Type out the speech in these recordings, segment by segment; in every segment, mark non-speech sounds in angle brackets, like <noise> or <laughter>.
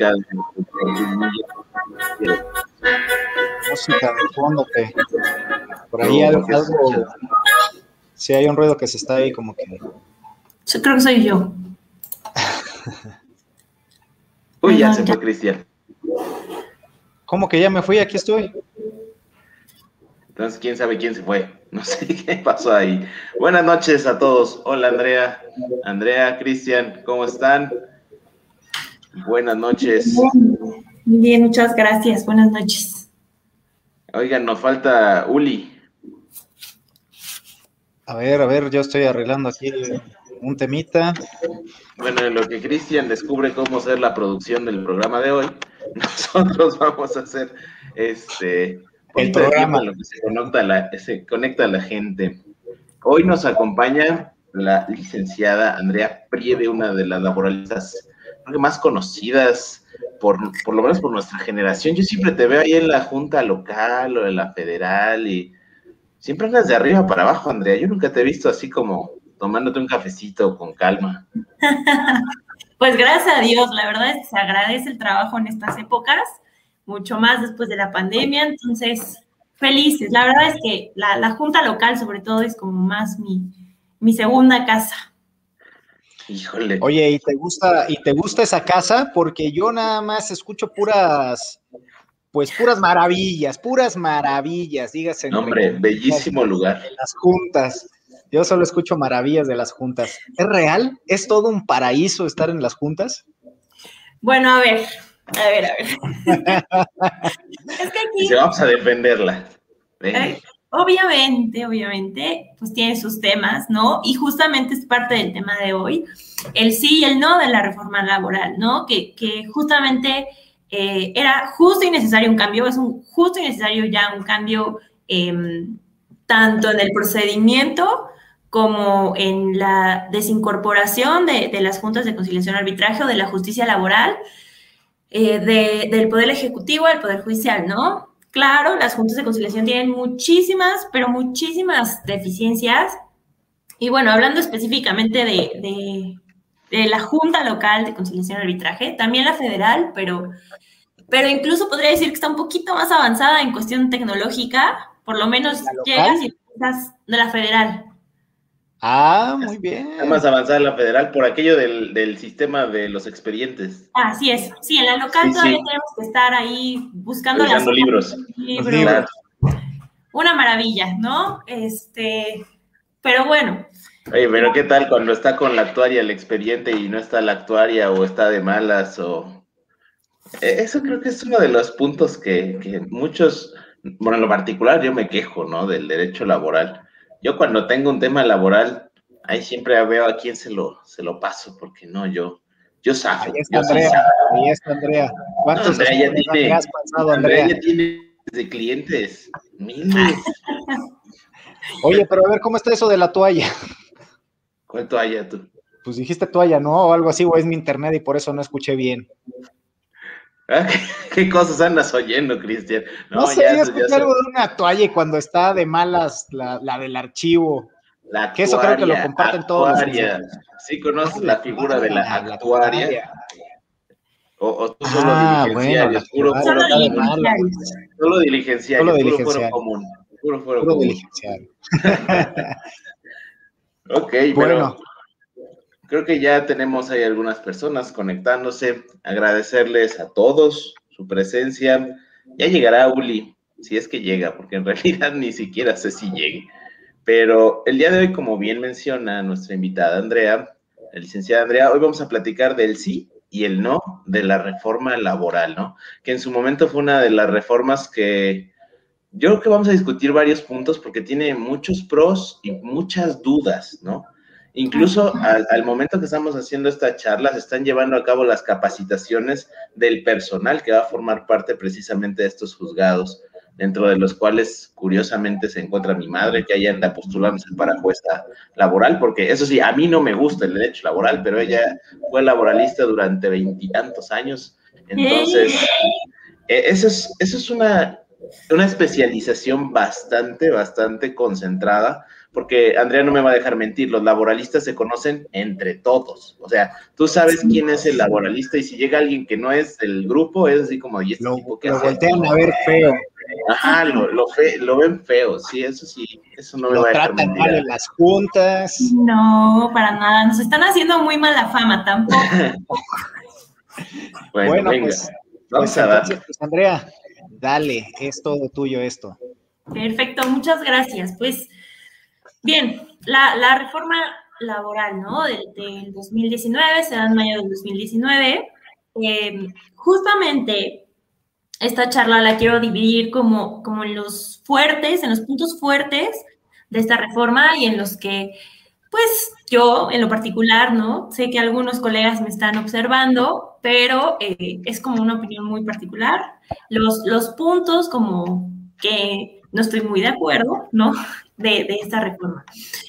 música de, música de fondo que por ahí algo, si hay un ruido que se está ahí como que yo creo que soy yo <laughs> uy ya se fue Cristian ¿Cómo que ya me fui? Aquí estoy. Entonces, quién sabe quién se fue. <laughs> No sé qué pasó ahí. Buenas noches a todos. Hola, Andrea. Andrea, Cristian, ¿cómo están? Buenas noches. Bien, muchas gracias. Buenas noches. Oigan, nos falta Uli. A ver, a ver, yo estoy arreglando aquí un temita. Bueno, en lo que Cristian descubre cómo hacer la producción del programa de hoy, <laughs> nosotros vamos a hacer este el programa lo que se conecta, la, se conecta a la gente. Hoy nos acompaña la licenciada Andrea Priede, una de las laboralistas más conocidas, por, por lo menos por nuestra generación. Yo siempre te veo ahí en la junta local o en la federal y siempre andas de arriba para abajo, Andrea. Yo nunca te he visto así como tomándote un cafecito con calma. <laughs> pues gracias a Dios, la verdad es que se agradece el trabajo en estas épocas mucho más después de la pandemia, entonces felices. La verdad es que la, junta local sobre todo es como más mi, segunda casa. Híjole. Oye, ¿y te gusta, y te gusta esa casa? Porque yo nada más escucho puras, pues puras maravillas, puras maravillas, dígase. Hombre, bellísimo lugar. las juntas. Yo solo escucho maravillas de las juntas. ¿Es real? ¿Es todo un paraíso estar en las juntas? Bueno, a ver, a ver, a ver. <laughs> es que aquí. vamos a defenderla. Eh, obviamente, obviamente, pues tiene sus temas, ¿no? Y justamente es parte del tema de hoy, el sí y el no de la reforma laboral, ¿no? Que, justamente eh, era justo y necesario un cambio, es un justo y necesario ya un cambio em, tanto en el procedimiento como en la desincorporación de, de las juntas de conciliación arbitraje o de la justicia laboral, eh, del Poder Ejecutivo al Poder Judicial, ¿no? Claro, las juntas de conciliación tienen muchísimas, pero muchísimas deficiencias. Y bueno, hablando específicamente de, la Junta Local de Conciliación y Arbitraje, también la federal, pero, pero incluso podría decir que está un poquito más avanzada en cuestión tecnológica, por lo menos llegas y de la federal. Ah, muy bien. Está más avanzada la federal por aquello del, sistema de los expedientes. Así es. Sí, en la local todavía tenemos que estar ahí buscando las libros. libros. Una maravilla, ¿no? Este, pero bueno. Oye, pero ¿qué tal cuando está con la actuaria el expediente y no está la actuaria o está de malas o... E, eso creo que es uno de los puntos que, que muchos, bueno, en lo particular yo me quejo, ¿no? Del derecho laboral yo cuando tengo un tema laboral, ahí siempre veo a quién se lo, se lo paso, porque no, yo, yo saco. Ahí está Andrea, ahí está Andrea. ¿Cuántos Andrea ya tiene, has pasado, Andrea? ya tiene de clientes, miles. Oye, pero a ver, ¿cómo está eso de la toalla? ¿Cuál toalla tú? Pues dijiste toalla, ¿no? O algo así, o es mi internet y por eso no escuché bien. Ah, <laughs> ¿Qué, cosas andas oyendo, Cristian? No, sé, ya, escuché algo de una toalla y cuando está de malas la, del archivo. La que eso creo que lo comparten todos. Sí, conoces la figura de la actuaria. O, tú solo ah, bueno, puro, solo, diligenciario. Solo diligenciario, solo diligenciario. común. Puro puro diligenciario. <laughs> ok, bueno. Creo que ya tenemos ahí algunas personas conectándose. Agradecerles a todos su presencia. Ya llegará Uli, si es que llega, porque en <laughs> realidad ni siquiera sé si llegue. Pero el día de hoy, como bien menciona nuestra invitada Andrea, la licenciada Andrea, hoy vamos a platicar del sí y el no de la reforma laboral, ¿no? Que en su momento fue una de las reformas que yo creo que vamos a discutir varios puntos porque tiene muchos pros y muchas dudas, ¿no? Incluso al, momento que estamos haciendo esta charla, se están llevando a cabo las capacitaciones del personal que va a formar parte precisamente de estos juzgados, dentro de los cuales curiosamente se encuentra mi madre, que ella anda postulándose para jueza laboral, porque eso sí, a mí no me gusta el derecho laboral, pero ella fue laboralista durante veintitantos años. Entonces, e, eso es, eso es una una especialización bastante, bastante concentrada porque Andrea no me va a dejar mentir, los laboralistas se conocen entre todos. O sea, tú sabes quién es el laboralista y si llega alguien que no es del grupo, es así como, ¿y este lo, tipo lo voltean a ver feo. Ajá, lo, lo, lo, ven feo, sí, eso sí, eso no me va a dejar tratan mal en las juntas. No, para nada, nos están haciendo muy mala fama tampoco. <laughs> bueno, venga, pues, vamos pues a dar. Pues, Andrea, dale, es todo tuyo esto. Perfecto, muchas gracias. Pues Bien, la, reforma laboral, ¿no? Del, 2019, se da en mayo del 2019. Eh, justamente esta charla la quiero dividir como, como en los fuertes, en los puntos fuertes de esta reforma y en los que, pues yo en lo particular, ¿no? Sé que algunos colegas me están observando, pero eh, es como una opinión muy particular. Los, puntos como que no estoy muy de acuerdo, ¿no? De, esta reforma.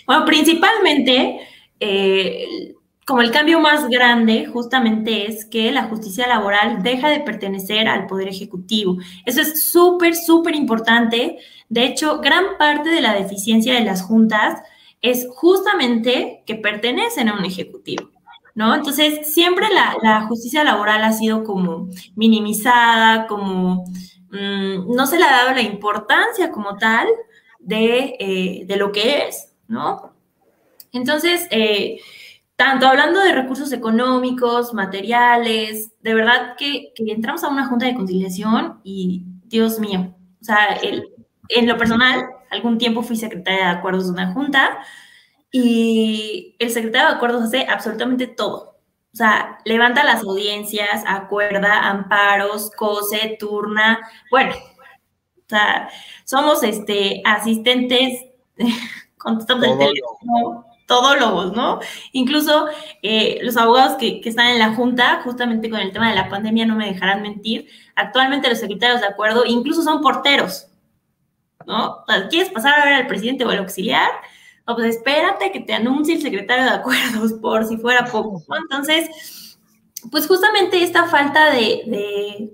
Bueno, principalmente, eh, como el cambio más grande justamente es que la justicia laboral deja de pertenecer al Poder Ejecutivo. Eso es súper, súper importante. De hecho, gran parte de la deficiencia de las juntas es justamente que pertenecen a un Ejecutivo. ¿No? Entonces, siempre la, la justicia laboral ha sido como minimizada, como Mm, no se le ha dado la importancia como tal de, eh, lo que es, ¿no? Entonces, eh, tanto hablando de recursos económicos, materiales, de verdad que, entramos a una junta de conciliación y, Dios mío, o sea, en lo personal, algún tiempo fui secretaria de acuerdos de una junta y el secretario de acuerdos hace absolutamente todo. O sea, levanta las audiencias, acuerda, amparos, cose, turna. Bueno, o sea, somos este, asistentes, <laughs> contestamos el teléfono, todólogos, ¿no? Incluso eh, los abogados que, que, están en la Junta, justamente con el tema de la pandemia, no me dejarán mentir, actualmente los secretarios de acuerdo incluso son porteros, ¿no? O sea, ¿Quieres pasar a ver al presidente o al auxiliar? Pues espérate que te anuncie el secretario de acuerdos por si fuera poco, Entonces, pues justamente esta falta de,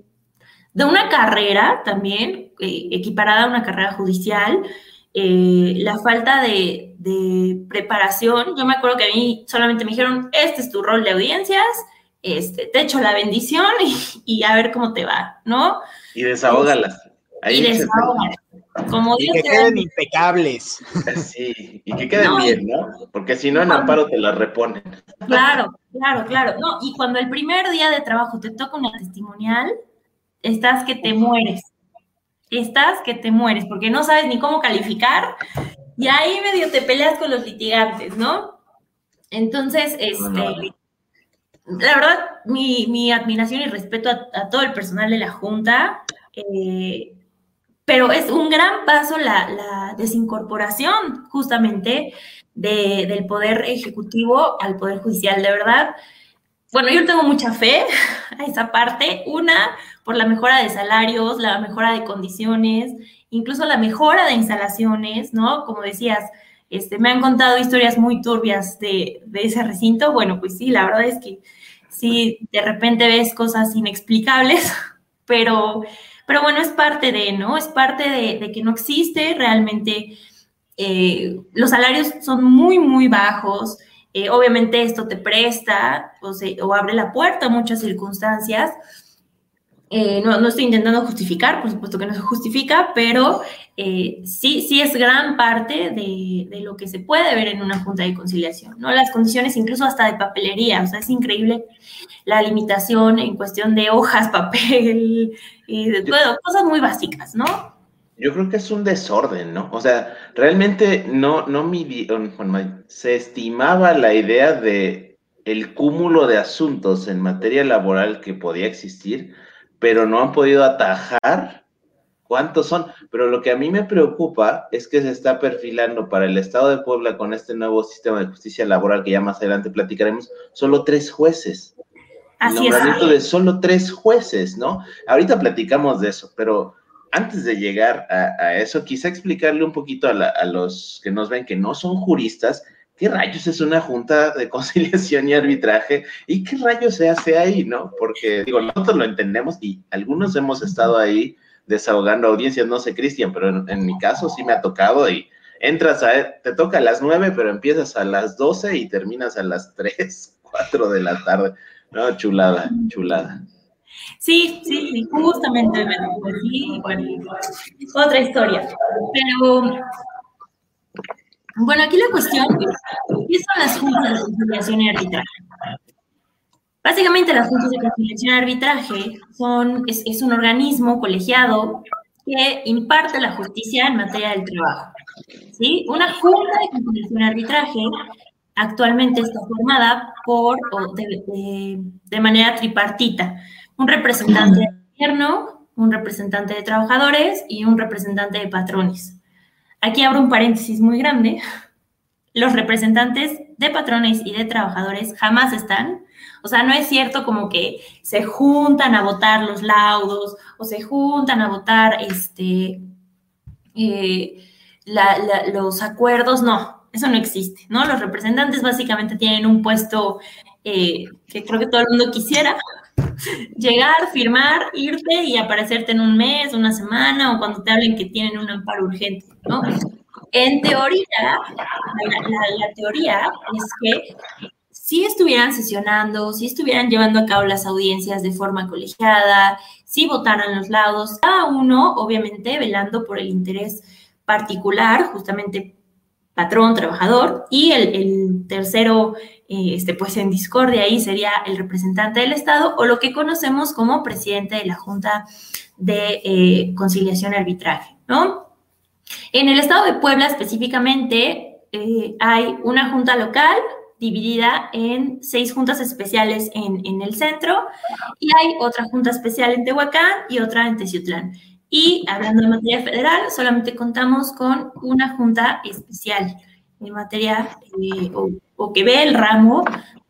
de, una carrera también, eh, equiparada a una carrera judicial, eh, la falta de, preparación, yo me acuerdo que a mí solamente me dijeron, este es tu rol de audiencias, este, te echo la bendición y, a ver cómo te va, ¿no? Y desahógalas. Ahí y desahógalas y que queden impecables. Sí, y que queden bien, ¿no? Porque si no, en amparo te la reponen. Claro, claro, claro. No, y cuando el primer día de trabajo te toca una testimonial, estás que te mueres. Estás que te mueres, porque no sabes ni cómo calificar, y ahí medio te peleas con los litigantes, ¿no? Entonces, este. La verdad, mi, admiración y respeto a, todo el personal de la Junta. Eh, pero es un gran paso la, desincorporación justamente del poder ejecutivo al poder judicial, de verdad. Bueno, yo tengo mucha fe <laughs> a esa parte. Una, por la mejora de salarios, la mejora de condiciones, incluso la mejora de instalaciones, ¿no? Como decías, este, me han contado historias muy turbias de, de ese recinto. Bueno, pues sí, la verdad es que sí, de repente ves cosas inexplicables, <laughs> pero pero bueno, es parte de, ¿no? Es parte de, que no existe realmente. Eh, los salarios son muy, muy bajos. Eh, obviamente esto te presta o, o, abre la puerta a muchas circunstancias. Eh, no, no, estoy intentando justificar, por supuesto que no se justifica, pero sí, sí es gran parte de, de, lo que se puede ver en una junta de conciliación, ¿no? Las condiciones incluso hasta de papelería, o sea, es increíble la limitación en cuestión de hojas, <laughs> papel, y de todo, cosas muy básicas, ¿no? Yo creo que es un desorden, ¿no? O sea, realmente no, no se estimaba la idea de el cúmulo de asuntos en materia laboral que podía existir, pero no han podido atajar cuántos son. Pero lo que a mí me preocupa es que se está perfilando para el Estado de Puebla con este nuevo sistema de justicia laboral que ya más adelante platicaremos, solo tres jueces. Así el nombramiento de solo tres jueces, ¿no? Ahorita platicamos de eso, pero antes de llegar a, eso, quizá explicarle un poquito a, los que nos ven que no son juristas, ¿qué rayos es una junta de conciliación y arbitraje? ¿Y qué rayos se hace ahí, no? Porque, digo, nosotros lo entendemos y algunos hemos estado ahí desahogando audiencias, no sé, Cristian, pero en, mi caso sí me ha tocado y entras a, te toca a las 9, pero empiezas a las 12 y terminas a las 3, 4 <laughs> de la tarde. No, chulada, chulada. Sí, sí, sí, justamente me bueno, otra historia. Pero, bueno, aquí la cuestión es, ¿qué son las juntas de conciliación y arbitraje? Básicamente las juntas de conciliación y arbitraje son, es, un organismo colegiado que imparte la justicia en materia del trabajo. ¿sí? Una junta de conciliación y arbitraje actualmente está formada por, de, de, manera tripartita, un representante de gobierno, un representante de trabajadores y un representante de patrones. Aquí abro un paréntesis muy grande. Los representantes de patrones y de trabajadores jamás están. O sea, no es cierto como que se juntan a votar los laudos o se juntan a votar este, eh, los acuerdos. No, eso no existe, ¿no? Los representantes básicamente tienen un puesto eh, que creo que todo el mundo quisiera, llegar, firmar, irte y aparecerte en un mes, una semana o cuando te hablen que tienen un amparo urgente, ¿no? En teoría, la, teoría es que si estuvieran sesionando, si estuvieran llevando a cabo las audiencias de forma colegiada, si votaran los laudos, cada uno obviamente velando por el interés particular, justamente patrón, trabajador, y el, tercero, este, pues en discordia ahí sería el representante del Estado o lo que conocemos como presidente de la Junta de eh, Conciliación y Arbitraje, ¿no? En el Estado de Puebla específicamente eh, hay una junta local dividida en seis juntas especiales en, en, el centro y hay otra junta especial en Tehuacán y otra en Teciutlán. Y hablando de materia federal, solamente contamos con una junta especial en materia eh, o, que ve el ramo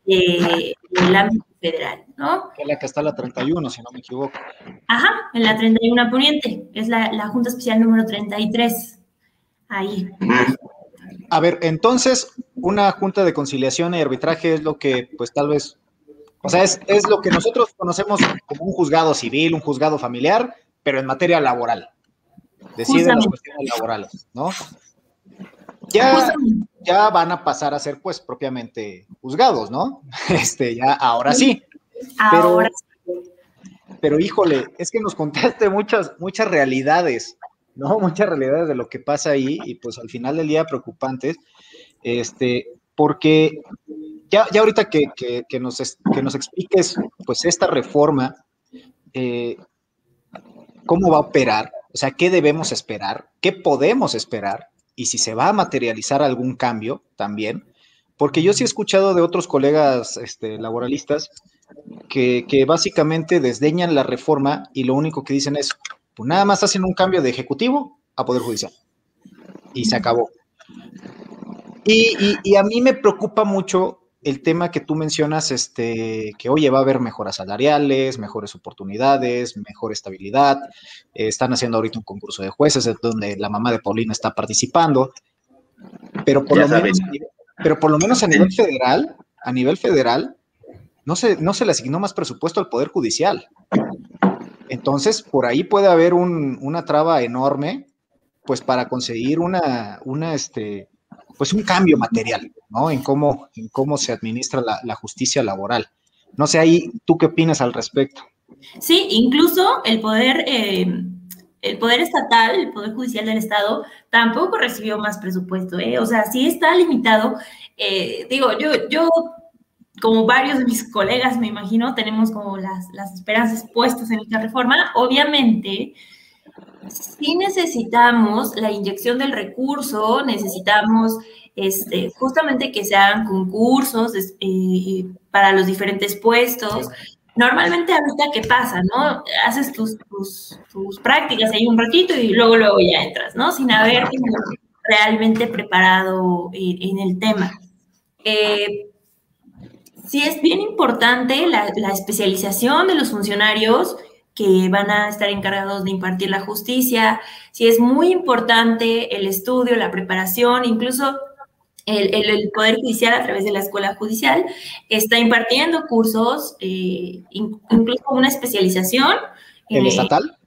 del ámbito federal, ¿no? Es la que está la 31, si no me equivoco. Ajá, en la 31 Poniente, es la, la junta especial número 33. Ahí. A ver, entonces, una junta de conciliación y arbitraje es lo que, pues tal vez, o sea, es, es lo que nosotros conocemos como un juzgado civil, un juzgado familiar, pero en materia laboral. Deciden las cuestiones laborales, ¿no? Ya, ya van a pasar a ser, pues, propiamente juzgados, ¿no? <laughs> Este, ya, ahora sí. Ahora pero, pero híjole, es que nos contaste muchas, muchas realidades, ¿no? <laughs> Muchas realidades de lo que pasa ahí y pues al final del día preocupantes, este, porque ya, ya ahorita que, que, nos, que nos expliques, pues, esta reforma, eh, cómo va a operar, o sea, qué debemos esperar, qué podemos esperar y si se va a materializar algún cambio también, porque yo sí he escuchado de otros colegas este, laboralistas que, básicamente desdeñan la reforma y lo único que dicen es, pues nada más hacen un cambio de ejecutivo a Poder Judicial y se acabó. y a mí me preocupa mucho el tema que tú mencionas, este, que oye, va a haber mejoras salariales, mejores oportunidades, mejor estabilidad. Eh, están haciendo ahorita un concurso de jueces donde la mamá de Paulina está participando. Pero por, lo menos, pero por lo menos a nivel federal, a nivel federal, no se, no se le asignó más presupuesto al Poder Judicial. Entonces, por ahí puede haber una traba enorme, pues para conseguir una, una, este, pues un cambio material, ¿no? En cómo, en cómo se administra la, justicia laboral. No sé, ahí, ¿tú qué opinas al respecto? Sí, incluso el poder, eh, el poder estatal, el poder judicial del Estado, tampoco recibió más presupuesto, ¿eh? O sea, sí está limitado. Eh, digo, yo, yo, como varios de mis colegas, me imagino, tenemos como las, las esperanzas puestas en esta reforma. Obviamente, sí necesitamos la inyección del recurso, necesitamos este, justamente que se hagan concursos eh, para los diferentes puestos. Normalmente ahorita, ¿qué pasa? ¿No? Haces tus, tus, prácticas ahí un ratito y luego, luego ya entras, ¿no? Sin haber realmente preparado en el tema. Eh, sí es bien importante la, la especialización de los funcionarios que van a estar encargados de impartir la justicia, si es muy importante el estudio, la preparación, incluso el, Poder Judicial a través de la Escuela Judicial está impartiendo cursos, eh, incluso una especialización. ¿El estatal?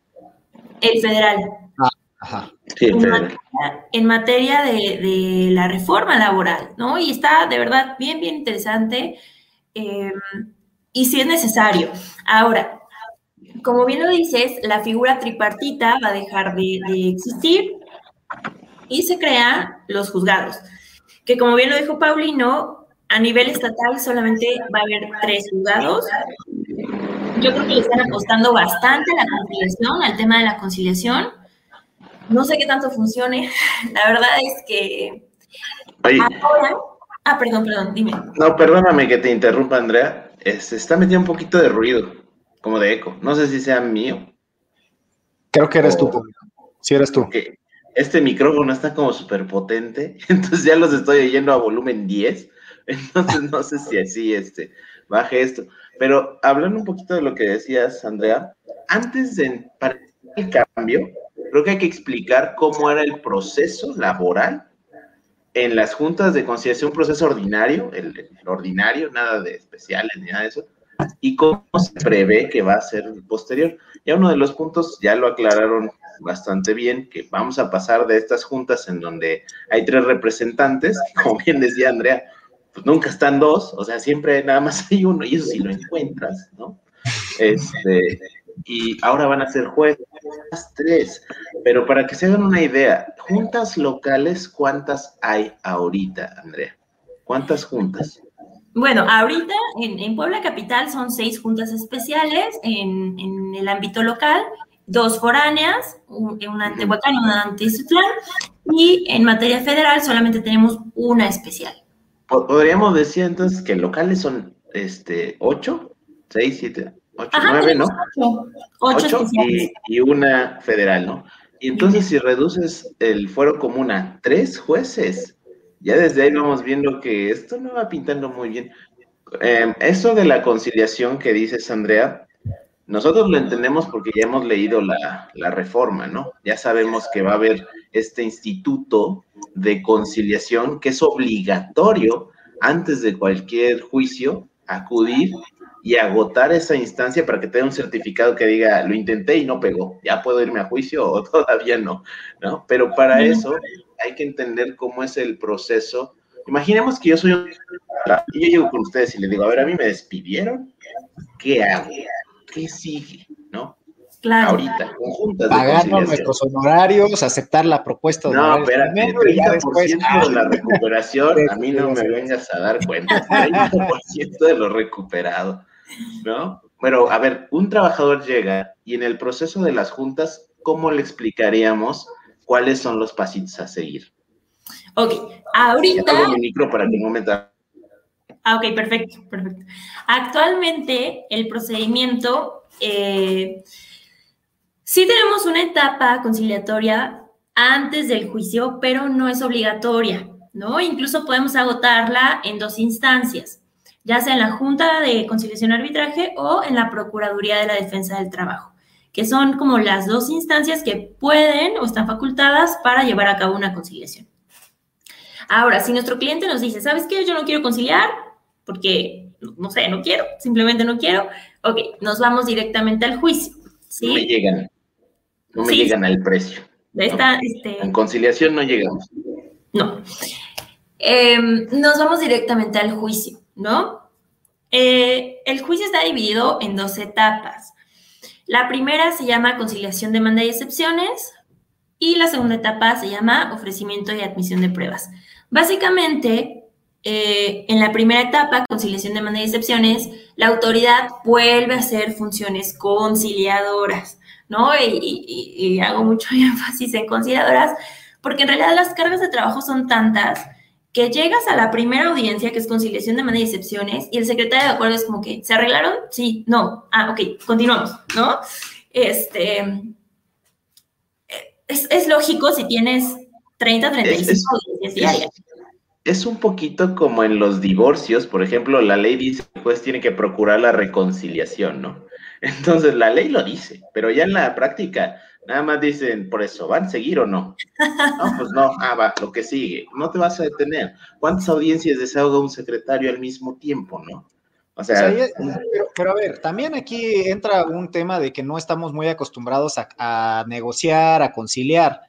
El federal. Ah, ajá. Sí, el en, federal. materia, en materia de, de la reforma laboral, ¿no? Y está de verdad bien, bien interesante eh, y si es necesario. Ahora, como bien lo dices, la figura tripartita va a dejar de, de existir y se crean los juzgados, que como bien lo dijo Paulino, a nivel estatal solamente va a haber tres juzgados. Yo creo que le están apostando bastante a la conciliación, al tema de la conciliación. No sé qué tanto funcione. <laughs> La verdad es que ahora... Ah, perdón, perdón, dime. no, perdóname que te interrumpa, Andrea. Se está metiendo un poquito de ruido, como de eco. No sé si sea mío. Creo que eres tú. Sí, eres tú. este micrófono está como súper potente, <laughs> entonces ya los estoy oyendo a volumen 10, <laughs> entonces no sé si así este, baje esto. Pero hablando un poquito de lo que decías, Andrea, antes de el cambio, creo que hay que explicar cómo era el proceso laboral en las juntas de conciliación, un proceso ordinario, el, el ordinario, nada de especiales ni nada de eso, y cómo se prevé que va a ser posterior. Ya uno de los puntos ya lo aclararon bastante bien, que vamos a pasar de estas juntas en donde hay tres representantes, como bien decía Andrea, pues nunca están dos, o sea, siempre nada más hay uno, y eso sí lo encuentras, ¿no? Este, y ahora van a ser jueces tres, pero para que se hagan una idea, juntas locales, ¿cuántas hay ahorita, Andrea? ¿Cuántas juntas? Bueno, ahorita en, en Puebla Capital son seis juntas especiales en, en el ámbito local, dos foráneas, un- una Huacán y una Izutlán, y en materia federal solamente tenemos una especial. Po- Podríamos decir entonces que locales son este, ocho, seis, siete, ocho, Ajá, nueve, ¿no? ocho, ocho Ocho especiales. y, y una federal, ¿no? Y entonces si reduces el fuero común a tres jueces, ya desde ahí vamos viendo que esto no va pintando muy bien. Eh, eso de la conciliación que dices, Andrea, nosotros lo entendemos porque ya hemos leído la, la reforma, ¿no? Ya sabemos que va a haber este instituto de conciliación que es obligatorio antes de cualquier juicio acudir y agotar esa instancia para que te dé un certificado que diga, lo intenté y no pegó, ya puedo irme a juicio o <laughs> todavía no, ¿no? Pero para eso hay que entender cómo es el proceso. Imaginemos que yo soy un... Y yo llego con ustedes y les digo, a ver, a mí me despidieron, ¿qué hago? ¿Qué sigue? ¿No? Claro. Ahorita, conjuntas conciliación. nuestros honorarios, aceptar la propuesta de No, espérate, ya 30% después. de la recuperación, a mí no me vengas a dar cuenta, 30% de lo recuperado, ¿no? Pero, a ver, un trabajador llega y en el proceso de las juntas, ¿cómo le explicaríamos cuáles son los pasitos a seguir? Ok, ahorita mi micro para que no me ta- Ah, ok, perfecto, perfecto. Actualmente el procedimiento, eh, sí tenemos una etapa conciliatoria antes del juicio, pero no es obligatoria, ¿no? Incluso podemos agotarla en dos instancias, ya sea en la Junta de Conciliación y Arbitraje o en la Procuraduría de la Defensa del Trabajo, que son como las dos instancias que pueden o están facultadas para llevar a cabo una conciliación. Ahora, si nuestro cliente nos dice, ¿sabes qué? Yo no quiero conciliar porque, no sé, no quiero, simplemente no quiero, ok, nos vamos directamente al juicio, no me llegan, no me Sí. llegan al precio. Este, En conciliación no llegamos. no. Em, nos vamos directamente al juicio, ¿no? Eh, el juicio está dividido en dos etapas. La primera se llama conciliación, demanda y excepciones y la segunda etapa se llama ofrecimiento y admisión de pruebas. Básicamente, eh, en la primera etapa, conciliación, demanda y excepciones, la autoridad vuelve a hacer funciones conciliadoras, ¿no? Y, y- hago mucho <laughs> énfasis en conciliadoras porque en realidad las cargas de trabajo son tantas que llegas a la primera audiencia, que es conciliación, demanda y excepciones, y el secretario de acuerdo es como que, ¿se arreglaron? Sí, no. Ah, ok, continuamos, ¿no? Este, es, es lógico si tienes 30, 35 Es- es- audiencias diarias. Es un poquito como en los divorcios, por ejemplo, la ley dice que el juez tiene que procurar la reconciliación, ¿no? <laughs> Entonces la ley lo dice, pero ya en la práctica nada más dicen, por eso, ¿van a seguir o no? No, pues no, ah, va, lo que sigue, no te vas a detener. ¿Cuántas audiencias desahoga un secretario al mismo tiempo, no? O sea, pero, a ver, también aquí entra un tema de que no estamos muy acostumbrados a, negociar, a conciliar.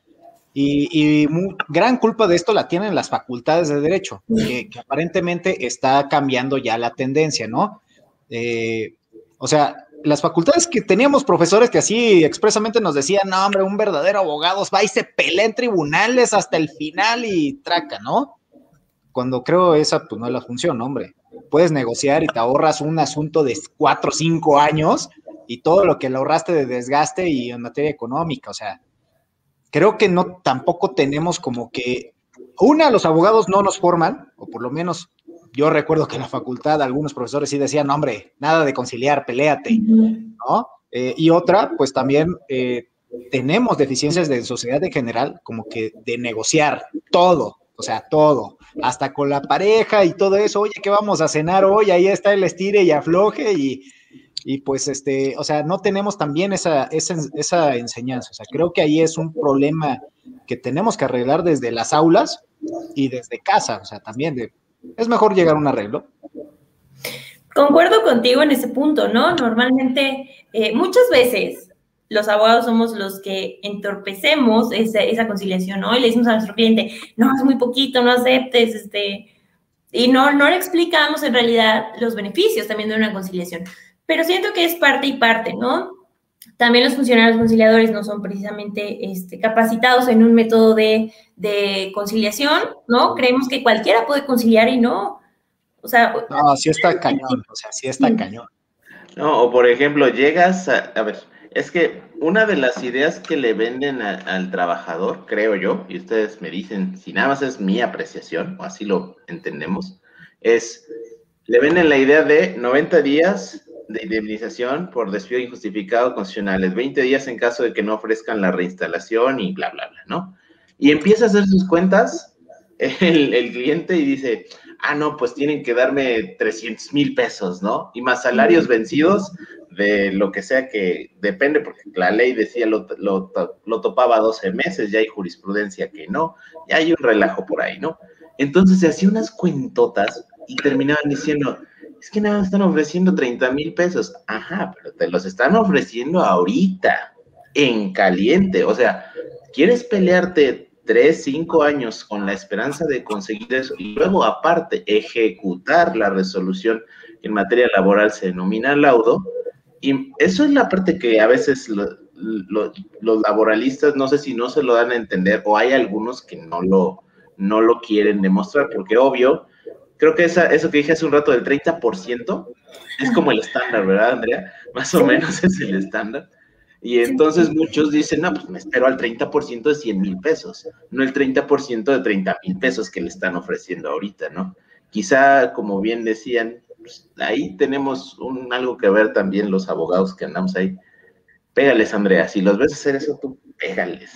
Y, gran culpa de esto la tienen las facultades de derecho, que, aparentemente está cambiando ya la tendencia, ¿no? Eh, o sea, las facultades que teníamos profesores que así expresamente nos decían, no, hombre, un verdadero abogado va y se pelea en tribunales hasta el final y traca, ¿no? Cuando creo esa, pues no es la función, hombre. Puedes negociar y te ahorras un asunto de cuatro o cinco años y todo lo que le ahorraste de desgaste y en materia económica, o sea, creo que no, tampoco tenemos como que, una, los abogados no nos forman, o por lo menos yo recuerdo que en la facultad algunos profesores sí decían, hombre, nada de conciliar, peleate, ¿no? Eh, y otra, pues también eh, tenemos deficiencias de sociedad en general, como que de negociar todo, o sea, todo, hasta con la pareja y todo eso, oye, ¿qué vamos a cenar hoy? Ahí está el estire y afloje y, y pues, este, o sea, no tenemos también esa, esa, esa enseñanza, o sea, creo que ahí es un problema que tenemos que arreglar desde las aulas y desde casa, o sea, también de es mejor llegar a un arreglo. Concuerdo contigo en ese punto, ¿no? Normalmente, eh, muchas veces los abogados somos los que entorpecemos esa, conciliación, ¿no? Y le decimos a nuestro cliente, no, es muy poquito, no aceptes, este, y no, no le explicamos en realidad los beneficios también de una conciliación. Pero siento que es parte y parte, ¿no? También los funcionarios conciliadores no son precisamente este, capacitados en un método de, conciliación, ¿no? Creemos que cualquiera puede conciliar y no. O sea, no, sí está cañón, o sea, sí está cañón. No, o por ejemplo, llegas a, a ver, es que una de las ideas que le venden al trabajador, creo yo, y ustedes me dicen, si nada más es mi apreciación, o así lo entendemos, es, le venden la idea de 90 días de indemnización por despido injustificado constitucionales, 20 días en caso de que no ofrezcan la reinstalación y bla, bla, bla, ¿no? Y empieza a hacer sus cuentas el, cliente y dice, ah, no, pues tienen que darme 300 mil pesos, ¿no? Y más salarios vencidos de lo que sea que depende, porque la ley decía lo, lo, lo topaba 12 meses, ya hay jurisprudencia que no, ya hay un relajo por ahí, ¿no? Entonces se hacía unas cuentotas y terminaban diciendo, es que nada, están ofreciendo 30 mil pesos. Ajá, pero te los están ofreciendo ahorita, en caliente. O sea, ¿quieres pelearte tres, cinco años con la esperanza de conseguir eso y luego aparte ejecutar la resolución en materia laboral se denomina laudo? Y eso es la parte que a veces los laboralistas no sé si no se lo dan a entender o hay algunos que no lo, no lo quieren demostrar, porque obvio, creo que esa, eso que dije hace un rato del 30% es como el estándar, ¿verdad, Andrea? Más o menos es el estándar. Y entonces muchos dicen, no, pues me espero al 30% de 100 mil pesos, no el 30% de 30 mil pesos que le están ofreciendo ahorita, ¿no? Quizá, como bien decían, pues, ahí tenemos un, algo que ver también los abogados que andamos ahí. Pégales, Andrea, si los ves hacer eso, tú pégales.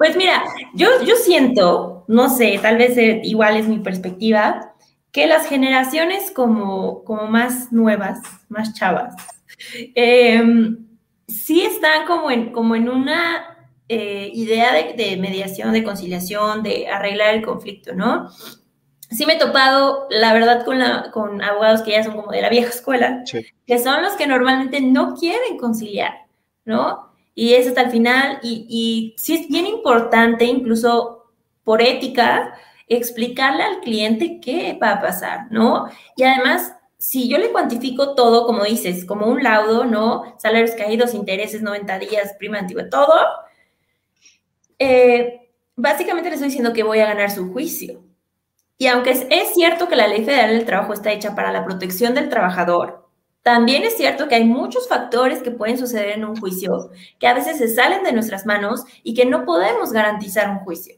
Pues mira, yo, yo siento, no sé, tal vez eh, igual es mi perspectiva, que las generaciones como, como más nuevas, más chavas, em, sí están como en, como en una eh, idea de, mediación, de conciliación, de arreglar el conflicto, ¿no? Sí me he topado, la verdad, con, la, con abogados que ya son como de la vieja escuela, que son los que normalmente no quieren conciliar, ¿no? Y es hasta el final, y, y sí es bien importante, incluso por ética, explicarle al cliente qué va a pasar, ¿no? Y además, si yo le cuantifico todo, como dices, como un laudo, ¿no? Salarios caídos, intereses, 90 días, prima antigua, todo, eh, básicamente le estoy diciendo que voy a ganar su juicio. Y aunque es, es cierto que la ley federal del trabajo está hecha para la protección del trabajador, también es cierto que hay muchos factores que pueden suceder en un juicio que a veces se salen de nuestras manos y que no podemos garantizar un juicio.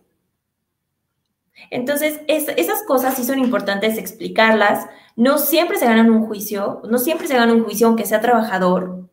Entonces, esas cosas sí son importantes explicarlas. No siempre se gana un juicio, no siempre se gana un juicio aunque sea trabajador.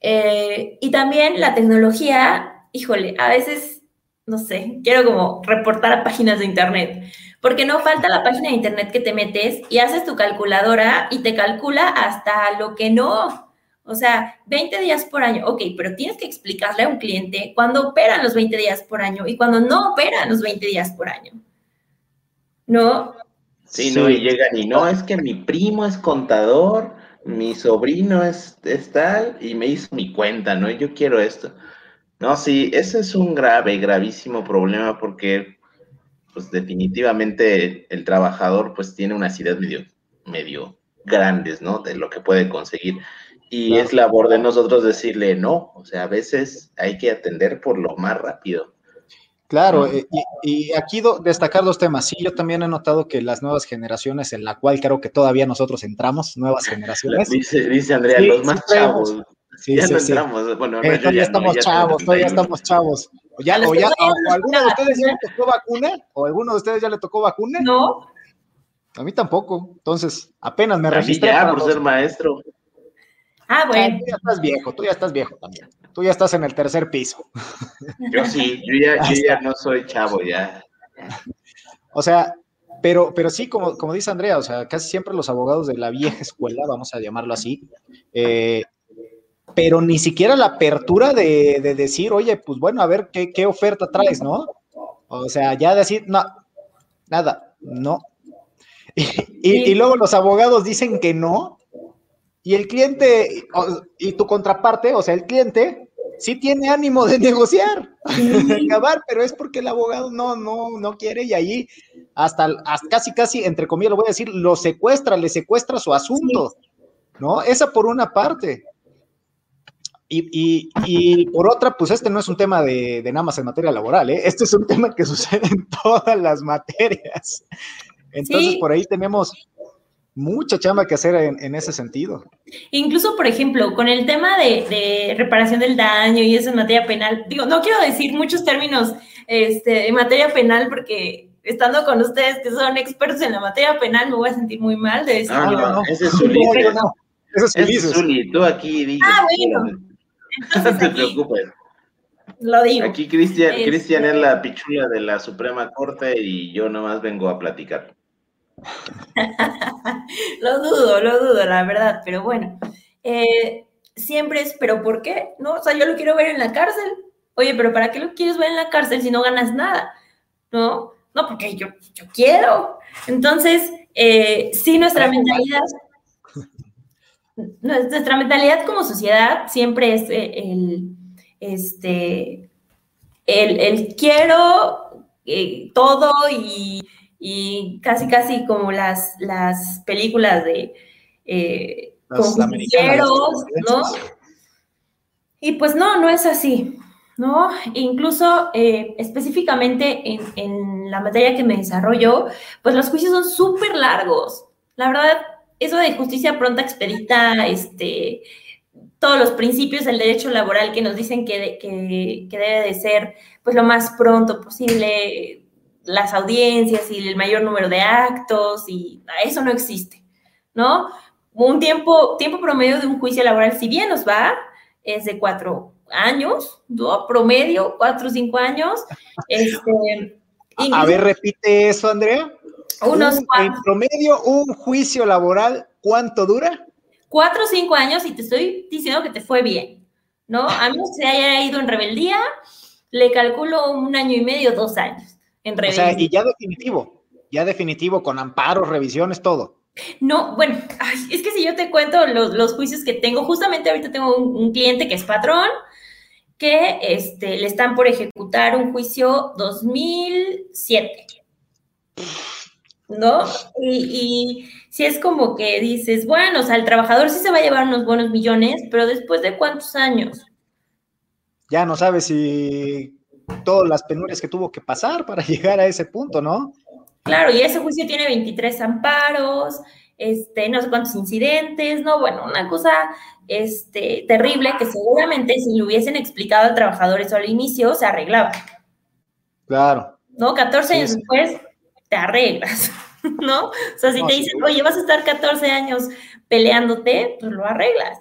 Eh, y también la tecnología, híjole, a veces, no sé, quiero como reportar a páginas de internet porque no falta la página de internet que te metes y haces tu calculadora y te calcula hasta lo que no. O sea, 20 días por año, ok, pero tienes que explicarle a un cliente cuándo operan los 20 días por año y cuándo no operan los 20 días por año. ¿No? Sí, no, y llegan y no, es que mi primo es contador, mi sobrino es, es tal, y me hizo mi cuenta, ¿no? Yo quiero esto. No, sí, ese es un grave, gravísimo problema porque, pues definitivamente el trabajador pues tiene unas ideas medio, medio grandes, ¿no? De lo que puede conseguir. Y es labor de nosotros decirle no, o sea, a veces hay que atender por lo más rápido. Claro, eh, y, aquí destacar dos temas. Sí, yo también he notado que las nuevas generaciones, en la cual creo que todavía nosotros entramos, nuevas <laughs> generaciones. Dice, dice Andrea, los más chavos. Sí, ya no entramos. Bueno, eh, todavía estamos chavos, todavía estamos chavos. O, ya, o, ya, o, alguno de ustedes ya le tocó vacuna, o alguno de ustedes ya le tocó vacuna. No. A mí tampoco. Entonces, apenas me registré. ya, por ser maestro. Ah, bueno. tú ya estás viejo, tú ya estás viejo también. Tú ya estás en el tercer piso. Yo sí, yo ya, yo ya no soy chavo, ya. O sea, pero, pero sí, como, como dice Andrea, o sea, casi siempre los abogados de la vieja escuela, vamos a llamarlo así, eh, pero ni siquiera la apertura de, de, decir, oye, pues bueno, a ver qué, qué oferta traes, ¿no? O sea, ya decir, no, nada, no. <laughs> Y, y, luego los abogados dicen que no, y el cliente y tu contraparte, o sea, el cliente, sí tiene ánimo de <laughs> negociar, <laughs> de acabar, pero es porque el abogado no, no, no quiere y ahí hasta, casi, casi, entre comillas, lo voy a decir, lo secuestra, le secuestra su asunto, ¿no? Esa por una parte. Y, y, por otra, pues este no es un tema de, de, nada más en materia laboral, ¿eh? este es un tema que sucede en todas las materias. Entonces, por ahí tenemos mucha chamba que hacer en, ese sentido. Incluso, por ejemplo, con el tema de, reparación del daño y eso en materia penal, digo, no quiero decir muchos términos este, en materia penal porque estando con ustedes que son expertos en la materia penal me voy a sentir muy mal de decir. No, no, no, ese es. <laughs> No, ese es Zuli, tú aquí dices. Ah, bueno. No te preocupes. Lo digo. Aquí Cristian, Cristian es la pichula de la Suprema Corte y yo nomás vengo a platicar. <laughs> lo dudo, lo dudo, la verdad, pero bueno, eh, siempre es, pero ¿por qué? No, o sea, yo lo quiero ver en la cárcel. Oye, pero ¿para qué lo quieres ver en la cárcel si no ganas nada? ¿No? No, porque yo, yo quiero. Entonces, eh, sí, nuestra mentalidad, nuestra mentalidad como sociedad siempre es eh, el, este, el, el quiero todo y y casi casi como las, las películas de eh, ¿no? Y pues no, no es así, ¿no? Incluso eh, específicamente en, en, la materia que me desarrollo, pues los juicios son súper largos. La verdad, eso de justicia pronta, expedita, este, todos los principios del derecho laboral que nos dicen que, que, que debe de ser pues lo más pronto posible, las audiencias y el mayor número de actos y eso no existe, ¿no? Un tiempo, tiempo promedio de un juicio laboral, si bien nos va, es de cuatro años, ¿no? Promedio, cuatro o cinco años. <laughs> Este, a ver, repite eso, Andrea. Unos En promedio, un juicio laboral, ¿cuánto dura? Cuatro o cinco años y te estoy diciendo que te fue bien, ¿no? A mí se haya ido en rebeldía, le calculo un año y medio, dos años. O sea, y ya definitivo, ya definitivo, con amparos, revisiones, todo. No, bueno, es que si yo te cuento los, juicios que tengo, justamente ahorita tengo un, cliente que es patrón, que este, le están por ejecutar un juicio 2007. ¿No? Y, si es como que dices, bueno, o sea, el trabajador sí se va a llevar unos buenos millones, pero después de cuántos años? Ya no sabes si todas las penurias que tuvo que pasar para <laughs> llegar a ese punto, ¿no? Claro, y ese juicio tiene 23 amparos, este, no sé cuántos incidentes, ¿no? Bueno, una cosa este, terrible que seguramente si lo hubiesen explicado al trabajador eso al inicio, se arreglaba. Claro. ¿No? 14 años después, te arreglas, <laughs> ¿no? O sea, si te dicen, oye, vas a estar 14 años peleándote, pues lo arreglas.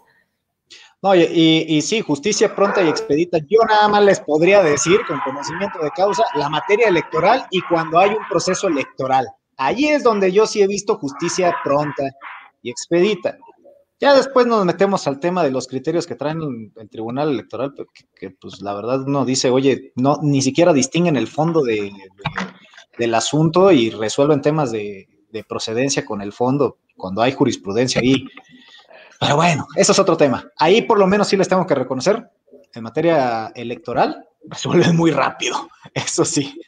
No, y, y, sí, justicia pronta y expedita. Yo nada más les podría decir, con conocimiento de causa, la materia electoral y cuando hay un proceso electoral. Allí es donde yo sí he visto justicia pronta y expedita. Ya después nos metemos al tema de los criterios que traen el, Tribunal Electoral, que, pues la verdad uno dice, oye, no, ni siquiera distinguen el fondo de, del asunto y resuelven temas de, de procedencia con el fondo cuando hay jurisprudencia ahí. Pero bueno, eso es otro tema. Ahí por lo menos sí les tengo que reconocer, en materia electoral, resuelven muy rápido. <laughs> Eso sí.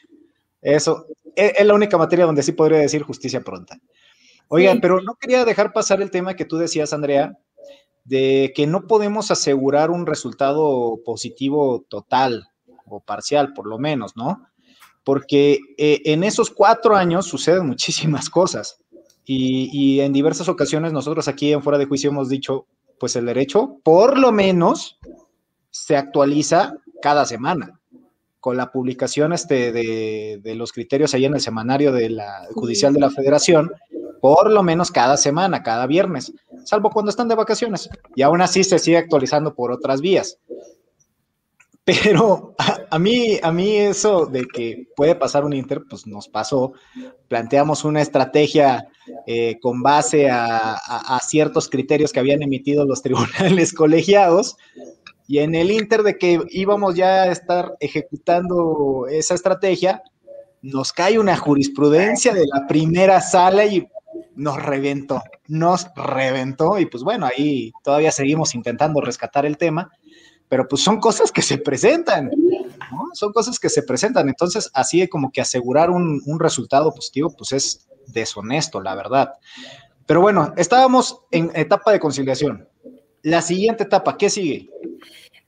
Eso e, es, la única materia donde sí podría decir justicia pronta. Oiga, pero no quería dejar pasar el tema que tú decías, Andrea, de que no podemos asegurar un resultado positivo total o parcial, por lo menos, ¿no? Porque eh, en esos cuatro años suceden muchísimas cosas. Y, en diversas ocasiones nosotros aquí en Fuera de Juicio hemos dicho, pues el derecho por lo menos se actualiza cada semana con la publicación este de, los criterios ahí en el semanario de la judicial de la federación, por lo menos cada semana, cada viernes, salvo cuando están de vacaciones. Y aún así se sigue actualizando por otras vías. Pero a, mí, a mí eso de que puede pasar un Inter, pues nos pasó. Planteamos una estrategia eh, con base a, ciertos criterios que habían emitido los <laughs> tribunales colegiados. Y en el Inter de que íbamos ya a estar ejecutando esa estrategia, nos cae una jurisprudencia de la primera sala y nos reventó, nos reventó. Y pues bueno, ahí todavía seguimos intentando rescatar el tema pero pues son cosas que se presentan, ¿no? Son cosas que se presentan. Entonces, así como que asegurar un, resultado positivo, pues es deshonesto, la verdad. Pero bueno, estábamos en etapa de conciliación. La siguiente etapa, ¿qué sigue?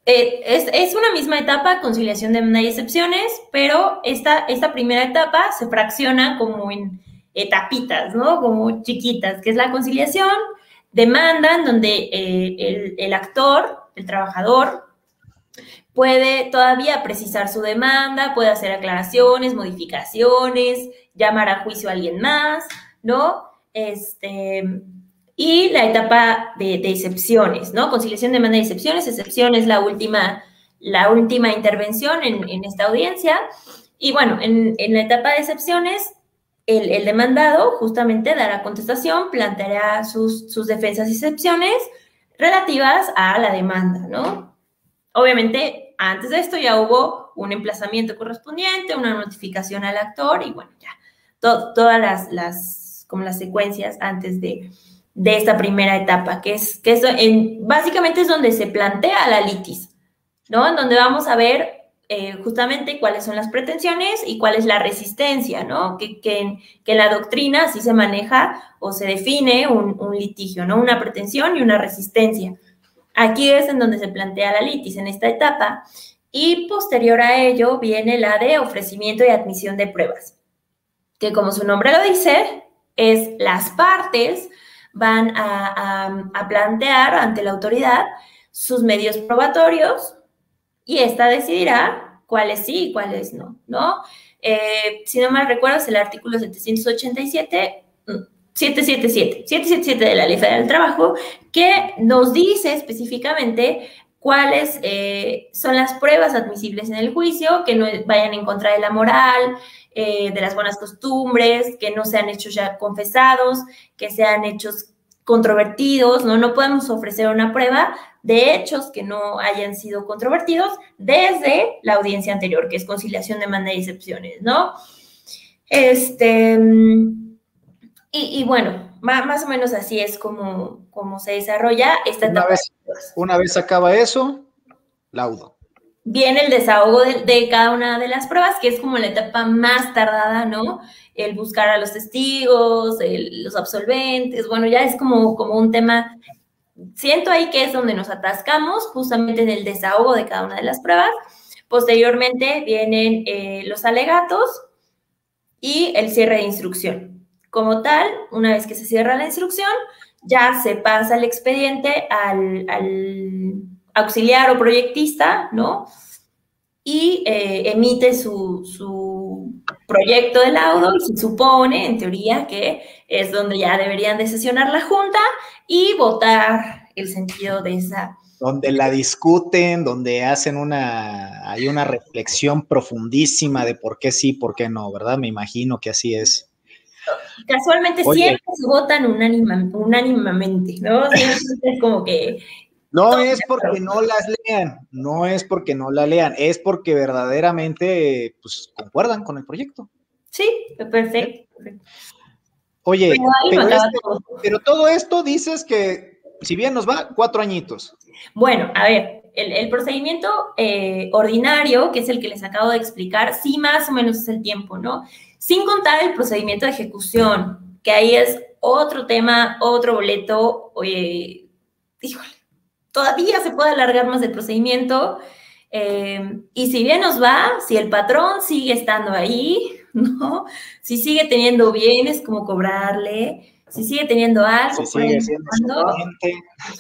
Eh, es, una misma etapa, conciliación de demanda y excepciones, pero esta, esta primera etapa se fracciona como en etapitas, ¿no? Como chiquitas, que es la conciliación, demanda, en donde eh, el, el actor, el trabajador, puede todavía precisar su demanda, puede hacer aclaraciones, modificaciones, llamar a juicio a alguien más, ¿no? Este, y la etapa de, excepciones, ¿no? Conciliación, demanda y excepciones. Excepción es la última, la última intervención en, esta audiencia. Y bueno, en, la etapa de excepciones, el, demandado justamente dará contestación, planteará sus, sus defensas y excepciones relativas a la demanda, ¿no? Obviamente, antes de esto ya hubo un emplazamiento correspondiente, una notificación al actor y bueno, ya todas las, como las secuencias antes de, de esta primera etapa, que es, que básicamente es donde se plantea la litis, ¿no? En donde vamos a ver eh, justamente cuáles son las pretensiones y cuál es la resistencia, ¿no? Que, que, en, la doctrina así se maneja o se define un, un litigio, ¿no? Una pretensión y una resistencia. Aquí es en donde se plantea la litis en esta etapa y posterior a ello viene la de ofrecimiento y admisión de pruebas, que como su nombre lo dice, es las partes van a, plantear ante la autoridad sus medios probatorios y ésta decidirá cuáles sí y cuáles no, ¿no? Eh, si no mal recuerdo, el artículo 787 777, 777 de la Ley Federal del Trabajo, que nos dice específicamente cuáles eh, son las pruebas admisibles en el juicio, que no vayan en contra de la moral, eh, de las buenas costumbres, que no sean hechos ya confesados, que sean hechos controvertidos, ¿no? No podemos ofrecer una prueba de hechos que no hayan sido controvertidos desde la audiencia anterior, que es conciliación, demanda y excepciones, ¿no? Este, y, bueno, más, o menos así es como, como se desarrolla esta una Vez, una vez acaba eso, laudo. Viene el desahogo de, cada una de las pruebas, que es como la etapa más tardada, ¿no? El buscar a los testigos, los absolventes, bueno, ya es como, como un tema, siento ahí que es donde nos atascamos, justamente en el desahogo de cada una de las pruebas. Posteriormente vienen eh, los alegatos y el cierre de instrucción. Como tal, una vez que se cierra la instrucción, ya se pasa el expediente al, auxiliar o proyectista, ¿no? Y eh, emite su, proyecto de laudo y se supone, en teoría, que es donde ya deberían de sesionar la Junta y votar el sentido de esa. Donde la discuten, donde hacen una, hay una reflexión profundísima de por qué sí, por qué no, ¿verdad? Me imagino que así es. Casualmente siempre se votan unánimamente, ¿no? <laughs> es como que... No es porque no las lean, no es porque no la lean, es porque verdaderamente pues, concuerdan con el proyecto. Sí, perfecto. Oye, pero, todo esto dices que, si bien nos va, cuatro añitos. Bueno, a ver, el, procedimiento eh, ordinario, que es el que les acabo de explicar, sí más o menos es el tiempo, ¿no? Sin contar el procedimiento de ejecución, que ahí es otro tema, otro boleto, oye, híjole, todavía se puede alargar más el procedimiento. Eh, y si bien nos va, si el patrón sigue estando ahí, <laughs> ¿no? Si sigue teniendo bienes, como cobrarle, si sigue teniendo algo, sigue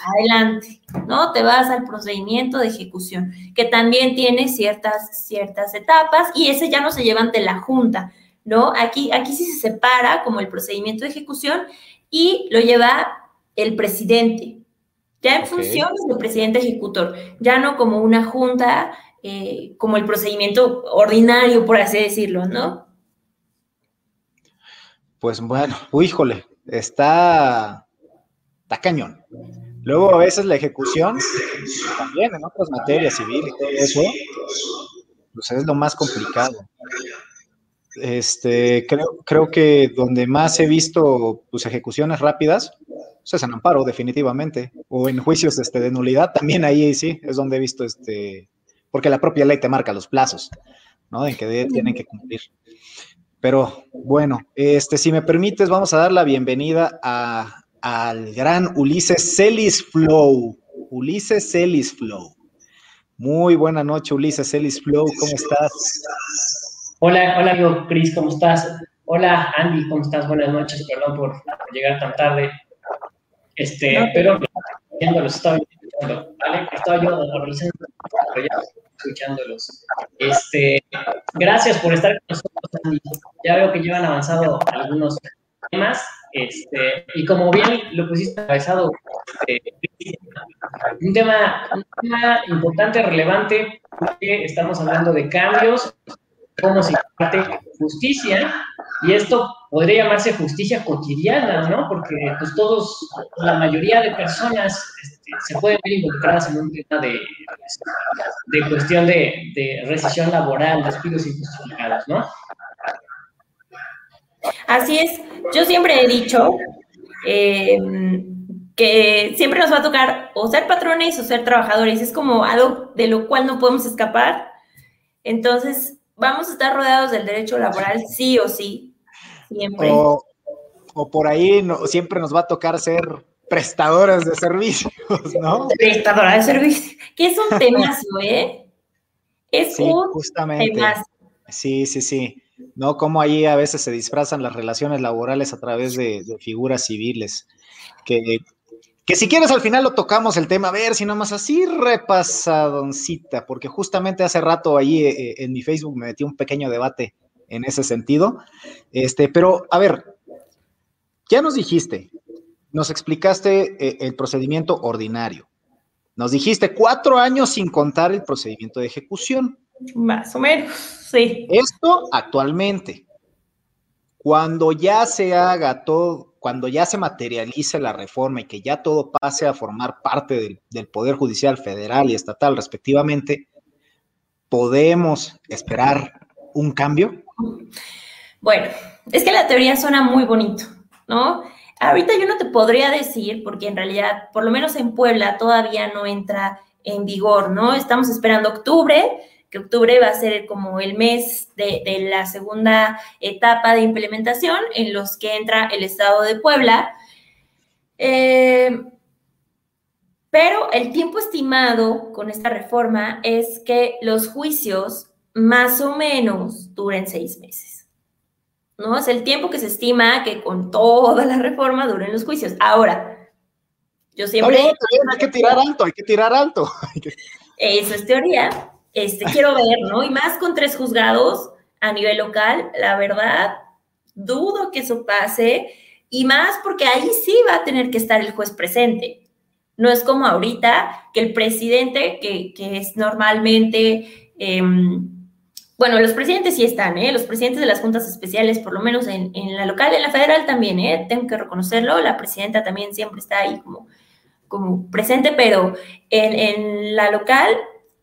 adelante, ¿no? Te vas al procedimiento de ejecución, que también tiene ciertas, ciertas etapas y ese ya no se lleva ante la Junta, ¿no? Aquí, aquí sí se separa como el procedimiento de ejecución y lo lleva el presidente, ya en función del presidente ejecutor, ya no como una junta, eh, como el procedimiento ordinario, por así decirlo, ¿no? Pues bueno, híjole, está, está cañón. Luego a veces la ejecución, también en otras materias civiles y todo eso, pues es lo más complicado. Este, creo, creo que donde más he visto pues, ejecuciones rápidas, pues es en amparo, definitivamente. O en juicios este, de nulidad, también ahí sí, es donde he visto este, porque la propia ley te marca los plazos, ¿no? En que tienen que cumplir. Pero bueno, este, si me permites, vamos a dar la bienvenida al gran Ulises Celis Flow. Ulises Celis Flow. Muy buena noche, Ulises Celis Flow, ¿cómo estás? Hola, hola amigo Cris, ¿cómo estás? Hola Andy, ¿cómo estás? Buenas noches, perdón por, llegar tan tarde. Este, pero los estaba escuchando, ¿vale? Estaba yo pero ya escuchándolos. Este, gracias por estar con nosotros, Ya veo que llevan avanzado algunos temas, este, y como bien lo pusiste atravesado, este, un, tema, un tema importante, relevante, porque estamos hablando de cambios, cómo se imparte justicia, y esto podría llamarse justicia cotidiana, ¿no? Porque pues todos, la mayoría de personas este, se pueden ver involucradas en un tema de, de cuestión de, de recesión laboral, despidos injustificados, ¿no? Así es. Yo siempre he dicho eh, que siempre nos va a tocar o ser patrones o ser trabajadores. Es como algo de lo cual no podemos escapar. Entonces, vamos a estar rodeados del derecho laboral sí o sí. Siempre. O, por ahí no, siempre nos va a tocar ser prestadoras de servicios, ¿no? Prestadora de servicios, que es un <laughs> temazo, ¿eh? Es un justamente. Sí, sí, sí. ¿No? Como ahí a veces se disfrazan las relaciones laborales a través de, figuras civiles. Que, que, si quieres al final lo tocamos el tema, a ver si nomás así repasadoncita, porque justamente hace rato ahí eh, eh, en mi Facebook me metí un pequeño debate en ese sentido. Este, pero a ver, ya nos dijiste, nos explicaste eh, el procedimiento ordinario. Nos dijiste cuatro años sin contar el procedimiento de ejecución. Más o menos, sí. Esto actualmente. Cuando ya se haga todo, cuando ya se materialice la reforma y que ya todo pase a formar parte del, del Poder Judicial federal y estatal respectivamente, ¿podemos esperar un cambio? Bueno, es que la teoría suena muy bonito, ¿no? Ahorita yo no te podría decir, porque en realidad, por lo menos en Puebla, todavía no entra en vigor, ¿no? Estamos esperando octubre, que octubre va a ser como el mes de, la segunda etapa de implementación en los que entra el Estado de Puebla. Eh, pero el tiempo estimado con esta reforma es que los juicios más o menos duren seis meses. ¿no? Es el tiempo que se estima que con toda la reforma duren los juicios. Ahora, yo siempre... hay que tirar alto, hay que tirar alto. Eso es teoría. Este, quiero ver, ¿no? Y más con tres juzgados a nivel local, la verdad, dudo que eso pase. Y más porque ahí sí va a tener que estar el juez presente. No es como ahorita que el presidente, que, es normalmente... Em, bueno, los presidentes sí están, ¿eh? Los presidentes de las juntas especiales, por lo menos en, la local, en la federal también, ¿eh? Tengo que reconocerlo, la presidenta también siempre está ahí como, como presente, pero en, la local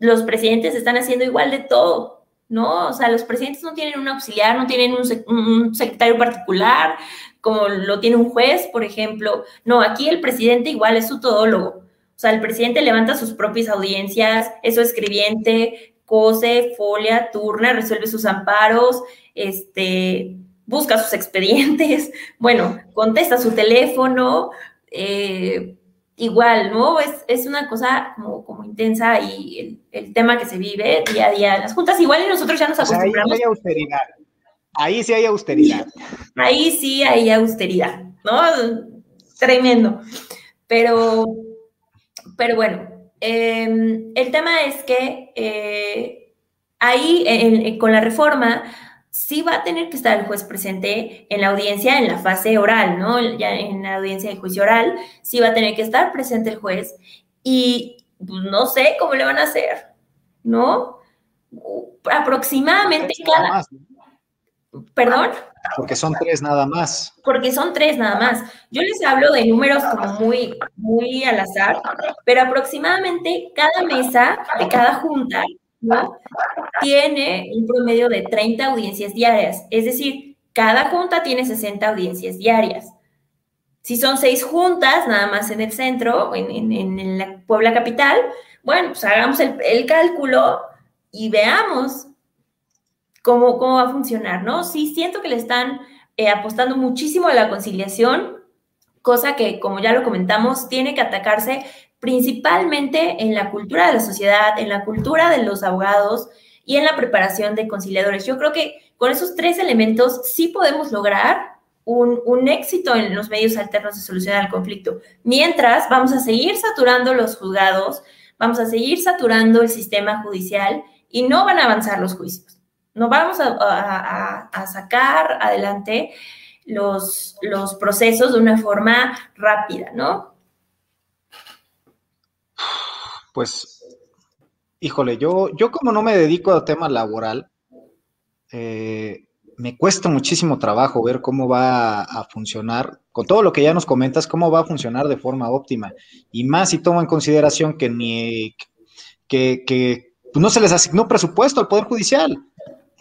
los presidentes están haciendo igual de todo, ¿no? O sea, los presidentes no tienen un auxiliar, no tienen un, secretario particular, como lo tiene un juez, por ejemplo. No, aquí el presidente igual es su todólogo. O sea, el presidente levanta sus propias audiencias, es su escribiente, cose, folia, turna, resuelve sus amparos, este, busca sus expedientes, <laughs> bueno, contesta su teléfono, eh, igual, ¿no? Es, es una cosa como, como intensa y el, tema que se vive día a día en las juntas, igual y nosotros ya nos acostumbramos. ahí sí hay austeridad. Ahí sí hay austeridad. <laughs> Ahí sí hay austeridad, ¿no? Tremendo. Pero, pero bueno, em, el tema es que eh, ahí con la reforma sí va a tener que estar el juez presente en la audiencia, en la fase oral, ¿no? Ya en la audiencia de juicio oral, sí va a tener que estar presente el juez y pues, no sé cómo le van a hacer, ¿no? Aproximadamente cada... ¿Perdón? Porque son tres nada más. Porque son tres nada más. Yo les hablo de números como muy, muy al azar, pero aproximadamente cada mesa de cada junta Tiene un promedio de 30 audiencias diarias, es decir, cada junta tiene 60 audiencias diarias. Si son seis juntas, nada más en el centro, en, en, la Puebla capital, bueno, pues hagamos el, cálculo y veamos cómo, cómo, va a funcionar, ¿no? Sí, siento que le están eh, apostando muchísimo a la conciliación, cosa que, como ya lo comentamos, tiene que atacarse principalmente en la cultura de la sociedad, en la cultura de los abogados y en la preparación de conciliadores. Yo creo que con esos tres elementos sí podemos lograr un, éxito en los medios alternos de solución al conflicto. Mientras vamos a seguir saturando los juzgados, vamos a seguir saturando el sistema judicial y no van a avanzar los juicios. No vamos a, sacar adelante los, los procesos de una forma rápida, ¿no? Pues, híjole, yo, yo como no me dedico al tema laboral, eh, me cuesta muchísimo trabajo ver cómo va a funcionar, con todo lo que ya nos comentas, cómo va a funcionar de forma óptima. Y más si tomo en consideración que ni que, que no se les asignó presupuesto al Poder Judicial.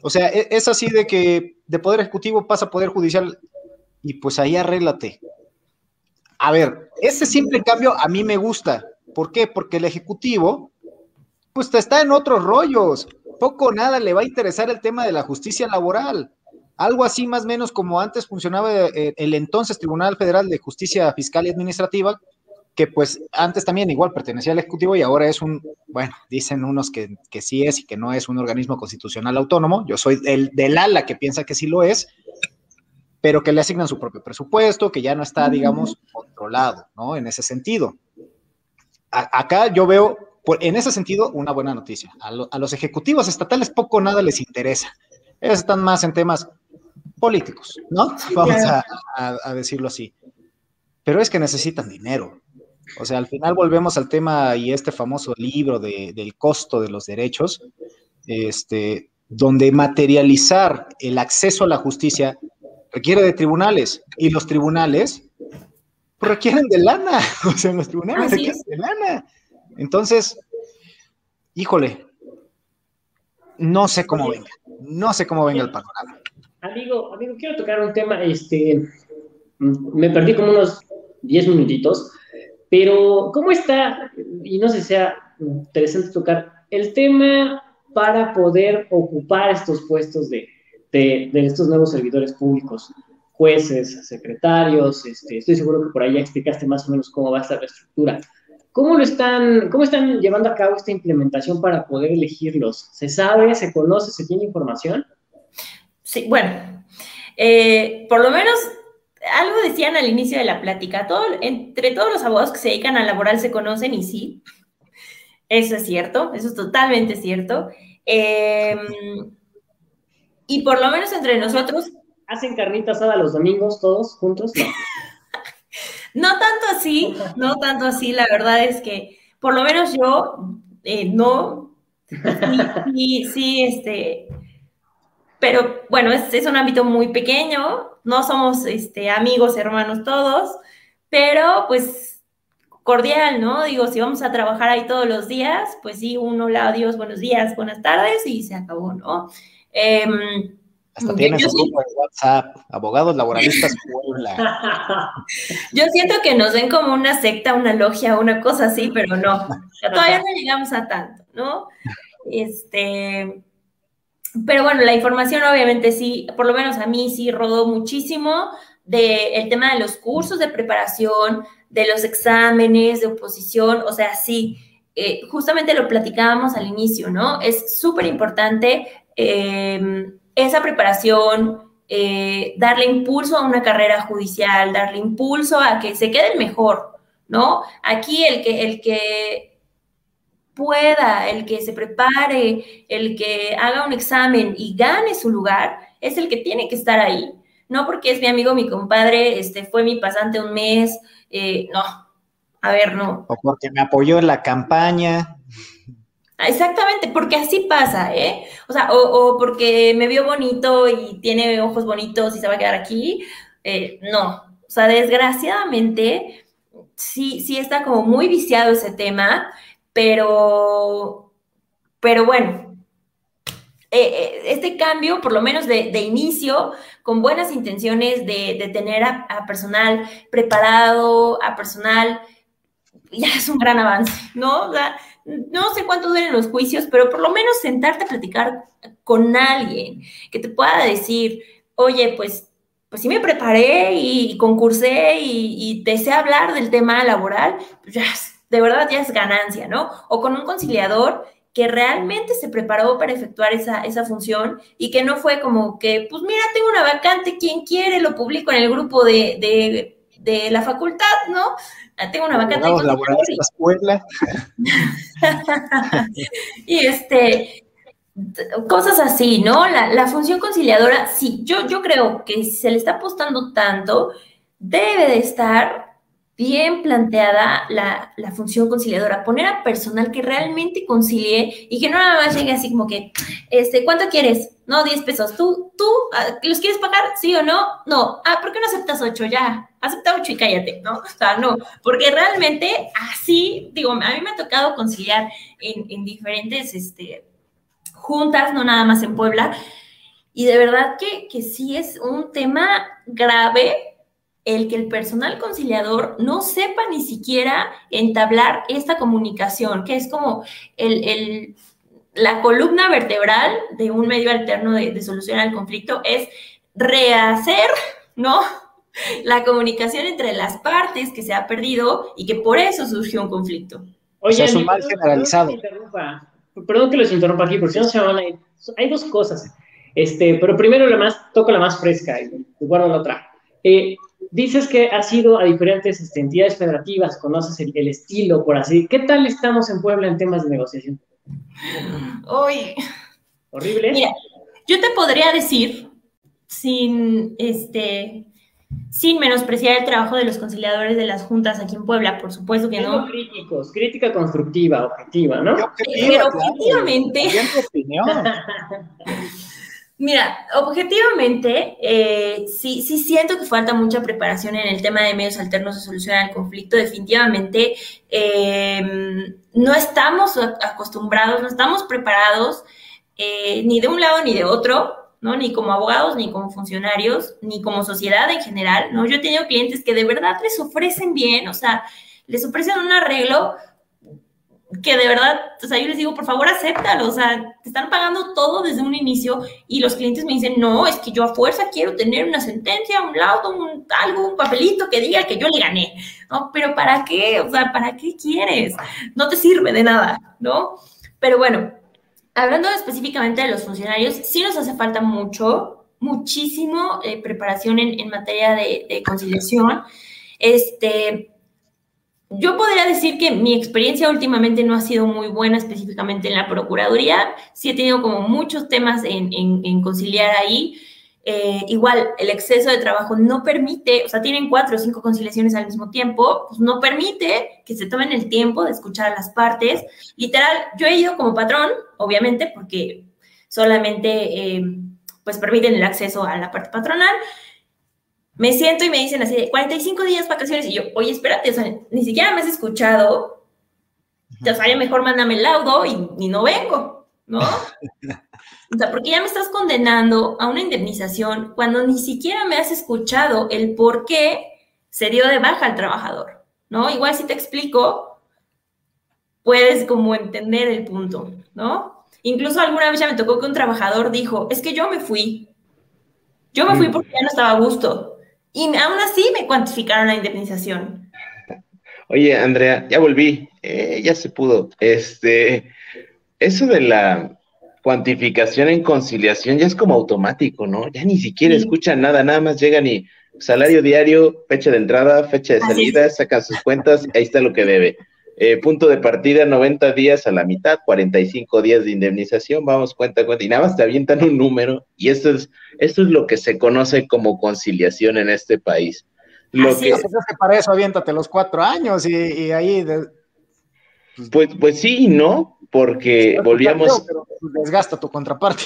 O sea, e, es así de que de Poder Ejecutivo pasa a Poder Judicial y pues ahí arréglate. A ver, ese simple cambio a mí me gusta, ¿Por qué? Porque el Ejecutivo, pues está en otros rollos. Poco o nada le va a interesar el tema de la justicia laboral. Algo así más o menos como antes funcionaba eh, el entonces Tribunal Federal de Justicia Fiscal y Administrativa, que pues antes también igual pertenecía al Ejecutivo y ahora es un, bueno, dicen unos que, sí es y que no es un organismo constitucional autónomo. Yo soy el del ala que piensa que sí lo es, pero que le asignan su propio presupuesto, que ya no está, digamos, controlado, ¿no? En ese sentido acá yo veo, en ese sentido, una buena noticia. A, los ejecutivos estatales poco o nada les interesa. Ellos están más en temas políticos, ¿no? <laughs> Vamos a, decirlo así. Pero es que necesitan dinero. O sea, al final volvemos al tema y este famoso libro del costo de los derechos, este, donde materializar el acceso a la justicia requiere de tribunales y los tribunales requieren de lana, <laughs> o sea, los tribunales requieren de lana. Entonces, híjole, no sé cómo venga, no sé cómo venga el panorama. Amigo, amigo, quiero tocar un tema, este, me perdí como unos 10 minutitos, pero ¿cómo está? Y no sé si sea interesante tocar el tema para poder ocupar estos puestos de, de, de estos nuevos servidores públicos jueces, secretarios, este, estoy seguro que por ahí ya explicaste más o menos cómo va a estar la estructura. ¿Cómo lo están, cómo están llevando a cabo esta implementación para poder elegirlos? ¿Se sabe, se conoce, se tiene información? Sí, bueno, eh, por lo menos algo decían al inicio de la plática, todo, entre todos los abogados que se dedican a laboral se conocen y sí, eso es cierto, eso es totalmente cierto. Em, y por lo menos entre nosotros ¿Hacen carnita asada los domingos todos juntos? <laughs> No. tanto así, no tanto así, la verdad es que por lo menos yo eh, no. Sí, sí, este, pero bueno, es, es, un ámbito muy pequeño, no somos este, amigos, hermanos todos, pero pues cordial, ¿no? Digo, si vamos a trabajar ahí todos los días, pues sí, uno, la adiós, buenos días, buenas tardes y se acabó, ¿no? Eh, Hasta tienes su grupo de WhatsApp, abogados laboralistas Puebla. <laughs> Yo siento que nos ven como una secta, una logia, una cosa así, pero no. Todavía no llegamos a tanto, ¿no? Este, pero bueno, la información obviamente sí, por lo menos a mí sí rodó muchísimo del tema de los cursos de preparación, de los exámenes de oposición, o sea, sí, eh, justamente lo platicábamos al inicio, ¿no? Es súper importante em, esa preparación, eh, darle impulso a una carrera judicial, darle impulso a que se quede el mejor, ¿no? Aquí el que, el que pueda, el que se prepare, el que haga un examen y gane su lugar, es el que tiene que estar ahí, no porque es mi amigo, mi compadre, este, fue mi pasante un mes, eh, no, a ver, no. O porque me apoyó en la campaña. Exactamente, porque así pasa, ¿eh? O sea, o, porque me vio bonito y tiene ojos bonitos y se va a quedar aquí. Eh, no, o sea, desgraciadamente, sí, sí está como muy viciado ese tema, pero, pero bueno, eh, eh, este cambio, por lo menos de, inicio, con buenas intenciones de, tener a, personal preparado, a personal, ya es un gran avance, ¿no? No sé cuánto duelen los juicios, pero por lo menos sentarte a platicar con alguien que te pueda decir, oye, pues, pues sí me preparé y, concursé y, y deseo hablar del tema laboral, pues ya, de verdad ya es ganancia, ¿no? O con un conciliador que realmente se preparó para efectuar esa, esa función y que no fue como que, pues mira, tengo una vacante, quien quiere, lo publico en el grupo de, la facultad, ¿no? Ah, tengo una vacante. de la escuela. <laughs> y este, cosas así, ¿no? La, la, función conciliadora, sí, yo, yo creo que se le está apostando tanto, debe de estar bien planteada la, función conciliadora, poner a personal que realmente concilie y que no nada más llegue así como que, este, ¿cuánto quieres? No, 10 pesos. ¿Tú, tú, ah, los quieres pagar? ¿Sí o no? No. Ah, ¿por qué no aceptas 8? Ya, acepta 8 y cállate, ¿no? O sea, no, porque realmente así, digo, a mí me ha tocado conciliar en, diferentes, este, juntas, no nada más en Puebla, y de verdad que, que sí es un tema grave el que el personal conciliador no sepa ni siquiera entablar esta comunicación, que es como el, la columna vertebral de un medio alterno de, solución al conflicto, es rehacer, ¿no? La comunicación entre las partes que se ha perdido y que por eso surgió un conflicto. Oye, es un mal generalizado. Perdón que los interrumpa aquí, porque si no se van a ir. Hay dos cosas. Este, pero primero la más, toco la más fresca y guardo la otra. Eh, dices que has ido a diferentes este, entidades federativas, conoces el, estilo, por así. ¿Qué tal estamos en Puebla en temas de negociación? Uy. ¿Horrible? Mira, yo te podría decir, sin, este, sin menospreciar el trabajo de los conciliadores de las juntas aquí en Puebla, por supuesto que no. críticos, crítica constructiva, objetiva, ¿no? Pero objetivamente. <laughs> Mira, objetivamente, eh, sí, sí siento que falta mucha preparación en el tema de medios alternos de solución al conflicto. Definitivamente em, no estamos acostumbrados, no estamos preparados eh, ni de un lado ni de otro, ¿no? Ni como abogados, ni como funcionarios, ni como sociedad en general, ¿no? Yo he tenido clientes que de verdad les ofrecen bien, o sea, les ofrecen un arreglo que de verdad, o sea, yo les digo, por favor, acéptalo, o sea, te están pagando todo desde un inicio y los clientes me dicen, no, es que yo a fuerza quiero tener una sentencia, un laudo, un, algo, un papelito que diga que yo le gané, ¿no? Pero ¿para qué? O sea, ¿para qué quieres? No te sirve de nada, ¿no? Pero bueno, hablando específicamente de los funcionarios, sí nos hace falta mucho, muchísimo eh, preparación en, en materia de, conciliación. Este, yo podría decir que mi experiencia últimamente no ha sido muy buena específicamente en la Procuraduría. Sí he tenido como muchos temas en, conciliar ahí. Eh, igual, el exceso de trabajo no permite, o sea, tienen cuatro o cinco conciliaciones al mismo tiempo, pues no permite que se tomen el tiempo de escuchar a las partes. Literal, yo he ido como patrón, obviamente, porque solamente eh, pues permiten el acceso a la parte patronal, me siento y me dicen así de 45 días vacaciones y yo, oye, espérate, o sea, ni siquiera me has escuchado, o sea, mejor mándame el laudo y, no vengo, ¿no? <laughs> O sea, porque ya me estás condenando a una indemnización cuando ni siquiera me has escuchado el por qué se dio de baja al trabajador, ¿no? Igual si te explico, puedes como entender el punto, ¿no? Incluso alguna vez ya me tocó que un trabajador dijo, es que yo me fui, yo me fui mm. porque ya no estaba a gusto. Y aún así me cuantificaron la indemnización. Oye, Andrea, ya volví, eh, ya se pudo. Este, eso de la cuantificación en conciliación ya es como automático, ¿no? Ya ni siquiera escuchan nada, nada más llegan y salario diario, fecha de entrada, fecha de salida, sacan sus cuentas, ahí está lo que debe. Eh, punto de partida, 90 días a la mitad, 45 días de indemnización, vamos, cuenta, cuenta, y nada más te avientan un número, y esto es, esto es lo que se conoce como conciliación en este país. Lo que, es que para eso aviéntate los cuatro años y, ahí... Pues, pues sí no, porque volvíamos... Pues desgasta tu contraparte.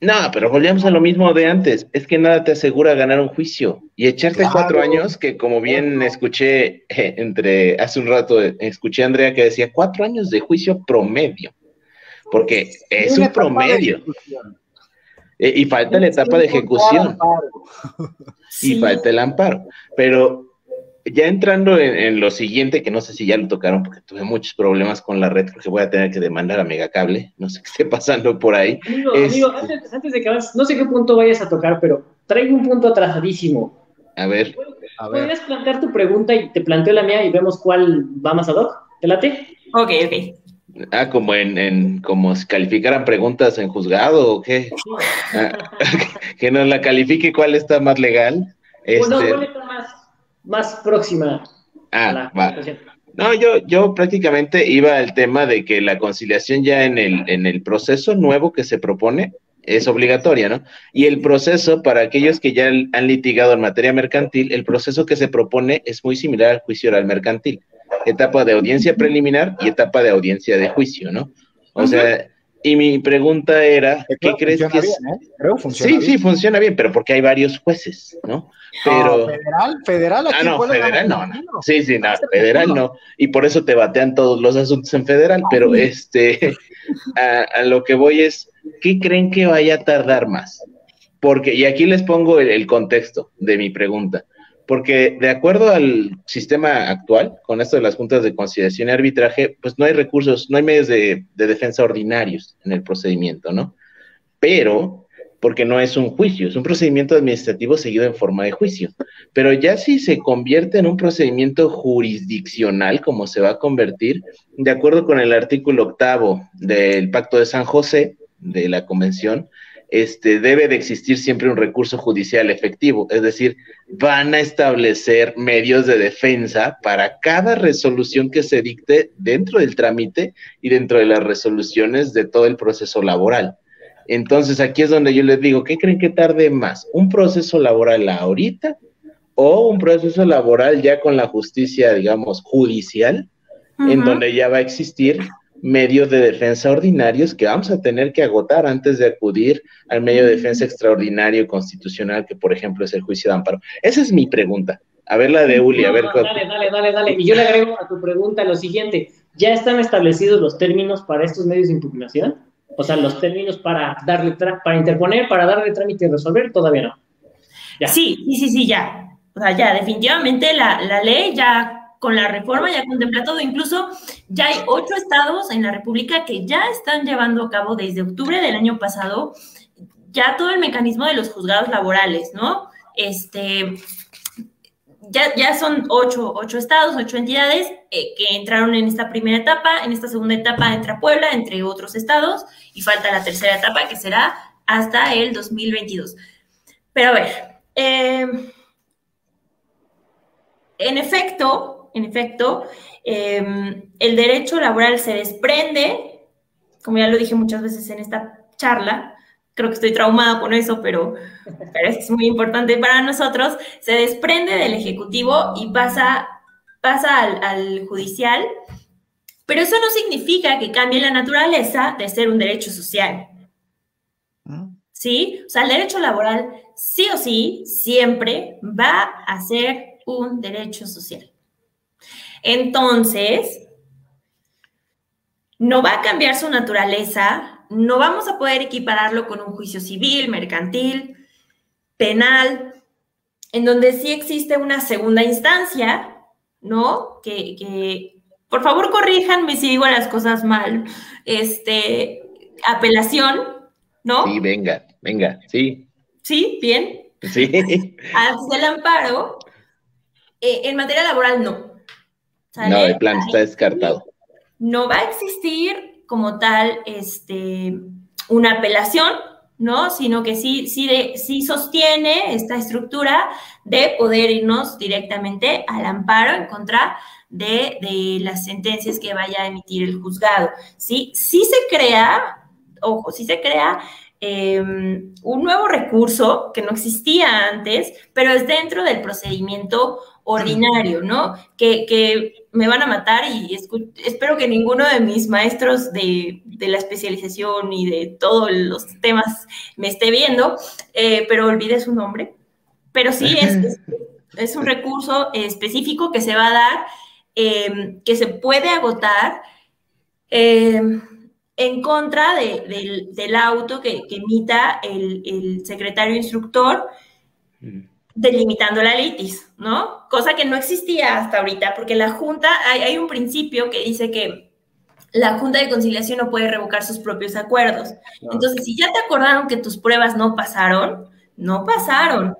No, pero volvíamos a lo mismo de antes. Es que nada te asegura ganar un juicio. Y echarte cuatro años, que como bien escuché eh, entre hace un rato, escuché a Andrea que decía cuatro años de juicio promedio. Porque es un promedio. Eh, y falta la etapa de ejecución. Y falta el amparo. Pero ya entrando en, lo siguiente, que no sé si ya lo tocaron porque tuve muchos problemas con la red, porque voy a tener que demandar a Megacable, no sé qué esté pasando por ahí. Amigo, amigo antes, de que vas, no sé qué punto vayas a tocar, pero traigo un punto atrasadísimo. A ver. ¿Podrías plantear tu pregunta y te planteo la mía y vemos cuál va más ad hoc? ¿Te late? Ok, ok. Ah, como en, en como si calificaran preguntas en juzgado o qué. Ah, <laughs> que nos la califique cuál está más legal. Este... ¿cuál está más más próxima ah, a la va. No, yo, yo prácticamente iba al tema de que la conciliación ya en el, en el proceso nuevo que se propone es obligatoria, ¿no? Y el proceso, para aquellos que ya han litigado en materia mercantil, el proceso que se propone es muy similar al juicio oral mercantil. Etapa de audiencia preliminar y etapa de audiencia de juicio, ¿no? O sea, y mi pregunta era, ¿qué crees que es? ¿eh? sí, sí, funciona bien, pero porque hay varios jueces, ¿no? Pero federal, federal aquí Ah, no, federal no, no. Sí, sí, no, federal no. Y por eso te batean todos los asuntos en federal, pero este a, lo que voy es, ¿qué creen que vaya a tardar más? Porque, y aquí les pongo el contexto de mi pregunta porque de acuerdo al sistema actual, con esto de las juntas de conciliación y arbitraje, pues no hay recursos, no hay medios de, defensa ordinarios en el procedimiento, ¿no? Pero, porque no es un juicio, es un procedimiento administrativo seguido en forma de juicio. Pero ya si se convierte en un procedimiento jurisdiccional, como se va a convertir, de acuerdo con el artículo octavo del Pacto de San José, de la Convención, este, debe de existir siempre un recurso judicial efectivo, es decir, van a establecer medios de defensa para cada resolución que se dicte dentro del trámite y dentro de las resoluciones de todo el proceso laboral. Entonces, aquí es donde yo les digo, ¿qué creen que tarde más? ¿Un proceso laboral ahorita o un proceso laboral ya con la justicia, digamos, judicial, en donde ya va a existir medios de defensa ordinarios que vamos a tener que agotar antes de acudir al medio de defensa extraordinario constitucional, que por ejemplo es el juicio de amparo. Esa es mi pregunta. A ver la de Uli, a ver. dale, dale, dale, dale. Y yo le agrego a tu pregunta lo siguiente. ¿Ya están establecidos los términos para estos medios de impugnación? O sea, los términos para darle para interponer, para darle trámite y resolver, todavía no. Sí, sí, sí, sí, ya. O sea, ya, definitivamente la, la ley ya con la reforma ya contempla todo. Incluso ya hay ocho estados en la República que ya están llevando a cabo desde octubre del año pasado ya todo el mecanismo de los juzgados laborales, ¿no? Este, ya, ya son ocho, ocho estados, ocho entidades eh, que entraron en esta primera etapa. En esta segunda etapa entra Puebla, entre otros estados, y falta la tercera etapa que será hasta el 2022. Pero a ver, eh, en efecto, en efecto, em, el derecho laboral se desprende, como ya lo dije muchas veces en esta charla, creo que estoy traumada con eso, pero, es muy importante para nosotros, se desprende del Ejecutivo y pasa, pasa al, al judicial, pero eso no significa que cambie la naturaleza de ser un derecho social. Mm. ¿Sí? O sea, el derecho laboral sí o sí siempre va a ser un derecho social. Entonces, no va a cambiar su naturaleza no vamos a poder equipararlo con un juicio civil, mercantil, penal, en donde sí existe una segunda instancia, ¿no? Que, por favor corríjanme si digo las cosas mal. Este, apelación, ¿no? Sí, venga, venga, sí. Sí, bien. Sí. <laughs> Al amparo, eh, en materia laboral no. No, el plan está descartado. No va a existir como tal este, una apelación, ¿no? Sino que sí, sí, de, sí sostiene esta estructura de poder irnos directamente al amparo en contra de, las sentencias que vaya a emitir el juzgado, ¿sí? Sí se crea, ojo, sí se crea em, un nuevo recurso que no existía antes, pero es dentro del procedimiento ordinario, ¿no? Que, me van a matar y espero que ninguno de mis maestros de, la especialización y de todos los temas me esté viendo, eh, pero olvide su nombre. Pero sí es, es, un recurso específico que se va a dar, em, que se puede agotar em, en contra del, auto que, emita el, el secretario instructor. Delimitando la litis, ¿no? Cosa que no existía hasta ahorita, porque la Junta, hay, un principio que dice que la Junta de Conciliación no puede revocar sus propios acuerdos. Entonces, si ya te acordaron que tus pruebas no pasaron, no pasaron.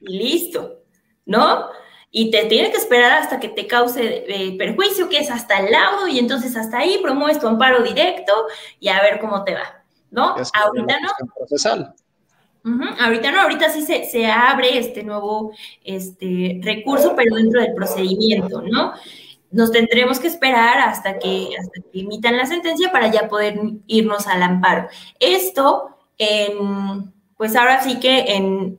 Y listo, ¿no? Y te tiene que esperar hasta que te cause eh, perjuicio, que es hasta el laudo, y entonces hasta ahí promueves tu amparo directo y a ver cómo te va, ¿no? Ahorita no. Procesal. Ahorita no, ahorita sí se, abre este nuevo este, recurso, pero dentro del procedimiento, ¿no? Nos tendremos que esperar hasta que, hasta que emitan la sentencia para ya poder irnos al amparo. Esto, en, pues ahora sí que en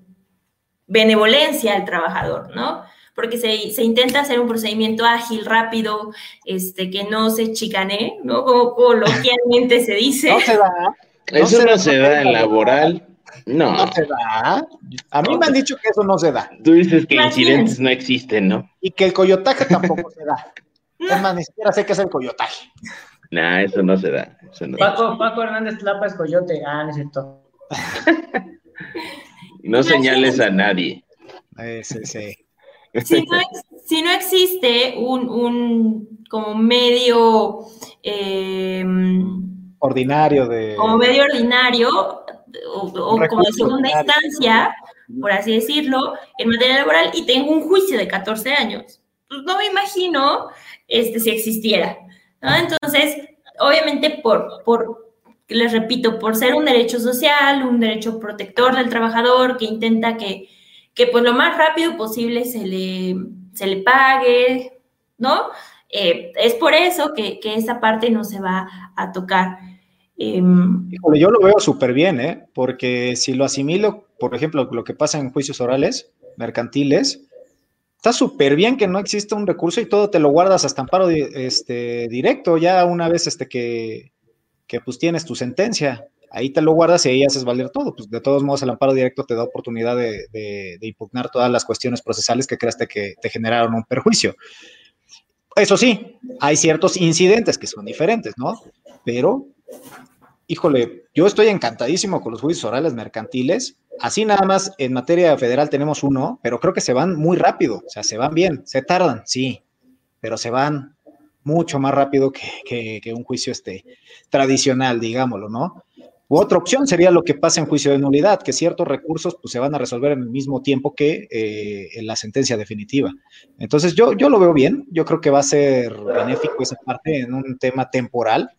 benevolencia al trabajador, ¿no? Porque se, se, intenta hacer un procedimiento ágil, rápido, este, que no se chicane, ¿no? Como coloquialmente se dice. No se da. Eso no se da en laboral. No. No se da. A mí me han dicho que eso no se da. Tú dices que incidentes no existen, ¿no? Y que el coyotaje tampoco se da. <laughs> Es más, ni siquiera sé qué es el coyotaje. Nah, eso no se da. Paco, Paco Hernández Tlapa es coyote. Ah, necesito. <laughs> no señales a nadie. sí, sí. Si no, existe un, un como medio eh, ordinario de. Como medio ordinario, o, como de segunda instancia, por así decirlo, en materia laboral y tengo un juicio de 14 años. Pues no me imagino este, si existiera. Entonces, obviamente, por, por, les repito, por ser un derecho social, un derecho protector del trabajador que intenta que, que pues lo más rápido posible se le, se le pague, ¿no? Eh, es por eso que, que esa parte no se va a tocar. Em, yo lo veo súper bien, ¿eh? porque si lo asimilo, por ejemplo, lo que pasa en juicios orales, mercantiles, está súper bien que no exista un recurso y todo te lo guardas hasta amparo este, directo, ya una vez este, que, que pues tienes tu sentencia, ahí te lo guardas y ahí haces valer todo. Pues de todos modos, el amparo directo te da oportunidad de, de, de impugnar todas las cuestiones procesales que creaste que te generaron un perjuicio. Eso sí, hay ciertos incidentes que son diferentes, ¿no? Pero híjole, yo estoy encantadísimo con los juicios orales mercantiles. Así nada más en materia federal tenemos uno, pero creo que se van muy rápido, o sea, se van bien, se tardan, sí, pero se van mucho más rápido que, un juicio este, tradicional, digámoslo, ¿no? otra opción sería lo que pasa en juicio de nulidad, que ciertos recursos pues, se van a resolver en el mismo tiempo que eh, en la sentencia definitiva. Entonces yo, yo lo veo bien, yo creo que va a ser benéfico esa parte en un tema temporal.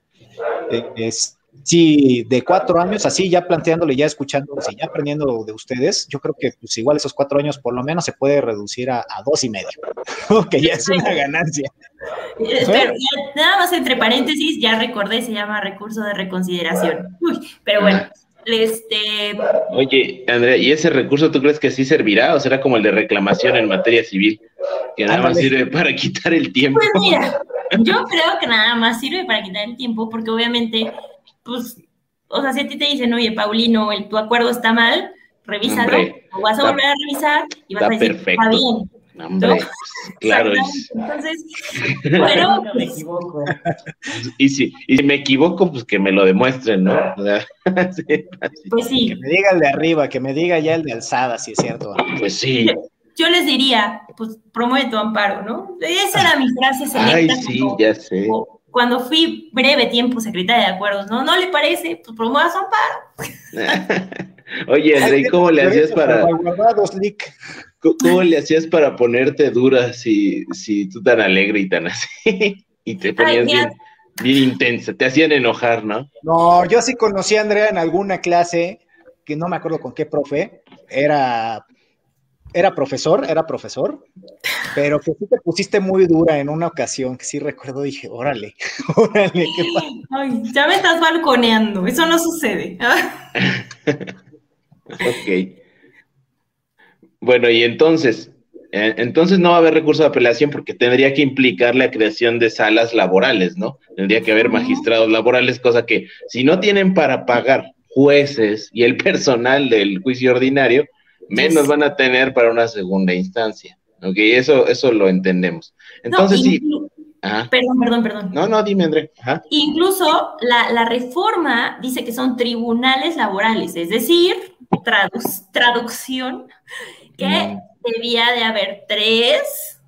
Eh, es, Sí, de cuatro años, así ya planteándole, ya escuchando, y ya aprendiendo de ustedes, yo creo que pues igual esos cuatro años por lo menos se puede reducir a, dos y medio, <laughs> que ya es una ganancia. Pero, nada más entre paréntesis, ya recordé, se llama recurso de reconsideración. pero bueno, este... Oye, Andrea, ¿y ese recurso tú crees que sí servirá o será como el de reclamación en materia civil, que nada más sirve para quitar el tiempo? Pues mira, yo creo que nada más sirve para quitar el tiempo porque obviamente pues, o sea, si a ti te dicen, oye, Paulino, el, tu acuerdo está mal, revísalo, o vas a volver a revisar y vas a decir, está bien. Hombre, pues, claro. Entonces, <laughs> bueno, me pues, equivoco. Y si, y si me equivoco, pues que me lo demuestren, ¿no? O sea, <laughs> sí, así. pues sí, Que me diga el de arriba, que me diga ya el de alzada, si es cierto. Pues sí. Yo les diría, pues promueve tu amparo, ¿no? Esa era mi frase selecta. Ay, sí, cuando- ya sé. Cuando fui breve tiempo secretaria de acuerdos, ¿no? ¿No le parece? Pues promueva su amparo. <laughs> Oye, André, ¿cómo le hacías para, cómo- cómo le hacías para ponerte dura si, si tú tan alegre y tan así? <laughs> Y te ponías bien intensa, te hacían enojar, ¿no? No, yo sí conocí a Andrea en alguna clase, que no me acuerdo con qué profe, era, era profesor, era profesor, pero que sí te pusiste muy dura en una ocasión, que sí recuerdo, dije, órale, <laughs> órale, qué pa- Ay, ya me estás balconeando, eso no sucede. Ok. Bueno, y entonces, eh, entonces no va a haber recurso de apelación porque tendría que implicar la creación de salas laborales, ¿no? Tendría que haber magistrados laborales, cosa que si no tienen para pagar jueces y el personal del juicio ordinario, menos van a tener para una segunda instancia. Ok, eso, eso lo entendemos. Entonces No, sí. Ajá. Perdón, perdón, perdón. No, no, dime, André. Ajá. Incluso la, la reforma dice que son tribunales laborales, es decir, tradu- traducción, que Mm. debía de haber tres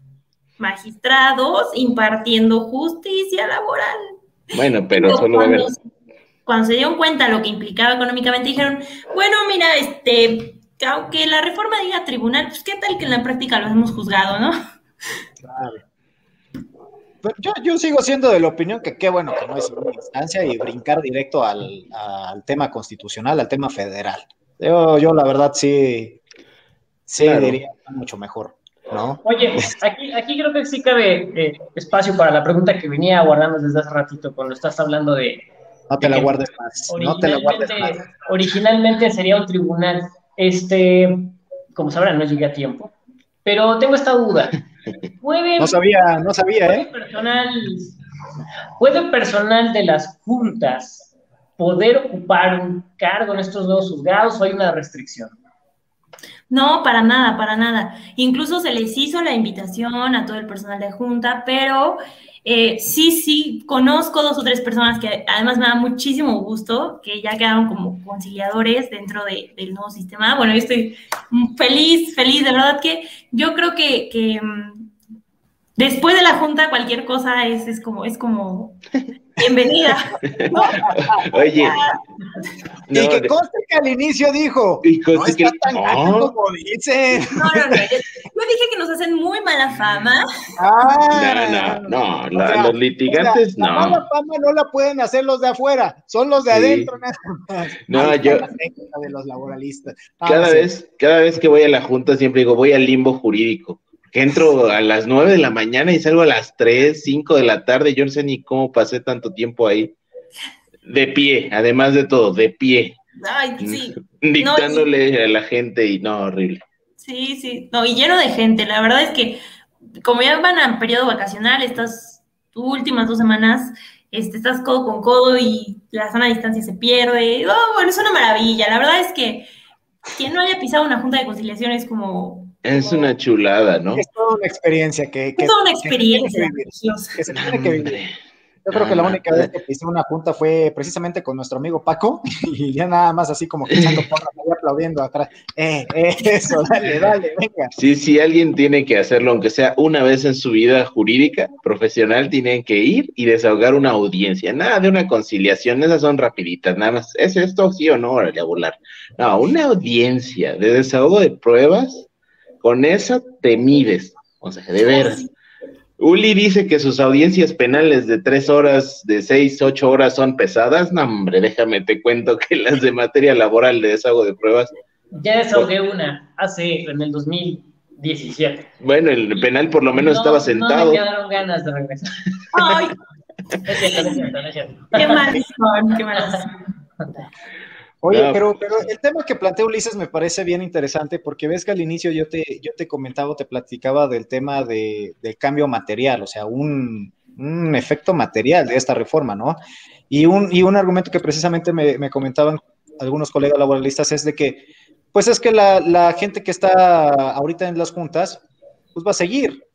magistrados impartiendo justicia laboral. Bueno, pero Pero solo haber. cuando, cuando se dieron cuenta lo que implicaba económicamente, dijeron, bueno, mira, este, que aunque la reforma diga tribunal, pues qué tal que en la práctica lo hemos juzgado, ¿no? Pero yo, yo sigo siendo de la opinión que qué bueno que no es una instancia y brincar directo al, al tema constitucional, al tema federal. Yo, yo la verdad sí, sí Claro. diría mucho mejor, ¿no? Oye, aquí, aquí creo que sí cabe eh, espacio para la pregunta que venía guardando desde hace ratito cuando estás hablando de No te la guardes más, no te la guardes más. originalmente sería un tribunal. Este, como sabrán, no llegué a tiempo, pero tengo esta duda. <laughs> ¿Puede, No sabía, no sabía, puede ¿eh? personal, ¿Puede personal de las juntas poder ocupar un cargo en estos nuevos juzgados o hay una restricción? No, para nada, para nada. Incluso se les hizo la invitación a todo el personal de Junta, pero eh, sí, sí, conozco dos o tres personas que además me da muchísimo gusto, que ya quedaron como conciliadores dentro de- del nuevo sistema. Bueno, yo estoy feliz, feliz, de verdad que yo creo que, que, mm, después de la Junta cualquier cosa es, es como, es como <laughs> bienvenida. ¿no? <laughs> Oye. y no, que conste que al inicio dijo, y no conste está que- tan no. como. No, no, no. Yo, yo dije que nos hacen muy mala fama. Ah, No, no, no, O la- sea, los litigantes o sea, La no. mala fama no la pueden hacer los de afuera, son los de Sí. adentro. No, yo- la técnica de los laboralistas. Ah, Cada sí. vez, cada vez que voy a la junta siempre digo, voy al limbo jurídico. Que entro a las nueve de la mañana y salgo a las tres, cinco de la tarde. Yo no sé ni cómo pasé tanto tiempo ahí. De pie, además de todo, de pie. Ay, sí. Dictándole a la gente y no, horrible. Sí, sí, no, y lleno de gente. La verdad es que, como ya van a periodo vacacional, estas últimas dos semanas, este, estás codo con codo y la sana distancia se pierde. Oh, bueno, es una maravilla. La verdad es que quien no haya pisado una junta de conciliación es como. Es una chulada, ¿no? Es toda una experiencia que, que- es toda una experiencia que se tiene que vivir. Yo creo que la única vez que pisé una junta fue precisamente con nuestro amigo Paco <laughs> y ya nada más así como que echando porras aplaudiendo atrás. Eh, eh, eso, dale, dale, venga. Sí, sí, alguien tiene que hacerlo, aunque sea una vez en su vida jurídica, profesional, tienen que ir y desahogar una audiencia. Nada de una conciliación, esas son rapiditas, nada más. ¿Es esto sí o no? Órale, a volar. No, una audiencia de desahogo de pruebas, con esa te mides. O sea, de veras. Uli dice que sus audiencias penales de tres horas, de seis, ocho horas son pesadas. No, hombre, déjame te cuento que las de materia laboral de desahogo de pruebas Ya desahogué una hace en el 2017. Bueno, el penal por lo menos No, estaba No sentado. me quedaron ganas de regresar. Ay, No <laughs> es cierto, no es cierto, no es cierto. qué son, qué son. <laughs> Oye, No. pero, pero el tema que plantea Ulises me parece bien interesante porque ves que al inicio yo te, yo te comentaba, te platicaba del tema de, del cambio material, o sea, un, un efecto material de esta reforma, ¿no? Y un, y un argumento que precisamente me, me comentaban algunos colegas laboralistas es de que, pues es que la, la gente que está ahorita en las juntas, pues va a seguir.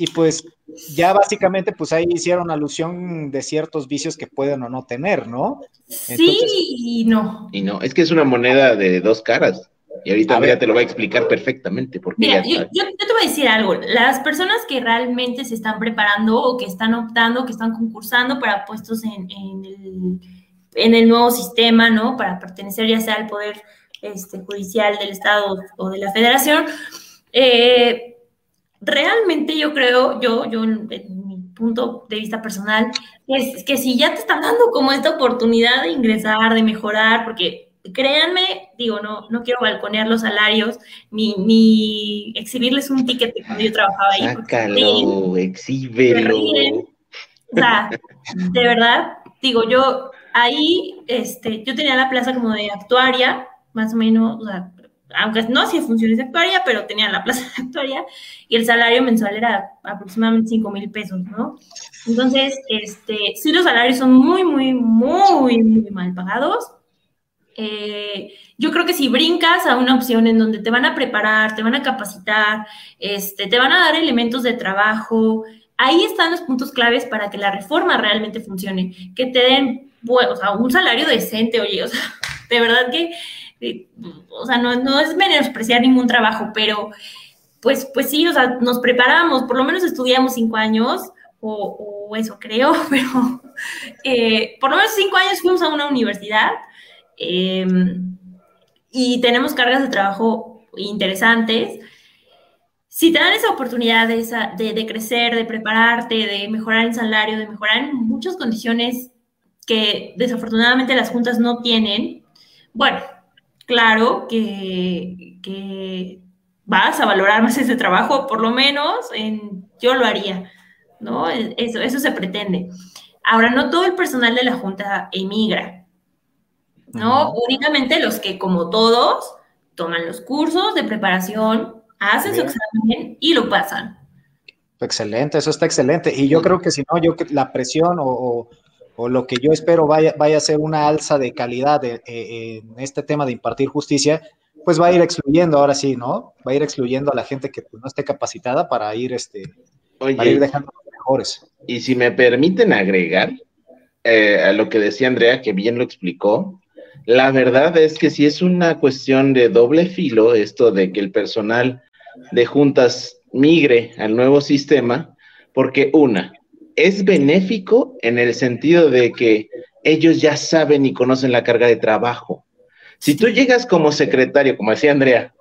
Y pues ya básicamente, pues ahí hicieron alusión de ciertos vicios que pueden o no tener, ¿no? sí y no. Y no, es que es una moneda de dos caras. Y ahorita te lo va a explicar perfectamente. Porque Mira, yo, te voy a decir algo. Las personas que realmente se están preparando o que están optando, que están concursando para puestos en, el, en el, nuevo sistema, ¿no? Para pertenecer ya sea al Poder este, Judicial del Estado o de la Federación, eh, realmente yo creo, yo, yo en, mi punto de vista personal, es que si ya te están dando como esta oportunidad de ingresar, de mejorar, porque créanme, digo, no, no quiero balconear los salarios, ni, ni exhibirles un ticket de cuando yo trabajaba ahí. Sácalo, exhíbelo. O sea, de verdad, digo, yo ahí, este, yo tenía la plaza como de actuaria, más o menos, o sea, aunque no hacía funciones de actuaria, pero tenía la plaza de actuaria y el salario mensual era aproximadamente 5 mil pesos, ¿no? Entonces, este, sí, los salarios son muy, muy, muy, muy mal pagados eh, yo creo que si brincas a una opción en donde te van a preparar, te van a capacitar, este, te van a dar elementos de trabajo, ahí están los puntos claves para que la reforma realmente funcione, que te den bueno, o sea, un salario decente, oye, o sea, de verdad que, o sea, no, no es menospreciar ningún trabajo, pero pues, pues sí, o sea, nos preparamos, por lo menos estudiamos cinco años, o, eso creo, <laughs> pero eh, por lo menos cinco años fuimos a una universidad Em, y tenemos cargas de trabajo interesantes. Si te dan esa oportunidad de, de, crecer, de prepararte, de mejorar el salario, de mejorar en muchas condiciones que desafortunadamente las juntas no tienen, bueno, claro que, que vas a valorar más ese trabajo, por lo menos en, yo lo haría, ¿no? Eso, eso se pretende. Ahora, no todo el personal de la Junta emigra. ¿no? Únicamente los que, como todos, toman los cursos de preparación, hacen su examen y lo pasan. Excelente, eso está excelente. Y yo creo que si no, yo la presión o, lo que yo espero vaya, vaya a ser una alza de calidad eh, en este tema de impartir justicia, pues va a ir excluyendo ahora sí, ¿no? Va a ir excluyendo a la gente que pues, no esté capacitada para ir, este, para ir dejando los mejores. Y si me permiten agregar eh, a lo que decía Andrea, que bien lo explicó, la verdad es que si es una cuestión de doble filo esto de que el personal de juntas migre al nuevo sistema, porque una, es benéfico en el sentido de que ellos ya saben y conocen la carga de trabajo. Si tú llegas como secretario, como decía Andrea,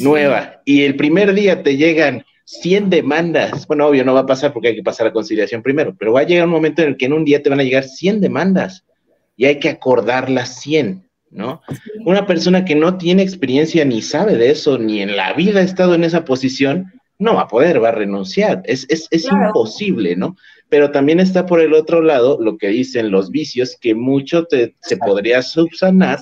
nueva, y el primer día te llegan 100 demandas, bueno, obvio no va a pasar porque hay que pasar a conciliación primero, pero va a llegar un momento en el que en un día te van a llegar 100 demandas y hay que acordar las 100. ¿no? Una persona que no tiene experiencia ni sabe de eso, ni en la vida ha estado en esa posición, no va a poder, va a renunciar. Es, imposible, ¿no? Pero también está por el otro lado lo que dicen los vicios, que mucho se podría subsanar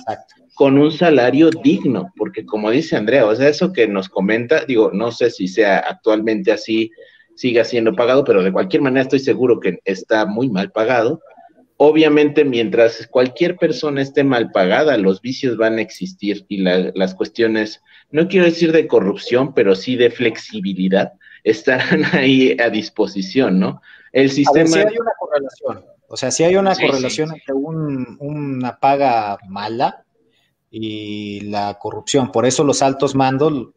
con un salario digno, porque como dice Andrea, o sea, eso que nos comenta, digo, no sé si sea actualmente así, siga siendo pagado, pero de cualquier manera estoy seguro que está muy mal pagado. Obviamente, mientras cualquier persona esté mal pagada, los vicios van a existir y las cuestiones, no quiero decir de corrupción, pero sí de flexibilidad, estarán <laughs> ahí a disposición, ¿no? El sistema... Si hay una correlación, o sea, si hay una correlación entre una paga mala y la corrupción. Por eso los altos mandos,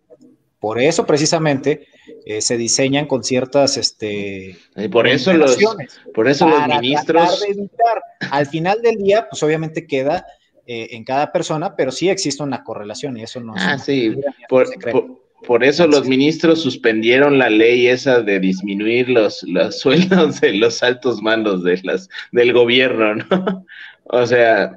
por eso precisamente eh, se diseñan con ciertas este y por eso los por eso los ministros al final del día pues obviamente queda eh, en cada persona pero sí existe una correlación y eso no ah sí. por, por, eso los ministros suspendieron la ley esa de disminuir los, los <laughs> sueldos de los altos mandos de las del gobierno no o sea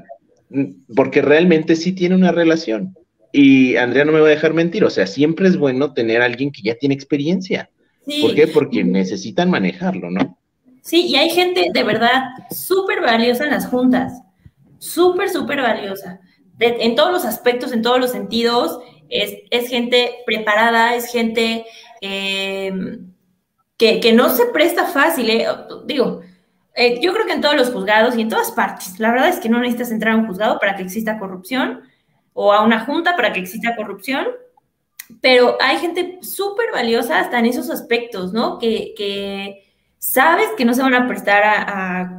porque realmente sí tiene una relación y Andrea no me va a dejar mentir, o sea, siempre es bueno tener a alguien que ya tiene experiencia. ¿Por qué? Porque necesitan manejarlo, ¿no? Sí, y hay gente de verdad súper valiosa en las juntas, súper, súper valiosa, en todos los aspectos, en todos los sentidos. Es, gente preparada, es gente em, que, no se presta fácil, eh, digo. Eh, yo creo que en todos los juzgados y en todas partes, la verdad es que no necesitas entrar a un juzgado para que exista corrupción o a una junta para que exista corrupción, pero hay gente súper valiosa hasta en esos aspectos, ¿no? Que, sabes que no se van a prestar a,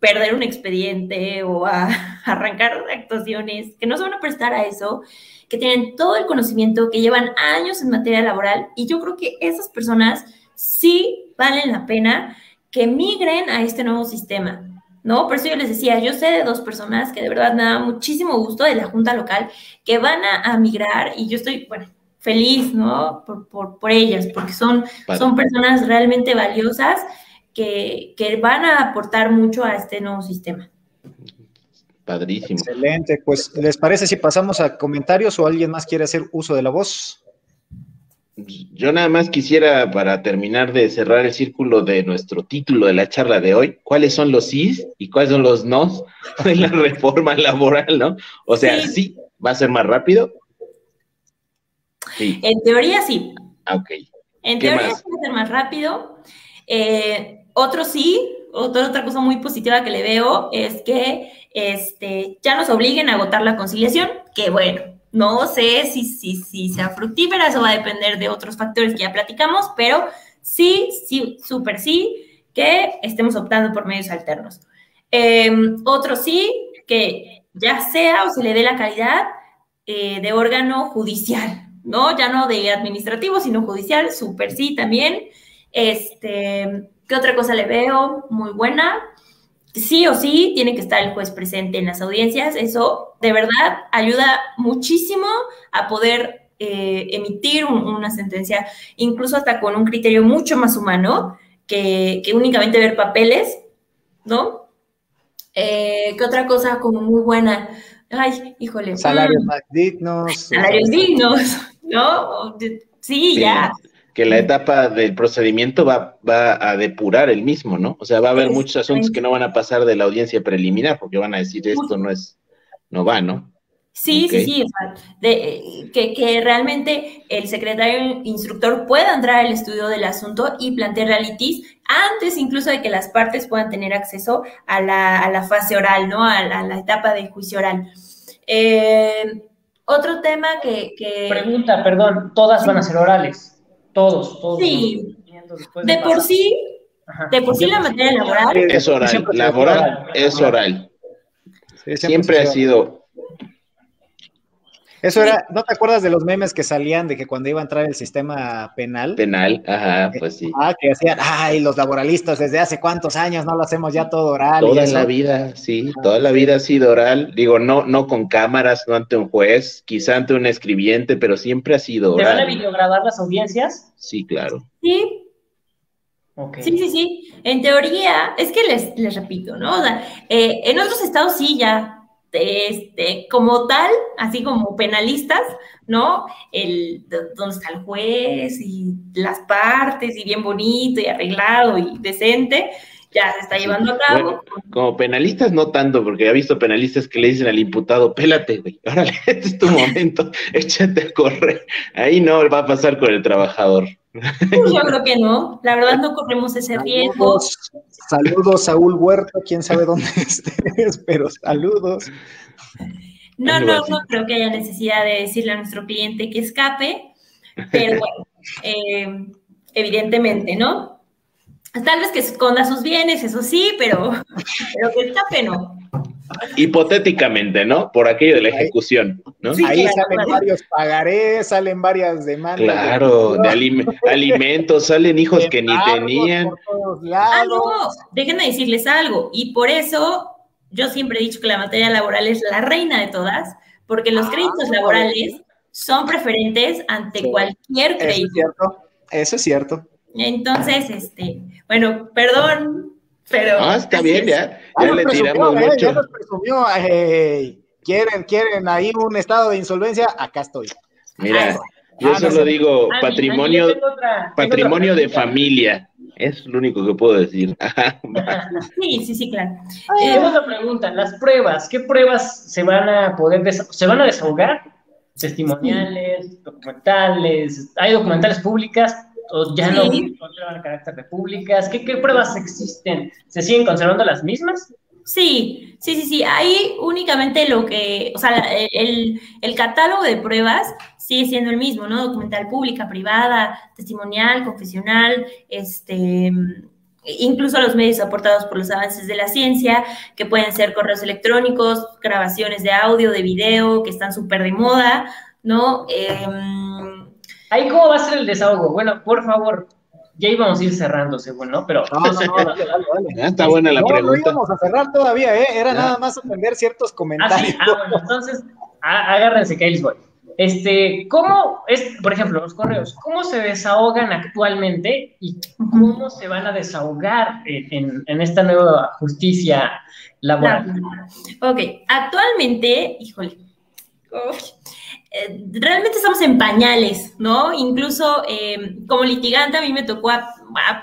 perder un expediente o a <laughs> arrancar actuaciones, que no se van a prestar a eso, que tienen todo el conocimiento, que llevan años en materia laboral y yo creo que esas personas sí valen la pena que migren a este nuevo sistema. ¿no? Por eso yo les decía, yo sé de dos personas que de verdad me da muchísimo gusto de la Junta Local que van a, migrar y yo estoy, bueno, feliz, ¿no? Por, por, ellas, porque son, son personas realmente valiosas que, que van a aportar mucho a este nuevo sistema. Padrísimo. Excelente. Pues, ¿les parece si pasamos a comentarios o alguien más quiere hacer uso de la voz? Yo nada más quisiera, para terminar de cerrar el círculo de nuestro título de la charla de hoy, ¿cuáles son los sí y cuáles son los no <laughs> de la reforma laboral, no? O sea, sí, va a ser más rápido. Sí. En teoría sí. Ah, ok. En teoría sí va a ser más rápido. Eh, otro sí, otra, otra cosa muy positiva que le veo es que este, ya nos obliguen a agotar la conciliación, que bueno, no sé si, si, si sea fructífera, eso va a depender de otros factores que ya platicamos, pero sí, sí, súper sí, que estemos optando por medios alternos. Em, otro sí, que ya sea o se le dé la calidad eh, de órgano judicial, ¿no? Ya no de administrativo, sino judicial, súper sí también. Este, ¿Qué otra cosa le veo? Muy buena sí o sí tiene que estar el juez presente en las audiencias. Eso de verdad ayuda muchísimo a poder eh, emitir una sentencia, incluso hasta con un criterio mucho más humano que, únicamente ver papeles, ¿no? Eh, ¿Qué otra cosa como muy buena? Ay, híjole. Salarios mm. más dignos. Salarios dignos, <laughs> ¿no? sí. ya que la etapa del procedimiento va, va a depurar el mismo, ¿no? O sea, va a haber muchos asuntos que no van a pasar de la audiencia preliminar porque van a decir esto no es, no va, ¿no? Sí, sí, sí, de, que, que, realmente el secretario instructor pueda entrar al estudio del asunto y plantear realities antes incluso de que las partes puedan tener acceso a la, a la fase oral, ¿no? A la, etapa del juicio oral. Eh, otro tema que, que, Pregunta, perdón, todas van a ser orales. Todos, todos. Sí. De, por sí, de por sí la materia laboral. Es oral, laboral es oral. siempre ha sido eso era, ¿no te acuerdas de los memes que salían de que cuando iba a entrar el sistema penal? Penal, ajá, pues sí. Ah, que decían, ay, los laboralistas desde hace cuántos años no lo hacemos ya todo oral. Toda la vida, sí, ah, toda la vida ha sido oral. Digo, no, no con cámaras, no ante un juez, quizá ante un escribiente, pero siempre ha sido oral. ¿Te van a videograbar las audiencias? Sí, claro. Sí. Okay. Sí, sí, sí. En teoría, es que les, les repito, ¿no? O sea, eh, en otros estados sí ya este, como tal, así como penalistas, ¿no? El, donde está el juez y las partes y bien bonito y arreglado y decente, ya se está llevando a cabo. como penalistas no tanto, porque he visto penalistas que le dicen al imputado, pélate, güey, órale, <laughs> este es tu momento, échate a correr. Ahí no va a pasar con el trabajador. Pues yo creo que no, la verdad no corremos ese riesgo. Saludos, Saúl Huerta, quién sabe dónde <laughs> estés, pero saludos. No, no, no creo que haya necesidad de decirle a nuestro cliente que escape, pero <laughs> bueno, eh, evidentemente, ¿no? Tal vez que esconda sus bienes, eso sí, pero, pero que escape no. Hipotéticamente, ¿no? Por aquello de la ejecución, ¿no? Ahí salen varios pagarés, salen varias demandas. Claro, de, alimentos, salen hijos que ni tenían. Ah, no, déjenme decirles algo. Y por eso yo siempre he dicho que la materia laboral es la reina de todas, porque los ah, créditos laborales son preferentes ante cualquier crédito. Eso es cierto. Eso es cierto. Entonces, este, bueno, perdón, pero. Ah, está bien, ya. Ya, le tiramos eh, mucho. Ya nos presumió. quieren, quieren ahí un estado de insolvencia, acá estoy. Mira, yo ah, solo digo patrimonio, patrimonio de familia. Es lo único que puedo decir. <laughs> sí, sí, sí, claro. Eh, otra pregunta, las pruebas, ¿qué pruebas se van a poder, se van a desahogar? Testimoniales, documentales, ¿hay documentales públicas? ¿O ya no conservan carácter de públicas? ¿Qué, pruebas existen? ¿Se siguen conservando las mismas? Sí, sí, sí, sí. Ahí únicamente lo que, o sea, el, el, catálogo de pruebas sigue siendo el mismo, ¿no? Documental pública, privada, testimonial, confesional, este, incluso los medios aportados por los avances de la ciencia, que pueden ser correos electrónicos, grabaciones de audio, de video, que están súper de moda, ¿no? Em, Ahí, ¿cómo va a ser el desahogo? Bueno, por favor, ya íbamos a ir cerrando, según, ¿no? Pero. No, no, no, <laughs> dale, dale, está buena la pregunta. No íbamos a cerrar todavía, ¿eh? Era nada más atender ciertos comentarios. Ah, ah bueno, entonces, agárrense que ahí les voy. Este, ¿cómo es, por ejemplo, los correos, cómo se desahogan actualmente y cómo se van a desahogar en, en esta nueva justicia laboral? Ok, actualmente, híjole, eh, realmente estamos en pañales, ¿no? Incluso eh, como litigante a mí me tocó,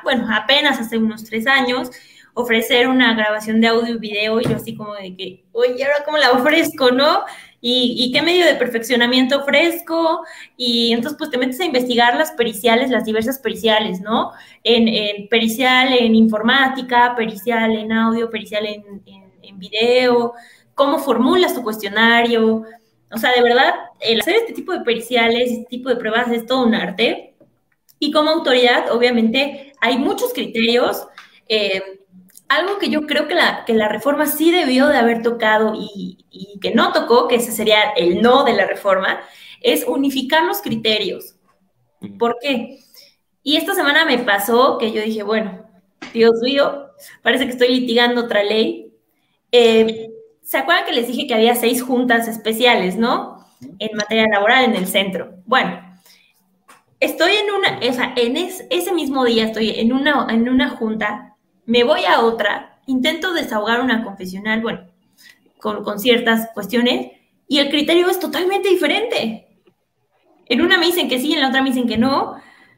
bueno, apenas hace unos tres años, ofrecer una grabación de audio y video y yo así como de que, oye, ¿ahora cómo la ofrezco, no? ¿Y, qué medio de perfeccionamiento ofrezco? Y entonces pues te metes a investigar las periciales, las diversas periciales, ¿no? En, pericial en informática, pericial en audio, pericial en, en video, cómo formulas tu cuestionario, o sea, de verdad, el hacer este tipo de periciales, este tipo de pruebas es todo un arte. Y como autoridad, obviamente, hay muchos criterios. Eh, algo que yo creo que la, que la reforma sí debió de haber tocado y, y, que no tocó, que ese sería el no de la reforma, es unificar los criterios. ¿Por qué? Y esta semana me pasó que yo dije, bueno, Dios mío, parece que estoy litigando otra ley. Eh, ¿Se acuerdan que les dije que había seis juntas especiales, no? En materia laboral en el centro. Bueno, estoy en una, o sea, en ese mismo día estoy en una, en una junta, me voy a otra, intento desahogar una confesional, bueno, con, con ciertas cuestiones, y el criterio es totalmente diferente. En una me dicen que sí, en la otra me dicen que no.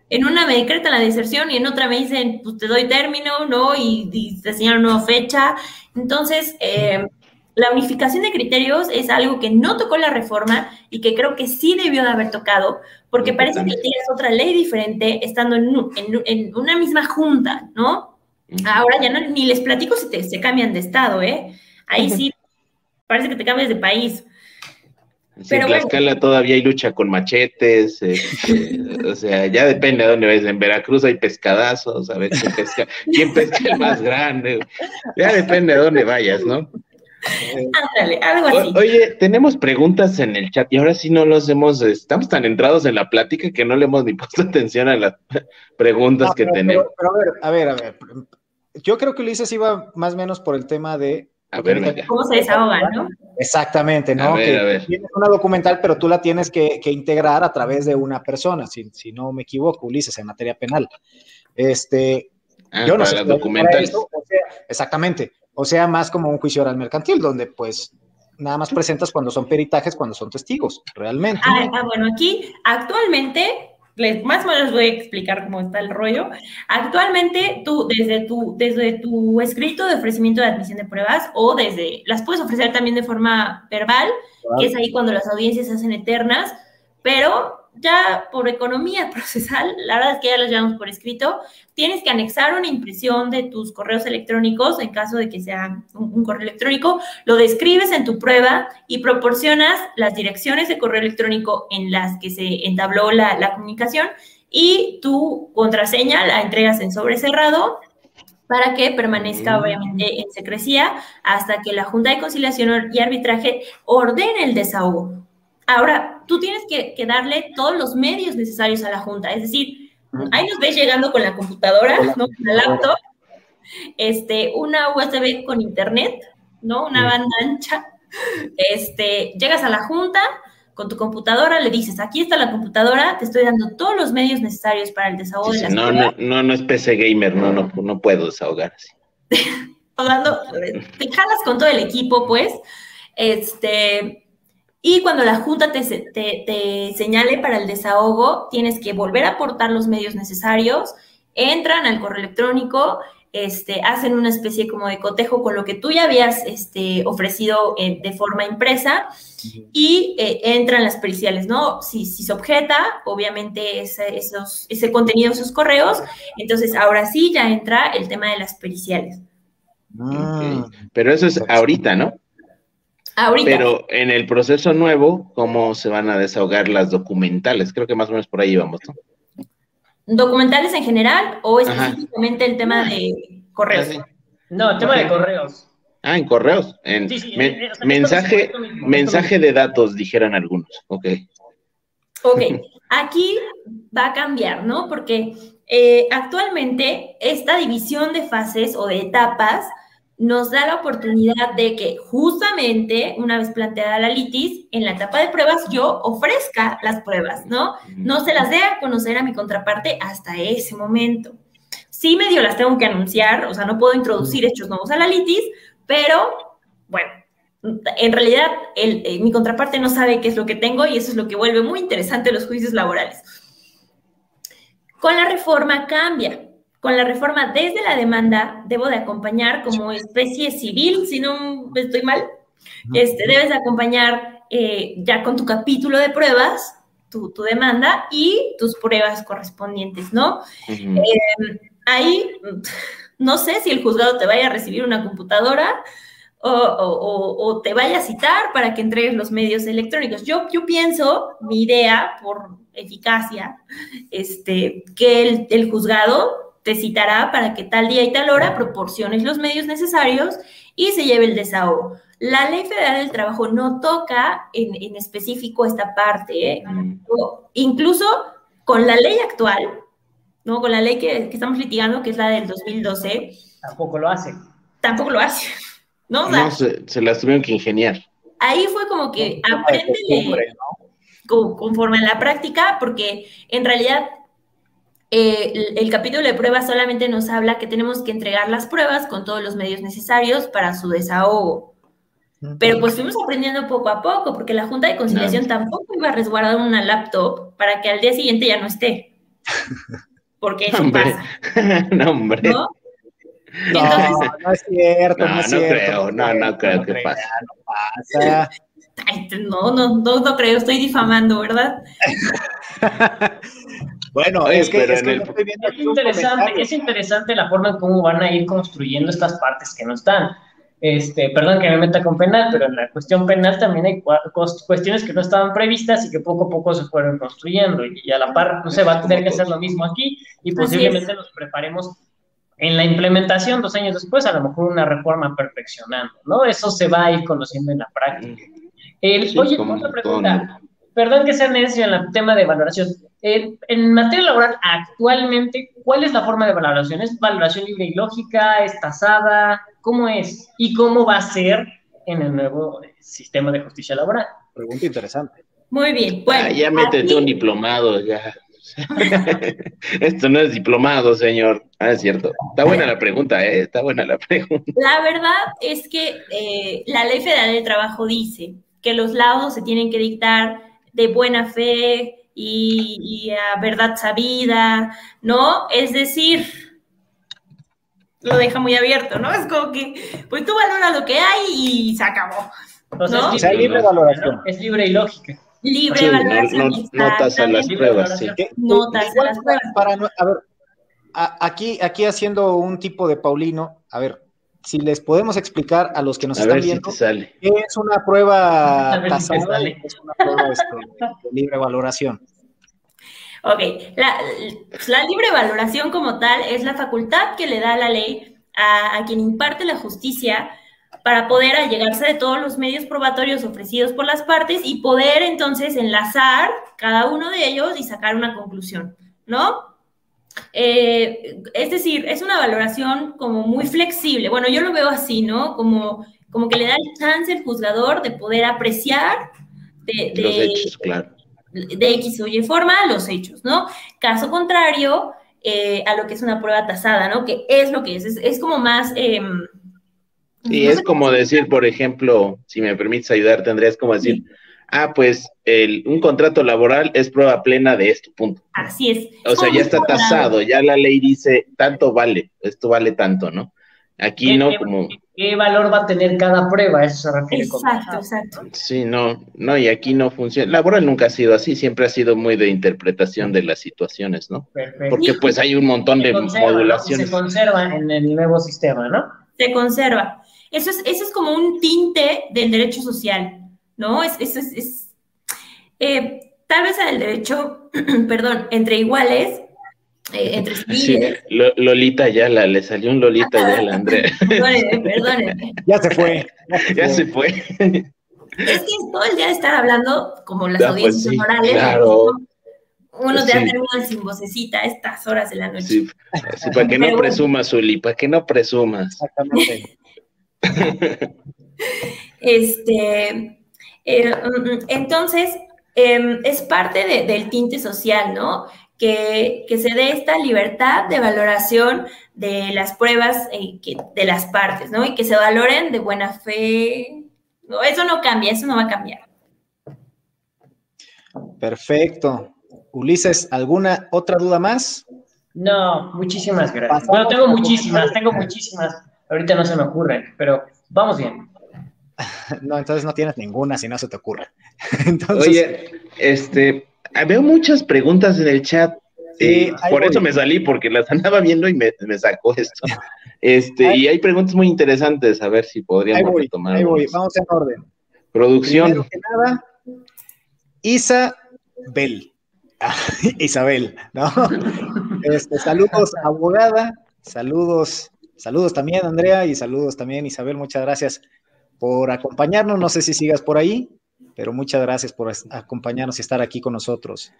En una me decretan la deserción y en otra me dicen, pues te doy término, ¿no? Y, y te señalan una nueva fecha. Entonces, eh, la unificación de criterios es algo que no tocó la reforma y que creo que sí debió de haber tocado, porque parece que tienes otra ley diferente estando en, una misma junta, ¿no? Ahora ya no, ni les platico si te, se cambian de estado, ¿eh? Ahí sí parece que te cambias de país. Pero en Tlaxcala todavía hay lucha con machetes, este, o sea, ya depende de dónde vayas. En Veracruz hay pescadazos, a ver quién pesca, quién pesca el más grande. Ya depende de dónde vayas, ¿no? <laughs> Ándale, algo así. oye, tenemos preguntas en el chat y ahora sí no los hemos, estamos tan entrados en la plática que no le hemos ni <laughs> puesto atención a las preguntas que tenemos. Pero, a ver, a ver, a ver. Yo creo que Ulises iba más o menos por el tema de a ver, ¿Cómo se desahoga, no? Exactamente, ¿no? que tienes una documental, pero tú la tienes que, integrar a través de una persona, si, si, no me equivoco, Ulises, en materia penal. Este, ah, yo no sé. documental. exactamente o sea, más como un juicio oral mercantil, donde pues nada más presentas cuando son peritajes, cuando son testigos, realmente. Ah, ah bueno, aquí actualmente, les, más o menos voy a explicar cómo está el rollo. Actualmente, tú, desde tu, desde tu escrito de ofrecimiento de admisión de pruebas, o desde, las puedes ofrecer también de forma verbal, que es ahí cuando las audiencias se hacen eternas, pero ya por economía <laughs> procesal, la verdad es que ya las llevamos por escrito, tienes que anexar una impresión de tus correos electrónicos en caso de que sea un, correo electrónico, lo describes en tu prueba y proporcionas las direcciones de correo electrónico en las que se entabló la, la comunicación y tu contraseña la entregas en sobre cerrado para que permanezca obviamente en secrecía hasta que la Junta de Conciliación y Arbitraje ordene el desahogo. Ahora, tú tienes que, darle todos los medios necesarios a la junta, es decir, ahí nos ves llegando con la computadora, ¿no? Con la laptop, este, una USB con internet, ¿no? Una banda ancha. Este, llegas a la junta con tu computadora, le dices, aquí está la computadora, te estoy dando todos los medios necesarios para el desahogo de la no, no, no, no es PC gamer, no, no, no puedo desahogar así. <laughs> Te jalas con todo el equipo, pues, este, y cuando la Junta te, te, señale para el desahogo, tienes que volver a aportar los medios necesarios, entran al correo electrónico, este, hacen una especie como de cotejo con lo que tú ya habías este, ofrecido eh, de forma impresa y eh, entran las periciales, ¿no? Si, si se objeta, obviamente ese, esos, ese contenido, esos correos, entonces ahora sí ya entra el tema de las periciales. Ah. Pero eso es ahorita, ¿no? Ahorita. Pero en el proceso nuevo, ¿cómo se van a desahogar las documentales? Creo que más o menos por ahí vamos, ¿no? ¿Documentales en general o específicamente el tema de correos? No, el tema de correos. Ah, en correos. En mensaje, mensaje de datos, dijeran algunos. Ok. Ok, <laughs> aquí va a cambiar, ¿no? Porque eh, actualmente esta división de fases o de etapas nos da la oportunidad de que justamente una vez planteada la litis, en la etapa de pruebas yo ofrezca las pruebas, ¿no? No se las dé a conocer a mi contraparte hasta ese momento. Sí medio las tengo que anunciar, o sea, no puedo introducir hechos nuevos a la litis, pero bueno, en realidad eh, mi contraparte no sabe qué es lo que tengo y eso es lo que vuelve muy interesante los juicios laborales. Con la reforma cambia. Con la reforma desde la demanda debo de acompañar como especie civil, si no estoy mal, este, debes de acompañar eh, ya con tu capítulo de pruebas, tu, demanda y tus pruebas correspondientes, ¿no? Em, ahí no sé si el juzgado te vaya a recibir una computadora o, te vaya a citar para que entregues los medios electrónicos. Yo, yo pienso, mi idea, por eficacia, este, que el, juzgado te citará para que tal día y tal hora proporciones los medios necesarios y se lleve el desahogo. La ley federal del trabajo no toca en, específico esta parte, ¿eh? incluso con la ley actual, ¿no? con la ley que, que, estamos litigando, que es la del 2012. Tampoco lo hace. Tampoco lo hace. <laughs> No, no se, se, las tuvieron que ingeniar. Ahí fue como que aprende conforme a la práctica, porque en realidad eh, el, capítulo de pruebas solamente nos habla que tenemos que entregar las pruebas con todos los medios necesarios para su desahogo. Pero pues fuimos aprendiendo poco a poco, porque la Junta de Conciliación tampoco iba a resguardar una laptop para que al día siguiente ya no esté. <laughs> Porque eso pasa. <laughs> no, hombre. ¿No? no, es cierto, no, es cierto. Creo, no, no creo que pase. No pasa. no, no, no, no creo, estoy difamando, ¿verdad? <laughs> bueno, es que, es, interesante, es interesante la forma en cómo van a ir construyendo estas partes que no están. Este, perdón que me meta con penal, pero en la cuestión penal también hay cuestiones que no estaban previstas y que poco a poco se fueron construyendo y a la par no se va a tener que hacer lo mismo aquí y posiblemente nos preparemos en la implementación, dos años después, a lo mejor una reforma perfeccionando, ¿no? Eso se va a ir conociendo en la práctica. El, oye, otra pregunta. Perdón que sea necio en el tema de valoración. En materia laboral, actualmente, ¿cuál es la forma de valoración? ¿Es valoración libre y lógica? ¿Es tasada? ¿Cómo es? ¿Y cómo va a ser en el nuevo sistema de justicia laboral? Pregunta interesante. Muy bien. Bueno, ah, ya métete un diplomado, ya. <laughs> Esto no es diplomado, señor. Ah, es cierto. Está buena la pregunta, ¿eh? Está buena la pregunta. La verdad es que eh, la Ley Federal del Trabajo dice que los laudos se tienen que dictar de buena fe y, a verdad sabida, ¿no? Es decir, lo deja muy abierto, ¿no? Es como que, pues tú valoras lo que hay y se acabó. ¿no? es, libre, valoración. es libre y lógica. Libre sí, valoración. No, notas a las pruebas, sí. Notas a las pruebas. Para, a ver, aquí, aquí haciendo un tipo de Paulino, a ver, si les podemos explicar a los que nos están viendo, qué es una prueba <laughs> tasada es una prueba este, de libre valoración. Ok, la, la, libre valoración como tal es la facultad que le da la ley a, a quien imparte la justicia para poder allegarse de todos los medios probatorios ofrecidos por las partes y poder entonces enlazar cada uno de ellos y sacar una conclusión, ¿no? Eh, es decir, es una valoración como muy flexible. Bueno, yo lo veo así, ¿no? Como, como que le da el chance al juzgador de poder apreciar de, los hechos, claro. de X o Y forma los hechos, ¿no? Caso contrario eh, a lo que es una prueba tasada, ¿no? Que es lo que es, es, como más... Eh, sí, es como decir, por ejemplo, si me permites ayudar, tendrías como decir ah, pues el, un contrato laboral es prueba plena de esto, punto. Así es. O sea, ya está tasado, ya la ley dice, tanto vale, esto vale tanto, ¿no? Aquí no como... ¿Qué valor va a tener cada prueba? Eso se refiere. Exacto, exacto. Sí, no, no, y aquí no funciona. Laboral nunca ha sido así, siempre ha sido muy de interpretación de las situaciones, ¿no? Perfecto. Porque pues hay un montón de modulaciones. Se conserva en el nuevo sistema, ¿no? Se conserva. Eso es, eso es como un tinte del derecho social, ¿no? Es, eso es, eh, tal vez el derecho, <clears throat> perdón, entre iguales, eh, <laughs> entre sí, Lolita Yala, le salió un Lolita Yala, Andrea. <laughs> perdónenme, perdónenme. Ya se fue. Ya se fue. Es que todo el día de estar hablando como las pues audiencias morales, claro. uno ya termina sin vocecita a estas horas de la noche. Sí, para que no presumas, Uli, para que no presumas. Exactamente. <laughs> este, eh, entonces, em, es parte del tinte social, ¿no? Que, se dé esta libertad de valoración de las pruebas eh, de las partes, ¿no? Y que se valoren de buena fe. No, eso no cambia, eso no va a cambiar. Perfecto. Ulises, ¿alguna otra duda más? No, muchísimas gracias. Bueno, tengo muchísimas, tengo muchísimas. Ahorita no se me ocurre, pero vamos bien. <laughs> No, entonces no tienes ninguna si no se te ocurre. <laughs> Oye, este, veo muchas preguntas en el chat. Sí, por eso me salí, porque las <laughs> andaba viendo y me, sacó esto. Este, y hay preguntas muy interesantes, a ver si podríamos retomar. Vamos en orden. Producción. Primero que nada, Isabel. Isabel, ¿no? Este, saludos, abogada. Saludos, Saludos también, Andrea, y saludos también, Isabel. Muchas gracias por acompañarnos. No sé si sigas por ahí, pero muchas gracias por acompañarnos y estar aquí con nosotros.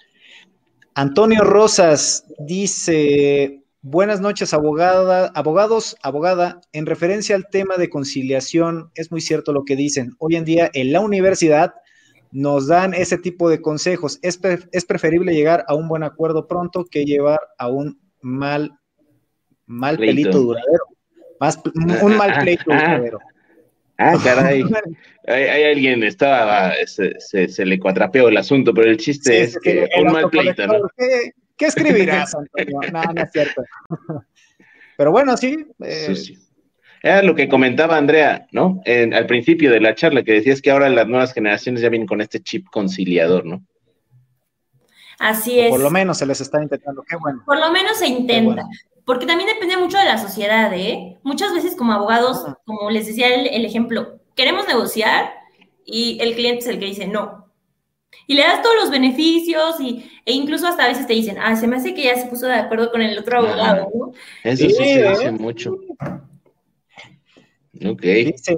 Antonio Rosas dice, buenas noches, abogada, abogados, abogada. En referencia al tema de conciliación, es muy cierto lo que dicen. Hoy en día en la universidad nos dan ese tipo de consejos. Es, es preferible llegar a un buen acuerdo pronto que llevar a un mal Mal pelito duradero. Más, un mal pleito duradero. Ah, <laughs> caray. hay, alguien, estaba, se, se, le cuatrapeó el asunto, pero el chiste es que un mal pleito, ¿no? ¿qué, escribirás, Antonio? no, no es cierto. <laughs> Pero bueno, sí. Eh, Era lo que comentaba Andrea, ¿no? al principio de la charla, que decías que ahora las nuevas generaciones ya vienen con este chip conciliador, ¿no? Así es. por lo menos se les está intentando, qué bueno. Por lo menos se intenta porque también depende mucho de la sociedad, ¿eh? Muchas veces como abogados, como les decía el, ejemplo, queremos negociar y el cliente es el que dice no. Y le das todos los beneficios y, e incluso hasta a veces te dicen, ah, se me hace que ya se puso de acuerdo con el otro abogado, ¿no? Eso sí, se dice mucho. Ok. Dice,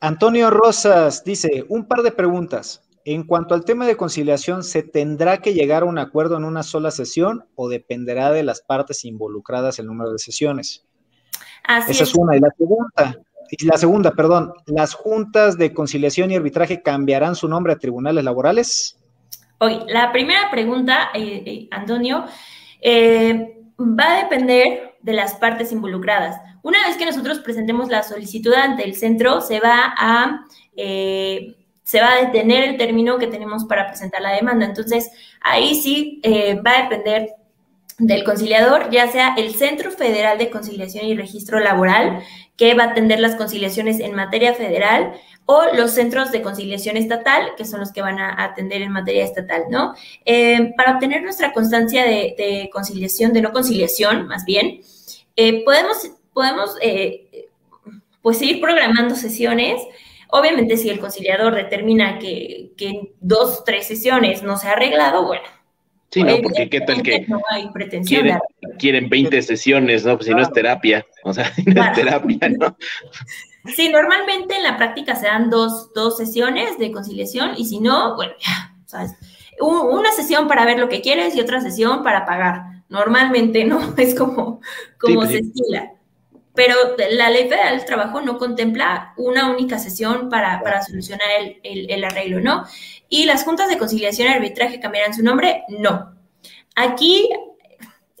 Antonio Rosas dice, un par de preguntas. En cuanto al tema de conciliación, ¿se tendrá que llegar a un acuerdo en una sola sesión o dependerá de las partes involucradas el número de sesiones? Esa es. una. Y la segunda, y la segunda, perdón, ¿las juntas de conciliación y arbitraje cambiarán su nombre a tribunales laborales? Oye, la primera pregunta, eh, eh, Antonio, eh, va a depender de las partes involucradas. Una vez que nosotros presentemos la solicitud ante el centro, se va a se va a detener el término que tenemos para presentar la demanda. Entonces, ahí sí eh, va a depender del conciliador, ya sea el Centro Federal de Conciliación y Registro Laboral, que va a atender las conciliaciones en materia federal, o los centros de conciliación estatal, que son los que van a atender en materia estatal, ¿no? Eh, para obtener nuestra constancia de, conciliación, de no conciliación, más bien, eh, podemos, podemos pues seguir programando sesiones Obviamente, si el conciliador determina que, que en dos, tres sesiones no se ha arreglado, bueno. Sí, no, porque qué tal que no hay pretensión quieren, quieren 20 sesiones, ¿no? Pues si no es terapia, o sea, <laughs> no es terapia, ¿no? Sí, normalmente en la práctica se dan dos, dos sesiones de conciliación y si no, bueno, ya, ¿sabes? Una sesión para ver lo que quieres y otra sesión para pagar. Normalmente, ¿no? <laughs> Es como, como se estila pero la ley federal del trabajo no contempla una única sesión para, solucionar el, arreglo, ¿no? Y las juntas de conciliación y arbitraje cambiarán su nombre, no. Aquí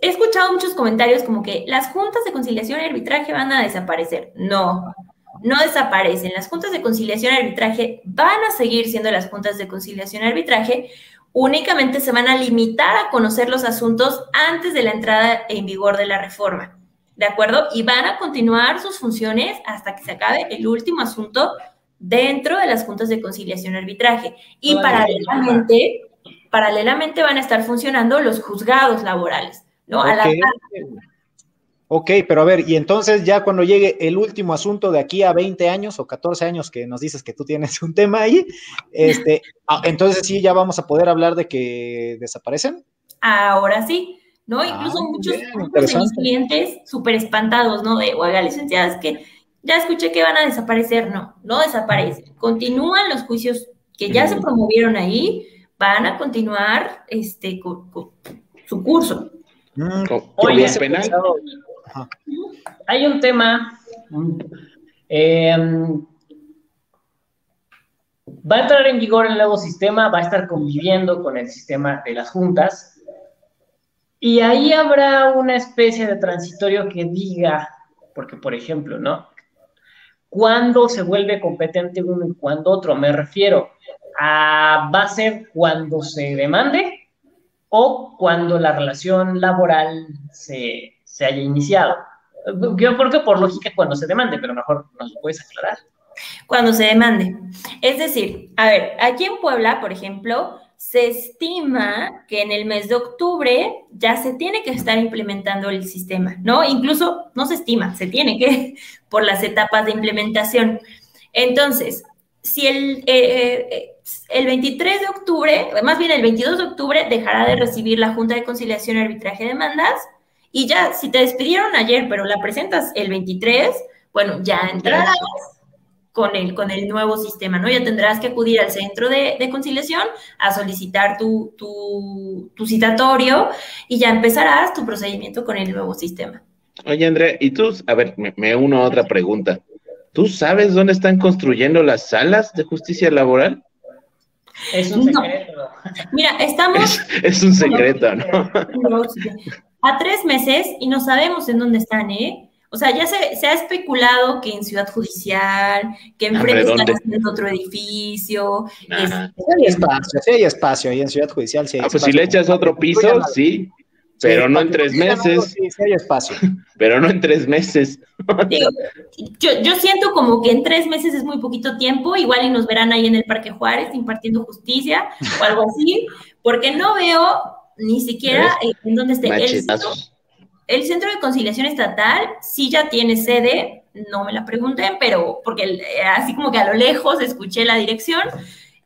he escuchado muchos comentarios como que las juntas de conciliación y arbitraje van a desaparecer. No, no desaparecen. Las juntas de conciliación y arbitraje van a seguir siendo las juntas de conciliación y arbitraje, únicamente se van a limitar a conocer los asuntos antes de la entrada en vigor de la reforma. ¿De acuerdo? Y van a continuar sus funciones hasta que se acabe el último asunto dentro de las juntas de conciliación y arbitraje. Y paralelamente, paralelamente van a estar funcionando los juzgados laborales, ¿no? A la Ok, pero a ver, y entonces ya cuando llegue el último asunto de aquí a 20 años o 14 años que nos dices que tú tienes un tema ahí, este, ah, entonces sí ya vamos a poder hablar de que desaparecen. Ahora sí, ¿no? Incluso muchos, clientes súper espantados, ¿no? De, oiga, licenciada, es que ya escuché que van a desaparecer. No, no desaparecen. Continúan los juicios que ya se promovieron ahí, van a continuar este, con, su curso. Mm, Oye, penal. Hay un tema. Em, va a entrar en vigor el nuevo sistema, va a estar conviviendo con el sistema de las juntas. Y ahí habrá una especie de transitorio que diga, porque por ejemplo, ¿no? ¿Cuándo se vuelve competente uno y cuándo otro? Me refiero a, va a ser cuando se demande o cuando la relación laboral se, se haya iniciado. Yo creo que por lógica cuando se demande, pero mejor nos lo puedes aclarar. Cuando se demande. Es decir, a ver, aquí en Puebla, por ejemplo, se estima que en el mes de octubre ya se tiene que estar implementando el sistema, ¿no? Incluso no se estima, se tiene que, <laughs> por las etapas de implementación. Entonces, si el, eh, eh, el 23 de octubre, más bien el 22 de octubre, dejará de recibir la Junta de Conciliación y Arbitraje de Demandas, y ya, si te despidieron ayer, pero la presentas el 23, bueno, ya entrarás con el, con el nuevo sistema, ¿no? Ya tendrás que acudir al centro de, conciliación a solicitar tu, tu, citatorio y ya empezarás tu procedimiento con el nuevo sistema. Oye, Andrea, y tú, a ver, me, uno a otra pregunta. ¿Tú sabes dónde están construyendo las salas de justicia laboral? Es un secreto. Mira, estamos. Es, un secreto, ¿no? <laughs> A tres meses y no sabemos en dónde están, ¿eh? O sea, ya se, ha especulado que en Ciudad Judicial, que enfrente están haciendo otro edificio. Es, hay espacio, sí hay espacio ahí en Ciudad Judicial. Sí hay ah, pues si le echas otro piso, sí, <laughs> pero no en tres meses. Sí, sí hay espacio. Pero no en tres meses. yo, yo siento como que en tres meses es muy poquito tiempo, igual y nos verán ahí en el Parque Juárez impartiendo justicia o algo así, porque no veo ni siquiera <laughs> en dónde esté. El, el Centro de Conciliación Estatal sí ya tiene sede, no me la pregunten, pero porque eh, así como que a lo lejos escuché la dirección,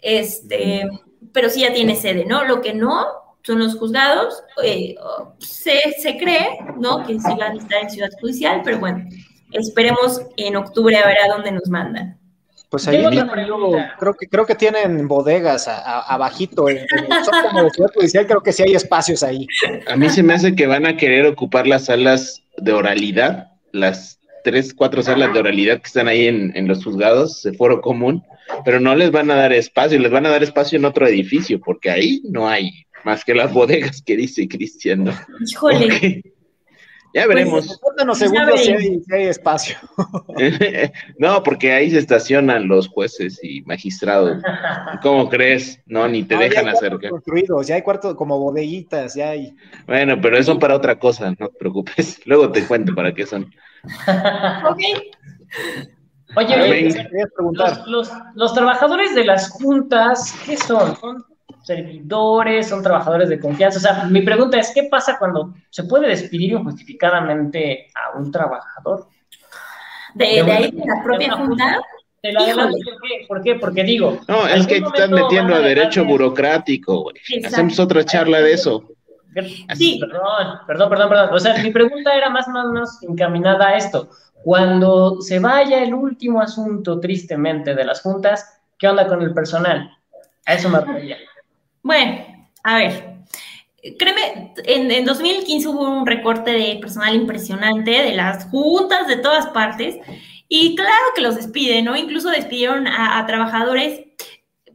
este, pero sí ya tiene sede, ¿no? Lo que no son los juzgados, eh, se, se, cree, ¿no? Que sí van a estar en Ciudad Judicial, pero bueno, esperemos en octubre a ver a dónde nos mandan. Pues ahí creo que creo que tienen bodegas abajito en, el Ciudad Judicial, creo que sí hay espacios ahí. A mí se me hace que van a querer ocupar las salas de oralidad, las tres, cuatro salas de oralidad que están ahí en, los juzgados de foro común, pero no les van a dar espacio, les van a dar espacio en otro edificio, porque ahí no hay más que las bodegas que dice Cristian. Híjole. Ya pues, veremos. Pues, segundos si hay, espacio. <laughs> no, porque ahí se estacionan los jueces y magistrados. <laughs> ¿Cómo crees? No, ni te dejan acercar. Construidos, ya hay cuartos como bodeguitas, ya hay. Bueno, pero eso para otra cosa, no te preocupes. <laughs> Luego te cuento para qué son. ok. Oye, los, los, los, trabajadores de las juntas, ¿qué son? ¿Son servidores, son trabajadores de confianza. O sea, mi pregunta es, ¿qué pasa cuando se puede despedir injustificadamente a un trabajador? ¿De, ahí de la propia junta? ¿Por qué? Porque digo... No, es que estás metiendo a derecho burocrático, güey. Hacemos otra charla de eso. Sí. Perdón, perdón, perdón, perdón. O sea, mi pregunta era más o menos encaminada a esto. Cuando se vaya el último asunto, tristemente, de las juntas, ¿qué onda con el personal? A eso me refería. Bueno, a ver, créeme, en, 2015 hubo un recorte de personal impresionante de las juntas de todas partes y claro que los despiden, ¿no? Incluso despidieron a, trabajadores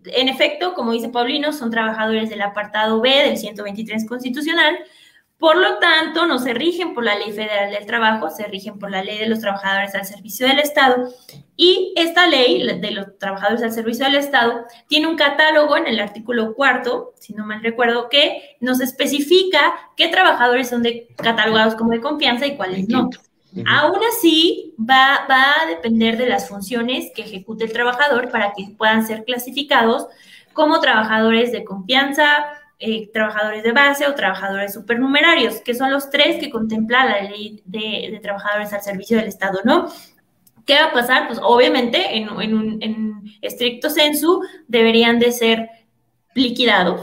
en efecto, como dice Paulino, son trabajadores del apartado B del 123 constitucional, por lo tanto, no se rigen por la Ley Federal del Trabajo, se rigen por la Ley de los Trabajadores al Servicio del Estado. Y esta ley de los trabajadores al servicio del Estado tiene un catálogo en el artículo cuarto, si no mal recuerdo, que nos especifica qué trabajadores son catalogados como de confianza y cuáles no. Aún así, va, va a depender de las funciones que ejecute el trabajador para que puedan ser clasificados como trabajadores de confianza, eh, trabajadores de base o trabajadores supernumerarios, que son los tres que contempla la ley de, trabajadores al servicio del Estado, ¿no? ¿Qué va a pasar? Pues obviamente en, un en estricto sensu deberían de ser liquidados,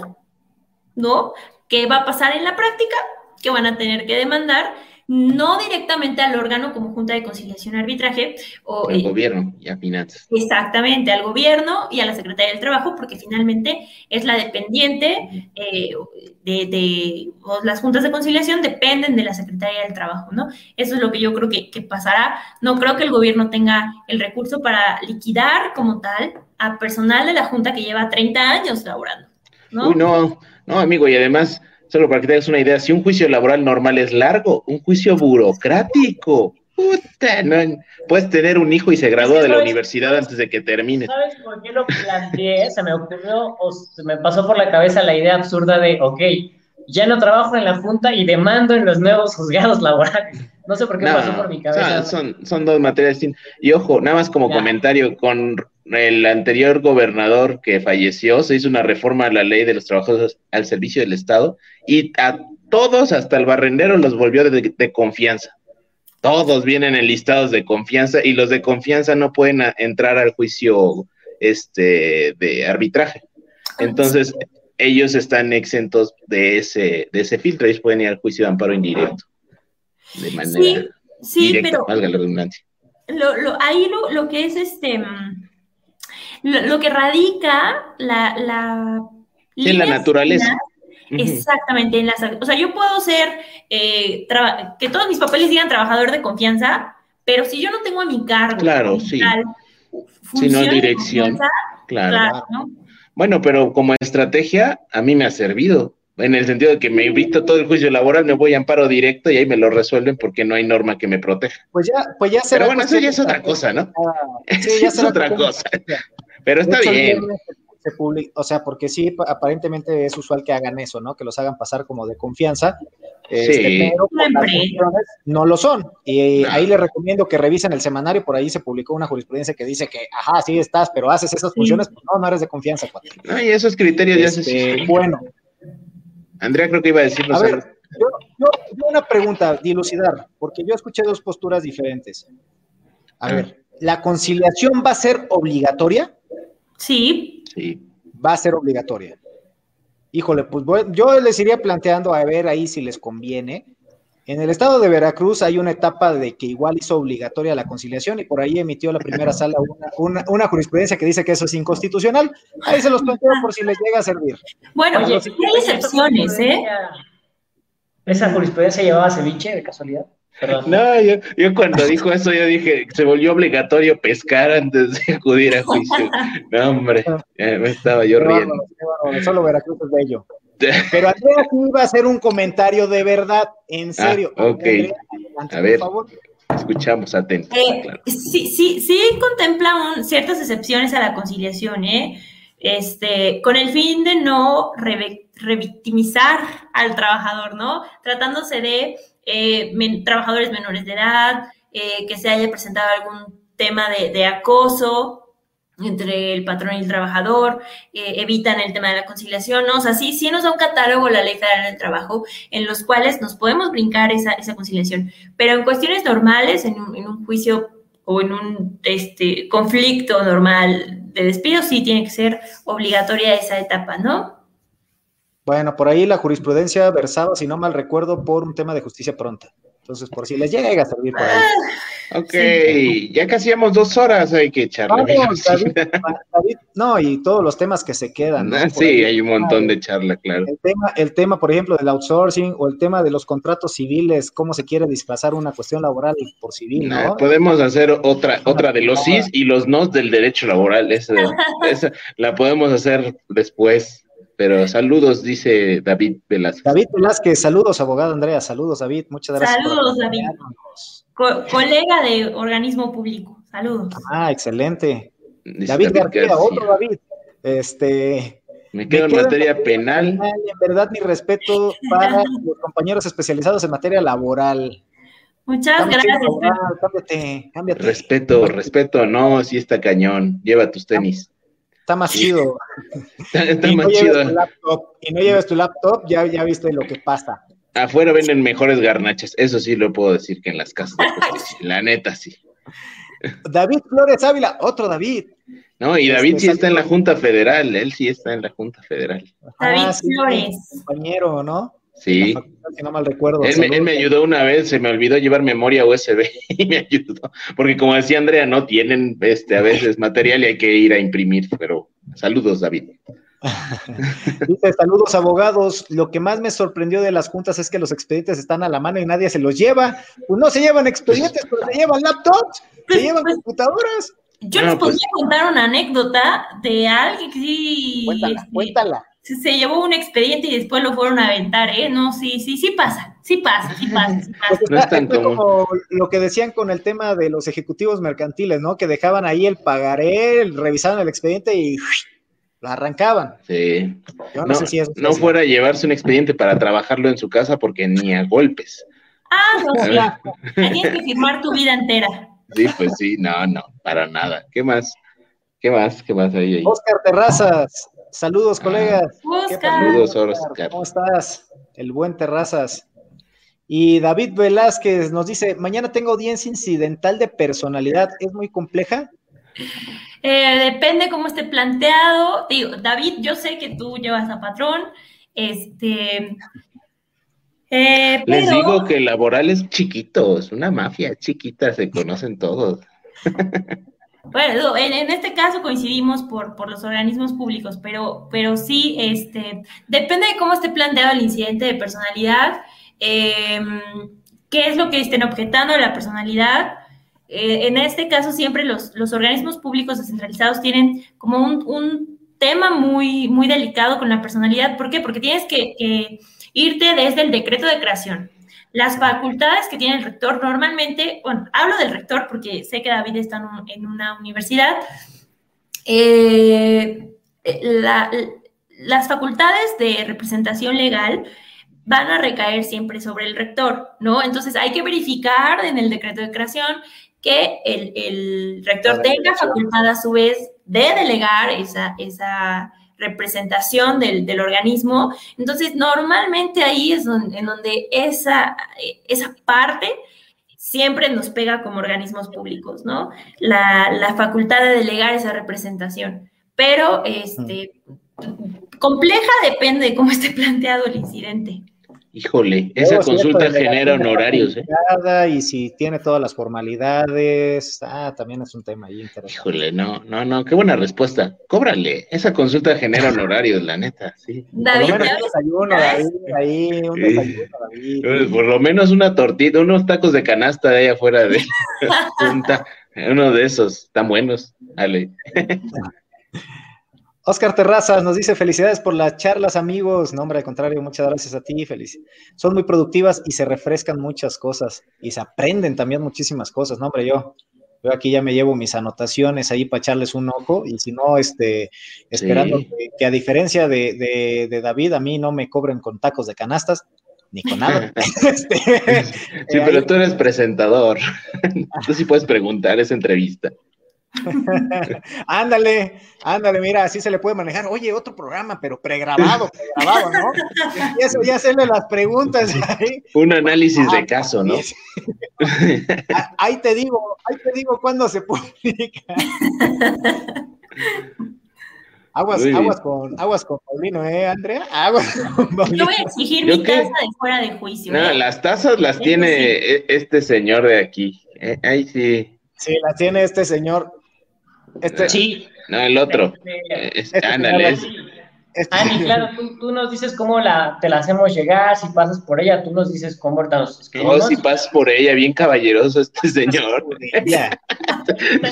¿no? ¿Qué va a pasar en la práctica? Que van a tener que demandar no directamente al órgano como Junta de Conciliación y Arbitraje. O, al gobierno y a finanzas. Exactamente, al gobierno y a la Secretaría del Trabajo, porque finalmente es la dependiente eh, de, las juntas de conciliación dependen de la Secretaría del Trabajo, ¿no? Eso es lo que yo creo que, pasará. No creo que el gobierno tenga el recurso para liquidar como tal a personal de la Junta que lleva 30 años laborando. ¿no? Uy, no, no, amigo, y además Solo para que tengas una idea, si un juicio laboral normal es largo, un juicio burocrático, puta, no, puedes tener un hijo y se gradúa de la universidad antes de que termine. ¿Sabes por qué lo planteé? Se me ocurrió o se me pasó por la cabeza la idea absurda de, ok, ya no trabajo en la Junta y demando en los nuevos juzgados laborales. No sé por qué pasó por mi cabeza. Son, son, dos materias distintas. Y ojo, nada más como comentario, con el anterior gobernador que falleció, se hizo una reforma a la ley de los trabajadores al servicio del Estado y a todos, hasta el barrendero, los volvió de, confianza. Todos vienen en listados de confianza y los de confianza no pueden entrar al juicio este, de arbitraje. Entonces, ellos están exentos de ese, de ese filtro, ellos pueden ir al juicio de amparo indirecto. De manera sí, directa, pero valga la redundancia. Lo, ahí lo, lo, que es este lo, que radica la, la en la naturaleza. Exactamente, en o sea, yo puedo ser, eh, que todos mis papeles digan trabajador de confianza, pero si yo no tengo a mi cargo, claro, sí. si no dirección, claro. Bueno, pero como estrategia, a mí me ha servido, en el sentido de que me visto todo el juicio laboral, me voy a amparo directo y ahí me lo resuelven porque no hay norma que me proteja. Pues ya, pues ya será. Pero bueno, eso ya es otra cosa, ¿no? sí, ya <laughs> es otra cosa. Pero está bien o sea, porque sí, aparentemente es usual que hagan eso, ¿no? Que los hagan pasar como de confianza, este, pero no lo son. Y ahí les recomiendo que revisen el semanario, por ahí se publicó una jurisprudencia que dice que, ajá, sí estás, pero haces esas funciones, pues no, no eres de confianza. No, y esos criterios ya se... Este, bueno. Andrea creo que iba a decirnos a ver, yo, yo, una pregunta, dilucidar, porque yo escuché dos posturas diferentes. A ver, ¿la conciliación va a ser obligatoria? Sí. Va a ser obligatoria. Híjole, pues yo les iría planteando a ver ahí si les conviene. En el estado de Veracruz hay una etapa de que igual hizo obligatoria la conciliación y por ahí emitió la primera <laughs> sala una, jurisprudencia que dice que eso es inconstitucional. Ahí se los planteo por si les llega a servir. Bueno, hay excepciones, ¿eh? ¿Esa jurisprudencia llevaba ceviche de casualidad? No, yo, yo, cuando dijo eso, yo dije, se volvió obligatorio pescar antes de acudir a juicio. No, hombre, me estaba yo riendo. solo Veracruz es bello. <laughs> Pero Andrea sí iba a hacer un comentario de verdad, en ah, serio. ok. a ver, escuchamos atentos. Eh, sí, sí, sí contempla ciertas excepciones a la conciliación, ¿eh? Este, con el fin de no revictimizar al trabajador, ¿no? Tratándose de eh, trabajadores menores de edad, eh, que se haya presentado algún tema de, acoso entre el patrón y el trabajador, eh, evitan el tema de la conciliación, ¿no? O sea, sí, sí nos da un catálogo la Ley Federal del Trabajo en los cuales nos podemos brincar esa, esa conciliación, pero en cuestiones normales, en un, juicio o en un este, conflicto normal de despido, sí tiene que ser obligatoria esa etapa, ¿no? Bueno, por ahí la jurisprudencia versaba, si no mal recuerdo, por un tema de justicia pronta. Entonces, por si les llega, a servir por ahí. Ah, ok, ya casi hemos dos horas, hay que echarle. <laughs> no, y todos los temas que se quedan. Ah, sí, hay un montón de charla, claro. El tema, el tema, por ejemplo, del outsourcing o el tema de los contratos civiles, cómo se quiere disfrazar una cuestión laboral por civil, ¿no? podemos hacer otra, otra de los sís y los nos del derecho laboral. esa <laughs> la podemos hacer después. Pero saludos, dice David Velázquez. David Velázquez, saludos, abogado Andrea, saludos, David, muchas gracias. Saludos, David. colega de organismo público, saludos. Ah, excelente. David García, otro David. Este. Me quedo, en materia penal. En verdad, mi respeto para <laughs> los compañeros especializados en materia laboral. Muchas gracias. cámbiate, cámbiate. Respeto, respeto, no, sí está cañón. Lleva tus tenis. Está más chido. <laughs> Está, y, más no chido. laptop, y no lleves tu laptop, ya, ya viste lo que pasa. Afuera venden mejores garnachas. Eso sí lo puedo decir que en las casas. de justicia. La neta, sí. David Flores Ávila, otro David. No, y Este, David sí está en la. Junta Federal. Él sí está en la Junta Federal. David Ah, sí, Flores. Compañero, ¿no? Sí. La facultad, si no mal recuerdo. Él me, él me Saludos. ayudó una vez, se me olvidó llevar memoria USB <laughs> y me ayudó. Porque como decía Andrea, no tienen este a veces material y hay que ir a imprimir. Pero saludos, David. <laughs> Dice, saludos abogados. Lo que más me sorprendió de las juntas es que los expedientes están a la mano y nadie se los lleva. Pues no se llevan expedientes, pero se llevan laptops, se llevan Pues- computadoras. Yo No, les pues- podría contar una anécdota de alguien que sí, Cuéntala, este, cuéntala. Se, se llevó un expediente y después lo fueron a aventar, ¿eh? No, sí, sí, sí pasa, sí pasa, sí pasa, sí pasa. Pues No es está- tan común. como lo que decían con el tema de los ejecutivos mercantiles, ¿no? Que dejaban ahí el pagaré, revisaban el expediente y lo arrancaban. Sí. Yo no, No, sé si es no fuera a llevarse un expediente para trabajarlo en su casa porque ni a golpes. Ah, no. Tienes que firmar tu vida entera. Sí, pues sí, no, no, para nada. ¿Qué más? ¿Qué más? ¿Qué más hay ahí? Oscar Terrazas, saludos colegas. ¿Qué Oscar. tal? Saludos, Oscar. ¿Cómo estás? El buen Terrazas. Y David Velázquez nos dice, mañana tengo audiencia incidental de personalidad, ¿es muy compleja? Eh, depende cómo esté planteado. Digo, David, yo sé que tú llevas a patrón. Este. eh, Les digo que laboral es chiquito, es una mafia chiquita, se conocen todos. <laughs> Bueno, en, este caso coincidimos por, por los organismos públicos, pero, pero sí, este, depende de cómo esté planteado el incidente de personalidad, eh, qué es lo que estén objetando de la personalidad. Eh, en este caso, siempre los, los organismos públicos descentralizados tienen como un, un tema muy, muy delicado con la personalidad. ¿Por qué? Porque tienes que, que irte desde el decreto de creación. Las facultades que tiene el rector normalmente, bueno, hablo del rector porque sé que David está en, un- en una universidad, eh, la- las facultades de representación legal van a recaer siempre sobre el rector, ¿no? Entonces hay que verificar en el decreto de creación que el, el rector tenga facultad a su vez de delegar esa, esa representación del, del organismo. Entonces, normalmente ahí es donde, en donde esa, esa parte siempre nos pega como organismos públicos, ¿no? La, la facultad de delegar esa representación. Pero, este, compleja depende de cómo esté planteado el incidente. Híjole, esa Luego, consulta genera honorarios, ¿eh? Y si tiene todas las formalidades, ah, también es un tema ahí interesante. Híjole, no, no, no, qué buena respuesta. Cóbrale, esa consulta genera honorarios, la neta, sí. Por lo menos desayuno, David, ahí, un desayuno, David. Pues, Por lo menos una tortita, unos tacos de canasta de ahí afuera de <laughs> junta, uno de esos, están buenos, dale. <laughs> Oscar Terrazas nos dice felicidades por las charlas, amigos. No, hombre, al contrario, muchas gracias a ti, feliz. Son muy productivas y se refrescan muchas cosas y se aprenden también muchísimas cosas. No, hombre, yo, yo aquí ya me llevo mis anotaciones ahí para echarles un ojo y si no, este, esperando Sí. que, que a diferencia de, de- de David, a mí no me cobren con tacos de canastas ni con nada. <laughs> <laughs> Este, Sí, eh, pero ahí- tú eres <laughs> presentador. Tú sí puedes preguntar esa entrevista. <laughs> ándale, ándale, mira, así se le puede manejar. Oye, otro programa, pero pregrabado, pregrabado, ¿no? Empiezo ya a hacerle las preguntas ahí. Un análisis Ah, de caso, ¿no? <laughs> Ah, Ahí te digo, ahí te digo cuándo se publica. <laughs> Aguas, aguas con, aguas con Paulino, ¿eh, Andrea? Aguas con Yo Paulino. voy a exigir ¿Yo mi casa de fuera de juicio. No, ¿eh? las tazas las Eso tiene sí. e- este señor de aquí. Eh, ahí sí. Sí, la tiene este señor. Este, Sí. No, el otro. Este, es- Este ándale, este- claro, tú, tú nos dices cómo la, te la hacemos llegar, si pasas por ella, tú nos dices cómo ahorita nos Oh, escribimos. si pasas por ella, bien caballeroso este señor. Ya.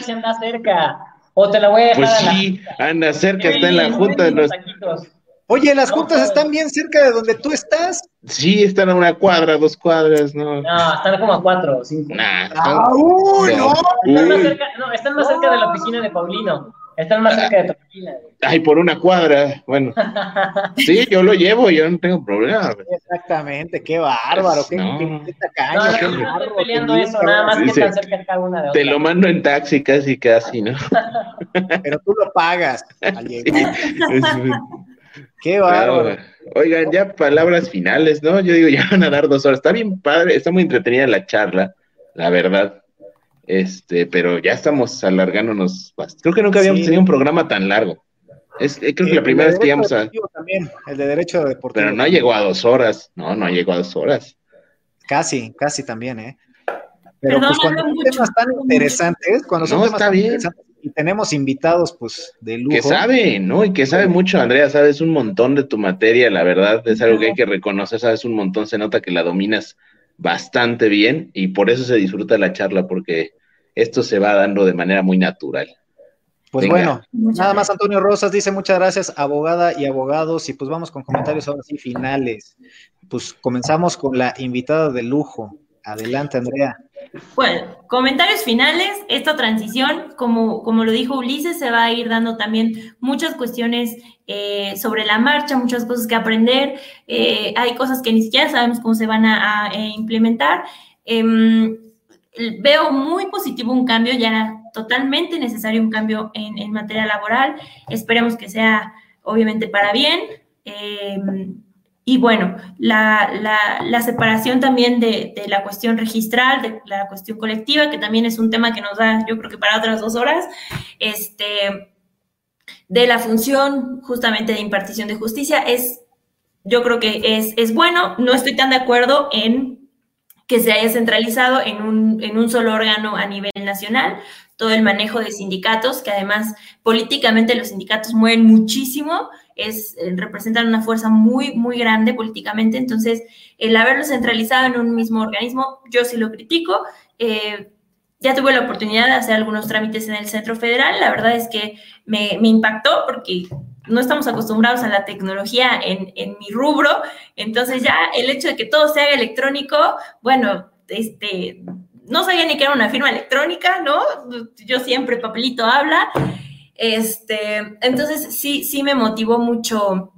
Anda cerca. O te la voy a dejar Pues a la- sí, anda cerca, está en la junta de los los... taquitos. Oye, las No, juntas están bien cerca de donde tú estás. Sí, están a una cuadra, dos cuadras, no. No, están como a cuatro o cinco. Nah, ¡Ah, son- uy, no! Están más cerca, no, están más cerca de la oficina de Paulino. Están más cerca de tu oficina. Ay, por una cuadra. Bueno, <laughs> sí, yo lo llevo, yo no tengo problema. Exactamente, qué bárbaro, qué, No. qué, tacaño, No, no, qué no, bárbaro, estoy peleando eso, nada más que Dice, están cerca cada una de Te otra. lo mando en taxi casi, casi, ¿no? pero tú lo pagas <laughs> Qué bárbaro. Oigan, ya palabras finales, ¿no? Yo digo, <laughs> ya van a dar dos horas. Está bien padre, está muy entretenida la charla, la verdad. Este, pero ya estamos alargándonos. Creo que nunca habíamos tenido un programa tan largo. Es, eh, creo que la primera vez que íbamos a. También, el de Derecho Deportivo. Pero no llegó a dos horas. No, no llegó a dos horas. Casi, casi también, ¿eh? Pero pues cuando son temas tan interesantes, cuando son temas tan interesantes y tenemos invitados, pues, de lujo. Que sabe, ¿no? Y que sabe mucho, Andrea, sabes un montón de tu materia, la verdad, es algo que hay que reconocer, sabes un montón, se nota que la dominas bastante bien y por eso se disfruta la charla, porque esto se va dando de manera muy natural. Pues bueno, nada más Antonio Rosas dice muchas gracias, abogada y abogados, y pues vamos con comentarios ahora sí finales. Pues comenzamos con la invitada de lujo. Adelante, Andrea. Bueno, comentarios finales. Esta transición, como, como lo dijo Ulises, se va a ir dando también muchas cuestiones eh, sobre la marcha, muchas cosas que aprender. Eh, hay cosas que ni siquiera sabemos cómo se van a, implementar. Em, veo muy positivo un cambio, ya totalmente necesario un cambio en, en materia laboral. Esperemos que sea, obviamente, para bien. Y bueno, la, separación también de, la cuestión registral, de la cuestión colectiva, que también es un tema que nos da, yo creo que para otras dos horas, este, de la función justamente de impartición de justicia, es, yo creo que es, es bueno. No estoy tan de acuerdo en que se haya centralizado en un, en un solo órgano a nivel nacional todo el manejo de sindicatos, que además políticamente los sindicatos mueven muchísimo eh, representan una fuerza muy, muy grande políticamente. Entonces, el haberlo centralizado en un mismo organismo, yo sí lo critico. Eh, ya tuve la oportunidad de hacer algunos trámites en el Centro Federal. La verdad es que me, impactó porque no estamos acostumbrados a la tecnología en, en, mi rubro. Entonces, ya el hecho de que todo se haga electrónico, bueno, este, no sabía ni que era una firma electrónica, ¿no? Yo siempre papelito habla. Este, entonces sí, sí me motivó mucho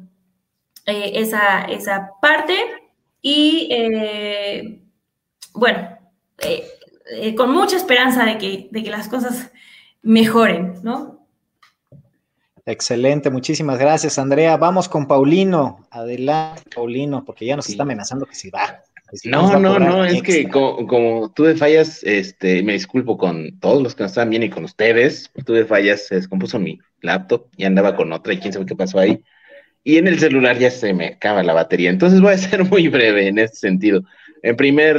eh, esa, esa, parte y eh, bueno, eh, con mucha esperanza de que, de que las cosas mejoren, ¿no? Excelente, muchísimas gracias, Andrea. Vamos con Paulino. Adelante, Paulino, porque ya nos está amenazando que si va. No, no, no, es que como, tuve fallas, este, me disculpo con todos los que no estaban bien y con ustedes, tuve fallas, se descompuso mi laptop y andaba con otra y quién sabe qué pasó ahí. Y en el celular ya se me acaba la batería, entonces voy a ser <laughs> muy breve en este sentido. En primer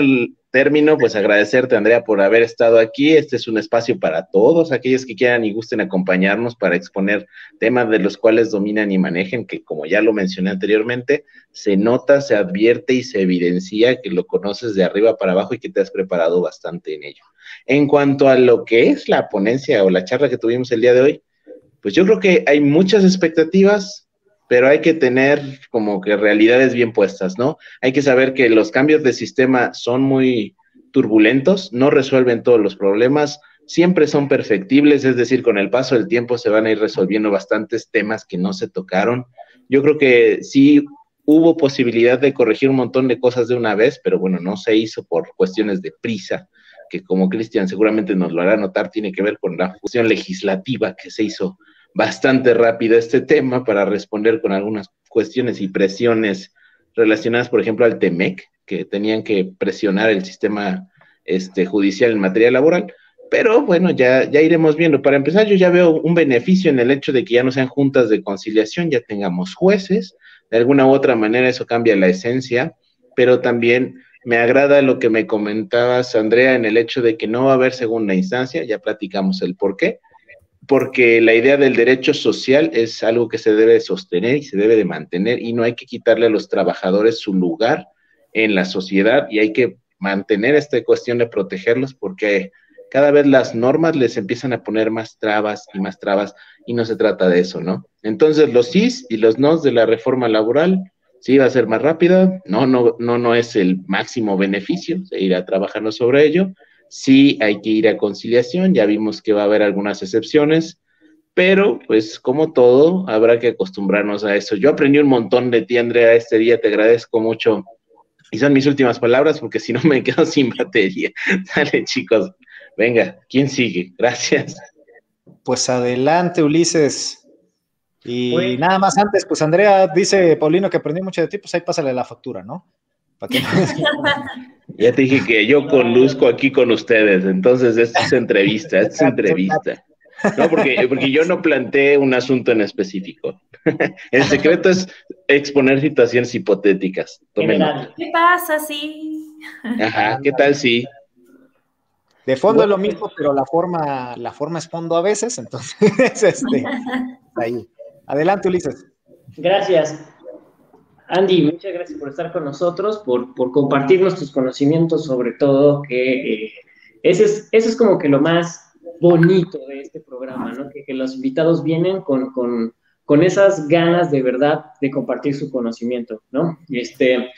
término, pues agradecerte, Andrea, por haber estado aquí. Este es un espacio para todos aquellos que quieran y gusten acompañarnos para exponer temas de los cuales dominan y manejen, que como ya lo mencioné anteriormente, se nota, se advierte y se evidencia que lo conoces de arriba para abajo y que te has preparado bastante en ello. En cuanto a lo que es la ponencia o la charla que tuvimos el día de hoy, pues yo creo que hay muchas expectativas, pero hay que tener como que realidades bien puestas, ¿no? Hay que saber que los cambios de sistema son muy turbulentos, no resuelven todos los problemas, siempre son perfectibles, es decir, con el paso del tiempo se van a ir resolviendo bastantes temas que no se tocaron. Yo creo que sí hubo posibilidad de corregir un montón de cosas de una vez, pero bueno, no se hizo por cuestiones de prisa, que como Cristian seguramente nos lo hará notar, tiene que ver con la función legislativa que se hizo bastante rápido este tema para responder con algunas cuestiones y presiones relacionadas, por ejemplo, al TEMEC, que tenían que presionar el sistema este, judicial en materia laboral. Pero bueno, ya, ya iremos viendo. Para empezar, yo ya veo un beneficio en el hecho de que ya no sean juntas de conciliación, ya tengamos jueces. De alguna u otra manera eso cambia la esencia, pero también me agrada lo que me comentabas, Andrea, en el hecho de que no va a haber segunda instancia, ya platicamos el por qué, porque la idea del derecho social es algo que se debe sostener y se debe de mantener y no hay que quitarle a los trabajadores su lugar en la sociedad y hay que mantener esta cuestión de protegerlos porque cada vez las normas les empiezan a poner más trabas y más trabas y no se trata de eso, ¿no? Entonces los sís y los nos de la reforma laboral sí va a ser más rápida, no, no, no, no es el máximo beneficio, se irá trabajando sobre ello, sí hay que ir a conciliación, ya vimos que va a haber algunas excepciones, pero pues como todo, habrá que acostumbrarnos a eso. Yo aprendí un montón de ti, Andrea, este día, te agradezco mucho. Y son mis últimas palabras porque si no me quedo <laughs> sin batería. Dale, chicos. Venga, ¿quién sigue? Gracias. Pues adelante, Ulises. Y nada más antes, pues Andrea dice, Paulino, que aprendí mucho de ti, pues ahí pásale la factura, ¿no? <laughs> ya te dije que yo conduzco aquí con ustedes, entonces esta es entrevista, esta es entrevista. No, porque, porque yo no planteé un asunto en específico. <laughs> El secreto es exponer situaciones hipotéticas. ¿Qué pasa si? Ajá, ¿qué tal si? De fondo es lo mismo, pero la forma, la forma es fondo a veces, entonces, <laughs> este, ahí. Adelante, Ulises. Gracias. Andy, muchas gracias por estar con nosotros, por, por compartir nuestros conocimientos, sobre todo, que eh, ese, es, eso es como que lo más bonito de este programa, ¿no? Que, los invitados vienen con, con, con, esas ganas de verdad de compartir su conocimiento, ¿no? Este,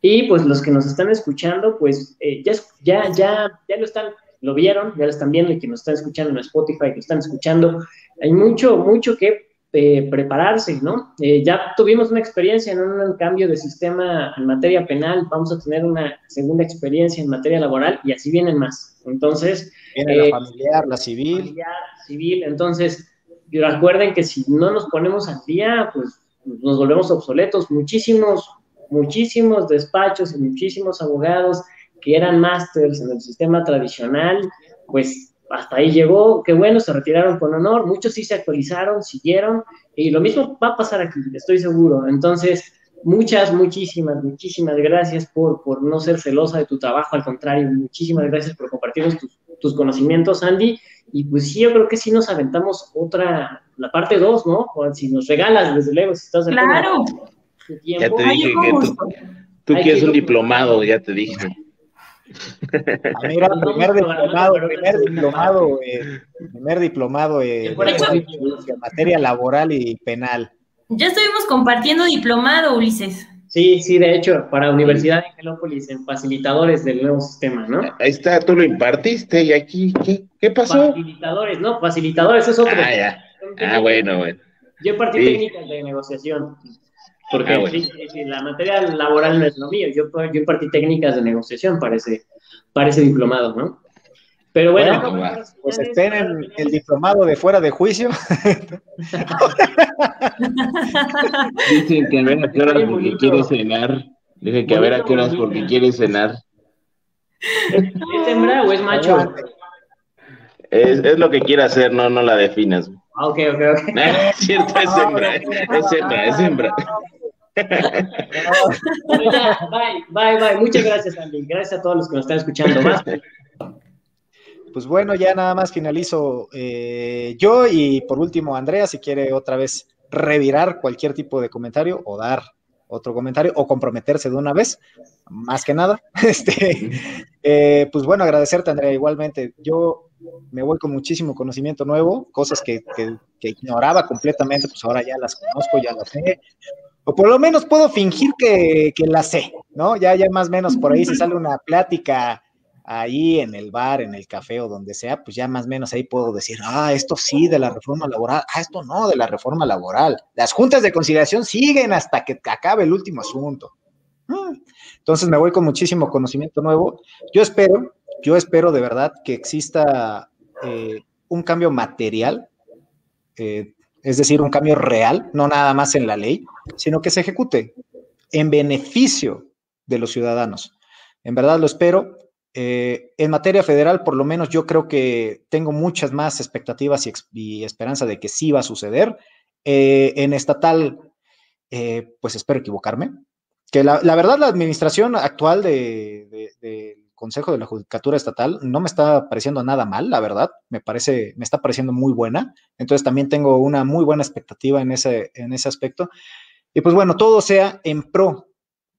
y pues los que nos están escuchando, pues eh, ya, ya, ya, ya lo están, lo vieron, ya lo están viendo y que nos están escuchando en Spotify, que están escuchando, hay mucho, mucho que eh, prepararse, ¿no? Eh, ya tuvimos una experiencia en un cambio de sistema en materia penal, vamos a tener una segunda experiencia en materia laboral y así vienen más. Entonces... Viene la eh, familiar, la civil. Familiar, civil, entonces recuerden que si no nos ponemos al día, pues nos volvemos obsoletos. Muchísimos, muchísimos despachos y muchísimos abogados que eran másters en el sistema tradicional, pues hasta ahí llegó, qué bueno, se retiraron con honor, muchos sí se actualizaron, siguieron, y lo mismo va a pasar aquí, estoy seguro. Entonces, muchas, muchísimas, muchísimas gracias por, por no ser celosa de tu trabajo, al contrario, muchísimas gracias por compartirnos tus, tus conocimientos, Andy, y pues sí, yo creo que sí nos aventamos otra, la parte 2, ¿no? O si nos regalas, desde luego, si estás Claro. Ya te dije que tú, tú quieres un diplomado, ya te dije. Mira, primer diplomado, primer diplomado, eh, primer diplomado en materia laboral y penal. Ya estuvimos compartiendo diplomado, Ulises. Sí, sí, de hecho, para Universidad de Angelópolis, en facilitadores del nuevo sistema, ¿no? Ahí está, tú lo impartiste, y aquí, ¿qué, qué pasó? Facilitadores, no, facilitadores es otro. Ah, ya. Ah, bueno, bueno. Yo impartí técnicas de negociación. Porque ah, la materia laboral no es lo mío. Yo, yo impartí técnicas de negociación para ese, diplomado, ¿no? Pero bueno, pues esperen el diplomado de fuera de juicio. <laughs> Dicen que a ver a qué horas porque quiere cenar. Dicen que a ver a qué horas porque quiere cenar. ¿Es hembra o es macho? Es, es lo que quiere hacer, no, no la definas. Ah, ok, ok, ok. <laughs> es cierto, es hembra, es hembra, es hembra bye, bye, bye. Muchas gracias, Andy. Gracias a todos los que nos están escuchando. Pues bueno, ya nada más finalizo eh, yo y por último Andrea, si quiere otra vez revirar cualquier tipo de comentario o dar otro comentario o comprometerse de una vez, más que nada. <laughs> Este, eh, pues bueno, agradecerte Andrea igualmente. Yo me voy con muchísimo conocimiento nuevo, cosas que, que ignoraba completamente, pues ahora ya las conozco, ya las sé o por lo menos puedo fingir que, la sé, ¿no? Ya, ya más o menos por ahí si sale una plática ahí en el bar, en el café o donde sea, pues ya más o menos ahí puedo decir, ah, esto sí de la reforma laboral, ah, esto no de la reforma laboral. Las juntas de conciliación siguen hasta que acabe el último asunto. Mm. Entonces me voy con muchísimo conocimiento nuevo. Yo espero, yo espero de verdad que exista eh, un cambio material eh, es decir, un cambio real, no nada más en la ley, sino que se ejecute en beneficio de los ciudadanos. En verdad lo espero. Eh, en materia federal, por lo menos yo creo que tengo muchas más expectativas y, esperanza de que sí va a suceder. Eh, en estatal, eh, pues espero equivocarme. Que la, verdad, la administración actual de, de Consejo de la Judicatura Estatal no me está pareciendo nada mal, la verdad, me parece, me está pareciendo muy buena, entonces también tengo una muy buena expectativa en ese, en ese aspecto. Y pues bueno, todo sea en pro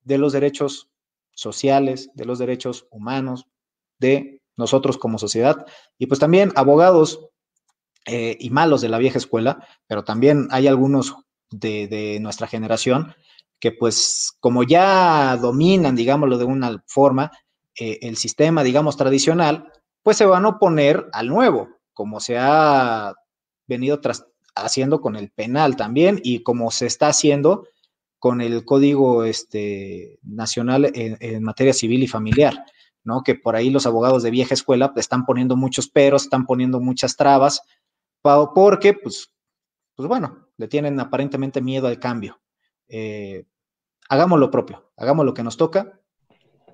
de los derechos sociales, de los derechos humanos, de nosotros como sociedad, y pues también abogados eh, y malos de la vieja escuela, pero también hay algunos de, de nuestra generación que pues como ya dominan, digámoslo de una forma, eh, el sistema, digamos, tradicional, pues se van a oponer al nuevo, como se ha venido haciendo con el penal también y como se está haciendo con el Código este, Nacional en, materia civil y familiar, ¿no? Que por ahí los abogados de vieja escuela pues, están poniendo muchos peros, están poniendo muchas trabas porque, pues, pues bueno, le tienen aparentemente miedo al cambio. Eh, hagamos lo propio, hagamos lo que nos toca,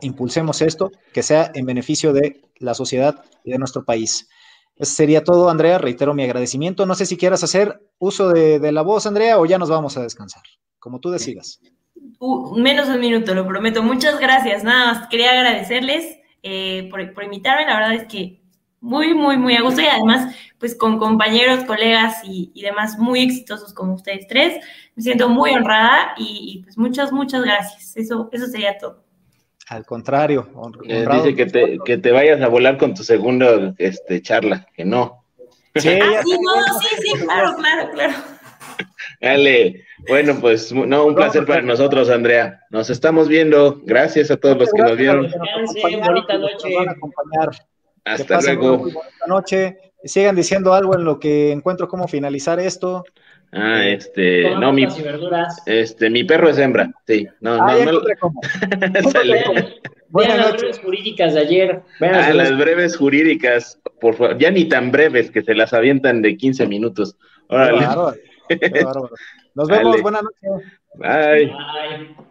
impulsemos esto, que sea en beneficio de la sociedad y de nuestro país. Eso sería todo, Andrea. Reitero mi agradecimiento. No sé si quieras hacer uso de, la voz, Andrea, o ya nos vamos a descansar, como tú decidas. Uh, menos un minuto, lo prometo. Muchas gracias. Nada más quería agradecerles eh, por, por, invitarme. La verdad es que muy, muy, muy a gusto y además, pues con compañeros, colegas y, demás muy exitosos como ustedes tres. Me siento muy honrada y, pues muchas, muchas gracias. Eso, eso sería todo. Al contrario. Eh, dice que te, que te, vayas a volar con tu segunda este, charla, que no. Sí, ah, sí, no, sí, sí, claro, claro, claro. Dale, bueno, pues no, un placer para nosotros, Andrea. Nos estamos viendo. Gracias a todos los que nos vieron. Bonita noche. Hasta luego. Buenas noche. Sigan diciendo algo en lo que encuentro cómo finalizar esto. Ah, este, no, mi, este, mi perro es hembra, sí, no, ah, no, no. <laughs> Vean las breves jurídicas de ayer. ah, las breves jurídicas, por favor, ya ni tan breves que se las avientan de 15 minutos. Órale. Nos <laughs> vemos, buenas noches. Bye. Bye.